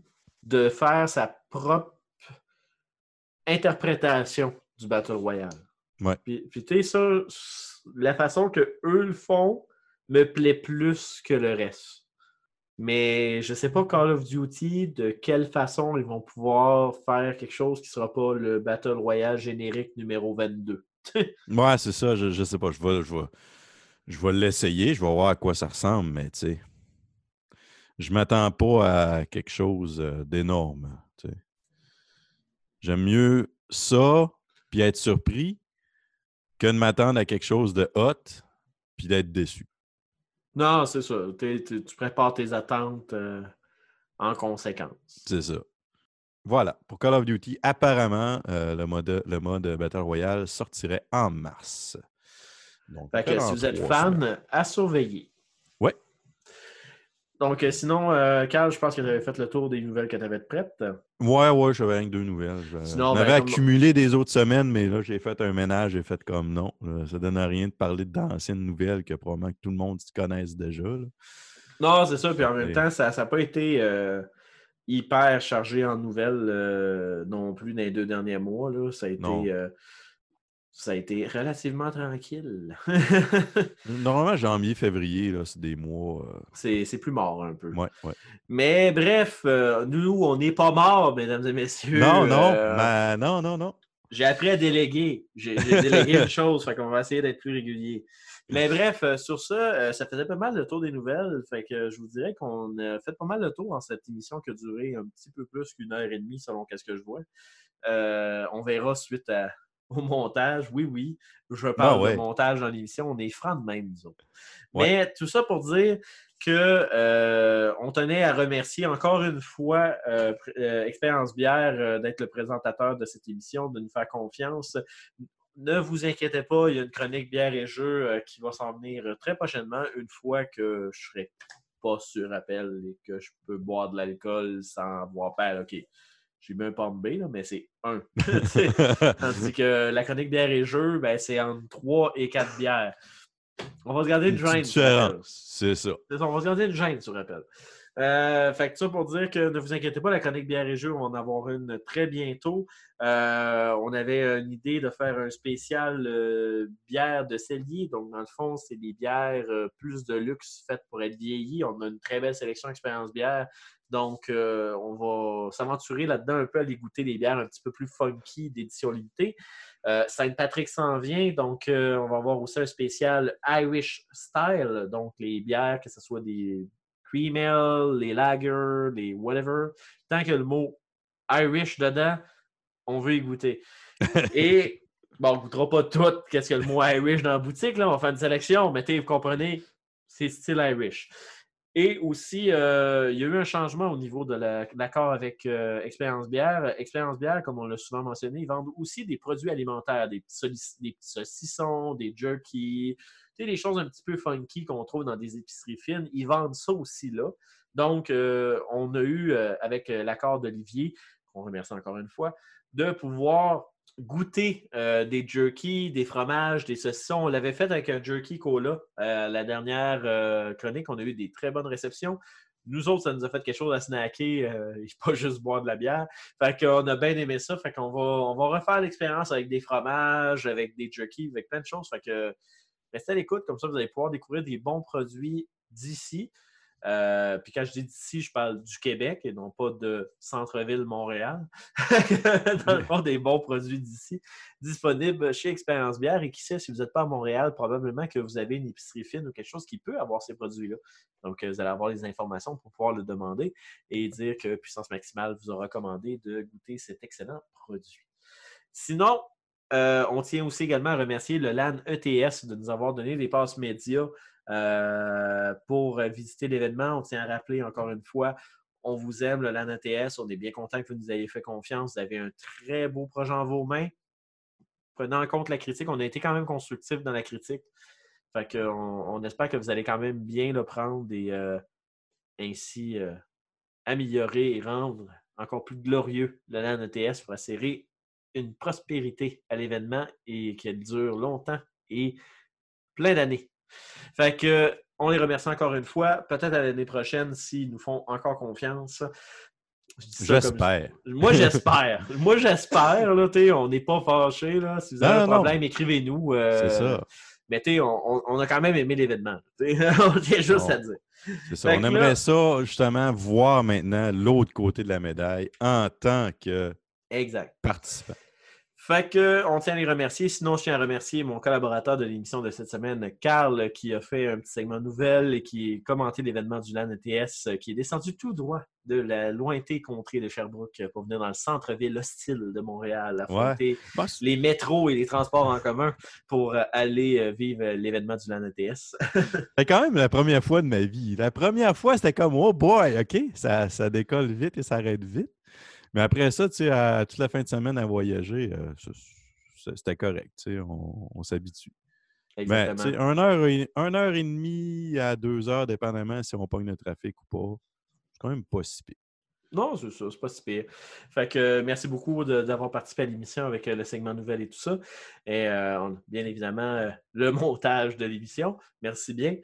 de faire sa propre interprétation du Battle Royale. Ouais. Puis, puis tu sais, ça, la façon que eux le font me plaît plus que le reste. Mais je sais pas Call of Duty de quelle façon ils vont pouvoir faire quelque chose qui sera pas le Battle Royale générique numéro 22. Ouais, c'est ça, je, je sais pas. Je vais, je vais, je vais l'essayer, je vais voir à quoi ça ressemble, mais tu sais. Je m'attends pas à quelque chose euh, d'énorme. tu sais. J'aime mieux ça, puis être surpris, que de m'attendre à quelque chose de hot, puis d'être déçu. Non, c'est ça. Tu prépares tes attentes euh, en conséquence. C'est ça. Voilà. Pour Call of Duty, apparemment, euh, le, mode, le mode Battle Royale sortirait en mars. Donc, Fait que peut-être si vous êtes fan, semaines. à surveiller. Donc, euh, sinon, euh, Carl, je pense que tu avais fait le tour des nouvelles que tu avais prêtes. Ouais, ouais, j'avais rien que deux nouvelles. Je- Sinon, J'en avais ben, comme- accumulé des autres semaines, mais là, j'ai fait un ménage, j'ai fait comme non. là, ça donne à rien de parler d'anciennes nouvelles que probablement que tout le monde se connaisse déjà. là. Non, c'est ça. Puis en même Et- temps, ça n'a pas été euh, hyper chargé en nouvelles euh, non plus dans les deux derniers mois. Là. Ça, a été, euh, ça a été relativement tranquille. Normalement, janvier, février, là, c'est des mois. euh, c'est plus mort un peu. Ouais, ouais. Mais bref, euh, nous, on n'est pas morts, mesdames et messieurs. Non, non, Euh, mais non, non, non. J'ai appris à déléguer. J'ai délégué une chose, fait qu'on va essayer d'être plus régulier. Mais bref, sur ça, ça faisait pas mal le tour des nouvelles. Fait que je vous dirais qu'on a fait pas mal le tour dans cette émission qui a duré un petit peu plus qu'une heure et demie selon ce que je vois. On verra suite à- au montage. Oui, oui, je parle Ah ouais. de montage dans l'émission. On est francs de même, nous autres. Ouais. Mais tout ça pour dire que euh, on tenait à remercier encore une fois euh, euh, Expérience Bière d'être le présentateur de cette émission, de nous faire confiance. Ne vous inquiétez pas, il y a une chronique bière et jeux qui va s'en venir très prochainement, une fois que je serai pas sur appel et que je peux boire de l'alcool sans avoir peur. OK, j'ai mis un pomme B, là, mais c'est un. Tandis que la chronique bière et jeux, ben, c'est entre 3 et 4 bières. On va se garder une différence, c'est ça. Ça, on va se garder une gêne sur Rappel. Euh, fait que ça pour dire que ne vous inquiétez pas, la chronique bière et jeux, on va en avoir une très bientôt. Euh, on avait une idée de faire un spécial euh, bière de cellier. Donc, dans le fond, c'est des bières euh, plus de luxe faites pour être vieillies. On a une très belle sélection expérience bière. Donc, euh, on va s'aventurer là-dedans un peu à aller goûter des bières un petit peu plus funky d'édition limitée. Euh, Saint-Patrick s'en vient, donc euh, on va avoir aussi un spécial Irish Style, donc les bières, que ce soit des cream ale, les lagers, les whatever. Tant que le mot Irish dedans, on veut y goûter. Et, bon, on ne goûtera pas tout qu'est-ce que le mot Irish dans la boutique, là, on va faire une sélection, mais vous comprenez, c'est style Irish. Et aussi, euh, il y a eu un changement au niveau de la- l'accord avec euh, Expérience Bière. Expérience Bière, comme on l'a souvent mentionné, ils vendent aussi des produits alimentaires, des petits, saucissons, des jerky, des choses un petit peu funky qu'on trouve dans des épiceries fines. Ils vendent ça aussi là. Donc, euh, on a eu, euh, avec l'accord d'Olivier, qu'on remercie encore une fois, de pouvoir goûter euh, des jerky, des fromages, des saucissons. On l'avait fait avec un jerky cola. Euh, la dernière euh, chronique, on a eu des très bonnes réceptions. Nous autres, ça nous a fait quelque chose à snacker et pas juste boire de la bière. Fait qu'on a bien aimé ça. Fait qu'on on va refaire l'expérience avec des fromages, avec des jerky, avec plein de choses. Que restez à l'écoute, comme ça vous allez pouvoir découvrir des bons produits d'ici. Euh, puis quand je dis d'ici, je parle du Québec et non pas de centre-ville Montréal. Dans le fond, des bons produits d'ici disponibles chez Expérience Bière. Et qui sait, si vous n'êtes pas à Montréal, probablement que vous avez une épicerie fine ou quelque chose qui peut avoir ces produits-là. Donc, euh, vous allez avoir les informations pour pouvoir le demander et dire que Puissance Maximale vous a recommandé de goûter cet excellent produit. Sinon, euh, on tient aussi également à remercier le LAN ETS de nous avoir donné des passes médias euh, pour euh, visiter l'événement. On tient à rappeler encore une fois, on vous aime, le LAN ETS. On est bien content que vous nous ayez fait confiance. Vous avez un très beau projet en vos mains. Prenant en compte la critique, on a été quand même constructif dans la critique. Fait que on, espère que vous allez quand même bien le prendre et euh, ainsi améliorer et rendre encore plus glorieux le LAN ETS pour assurer une prospérité à l'événement et qu'elle dure longtemps et plein d'années. Fait que on les remercie encore une fois. Peut-être à l'année prochaine s'ils nous font encore confiance. Je J'espère. Moi, j'espère. Moi, j'espère. On n'est pas fâchés. là. Si vous avez Non, un problème, écrivez-nous. euh, C'est ça. Mais on, a quand même aimé l'événement. on tient juste Bon. à dire. C'est ça. Fait On aimerait là- ça, justement, voir maintenant l'autre côté de la médaille en tant que Exact. participant. Fait que, on tient à les remercier. Sinon, je tiens à remercier mon collaborateur de l'émission de cette semaine, Carl, qui a fait un petit segment nouvelle et qui a commenté l'événement du LAN ETS, euh, qui est descendu tout droit de la lointain contrée de Sherbrooke euh, pour venir dans le centre-ville hostile de Montréal, affronter c'est- les métros et les transports en commun pour euh, aller vivre l'événement du LAN ETS. C'était quand même la première fois de ma vie. La première fois, c'était comme, oh boy, OK, ça, ça décolle vite et ça arrête vite. Mais après ça, tu sais, à- toute la fin de semaine à voyager, euh, c'était correct, tu sais, on, on s'habitue. Mais, tu sais, une heure, et, une heure et demie à deux heures, dépendamment si on pogne le trafic ou pas, c'est quand même pas si pire. Non, c'est ça, c'est pas si pire. Fait que euh, merci beaucoup d'avoir participé à l'émission avec euh, le segment nouvelle et tout ça. Et euh, on bien évidemment le montage de l'émission. Merci bien.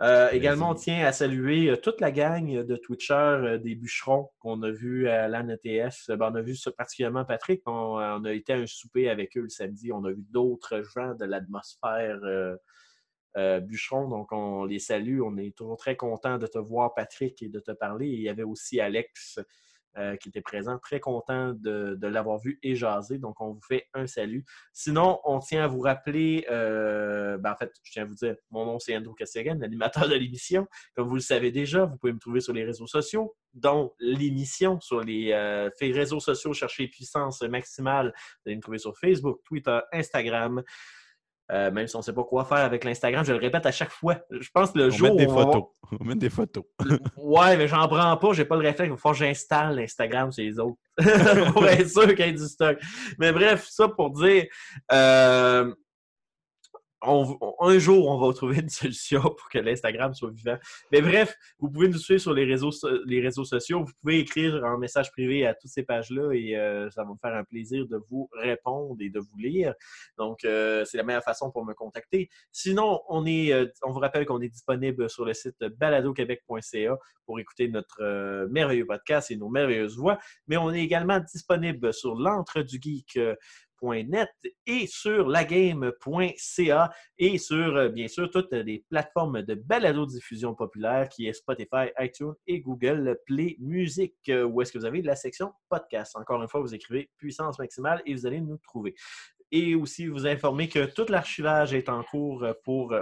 Euh, également, on tient à saluer euh, toute la gang de Twitchers euh, des bûcherons qu'on a vu à l'ANETS. Ben, on a vu ça particulièrement Patrick. On, euh, on a été à un souper avec eux le samedi. On a vu d'autres gens de l'atmosphère euh, euh, bûcheron. Donc, on les salue. On est toujours très content de te voir, Patrick, et de te parler. Et il y avait aussi Alex euh, qui était présent. Très content de, l'avoir vu et jasé. Donc, on vous fait un salut. Sinon, on tient à vous rappeler, euh, ben, en fait, je tiens à vous dire, mon nom c'est Andrew Castigan, l'animateur de l'émission. Comme vous le savez déjà, vous pouvez me trouver sur les réseaux sociaux, dont l'émission sur les euh, réseaux sociaux. Cherchez Puissance Maximale. Vous allez me trouver sur Facebook, Twitter, Instagram. Euh, même si on ne sait pas quoi faire avec l'Instagram, je le répète à chaque fois. Je pense que le On jour met des où on va- photos. On met des photos. Ouais, mais j'en prends pas, j'ai pas le réflexe. Il va falloir que j'installe l'Instagram chez les autres. pour être sûr qu'il y ait du stock. Mais bref, ça pour dire. euh, un jour, on va trouver une solution pour que l'Instagram soit vivant. Mais bref, vous pouvez nous suivre sur les réseaux, les réseaux sociaux. Vous pouvez écrire un message privé à toutes ces pages-là et euh, ça va me faire un plaisir de vous répondre et de vous lire. Donc, euh, c'est la meilleure façon pour me contacter. Sinon, on, euh, vous rappelle qu'on est disponible sur le site baladoquebec.ca pour écouter notre merveilleux podcast et nos merveilleuses voix. Mais on est également disponible sur et sur lagame.ca et sur, euh, bien sûr, toutes les plateformes de balado-diffusion populaire qui est Spotify, iTunes et Google Play Music, euh, où est-ce que vous avez la section podcast? Encore une fois, vous écrivez puissance maximale et vous allez nous trouver. Et aussi vous informer que tout l'archivage est en cours euh, pour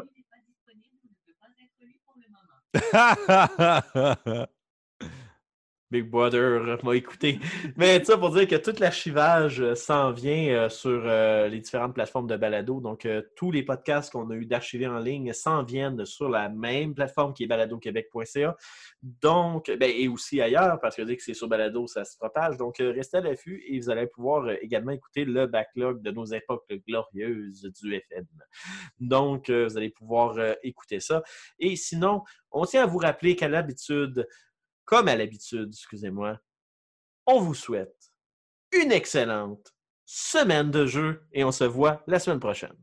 Big Brother m'a écouté. Mais ça pour dire que tout l'archivage euh, s'en vient euh, sur euh, les différentes plateformes de balado. Donc, euh, tous les podcasts qu'on a eu d'archivés en ligne s'en viennent sur la même plateforme qui est baladoquebec.ca. Donc, ben, et aussi ailleurs, parce que dès que c'est sur balado, ça se propage. Donc, euh, restez à l'affût et vous allez pouvoir euh, également écouter le backlog de nos époques glorieuses du FM. Donc, euh, vous allez pouvoir euh, écouter ça. Et sinon, on tient à vous rappeler qu'à l'habitude, comme à l'habitude, excusez-moi, on vous souhaite une excellente semaine de jeu et on se voit la semaine prochaine.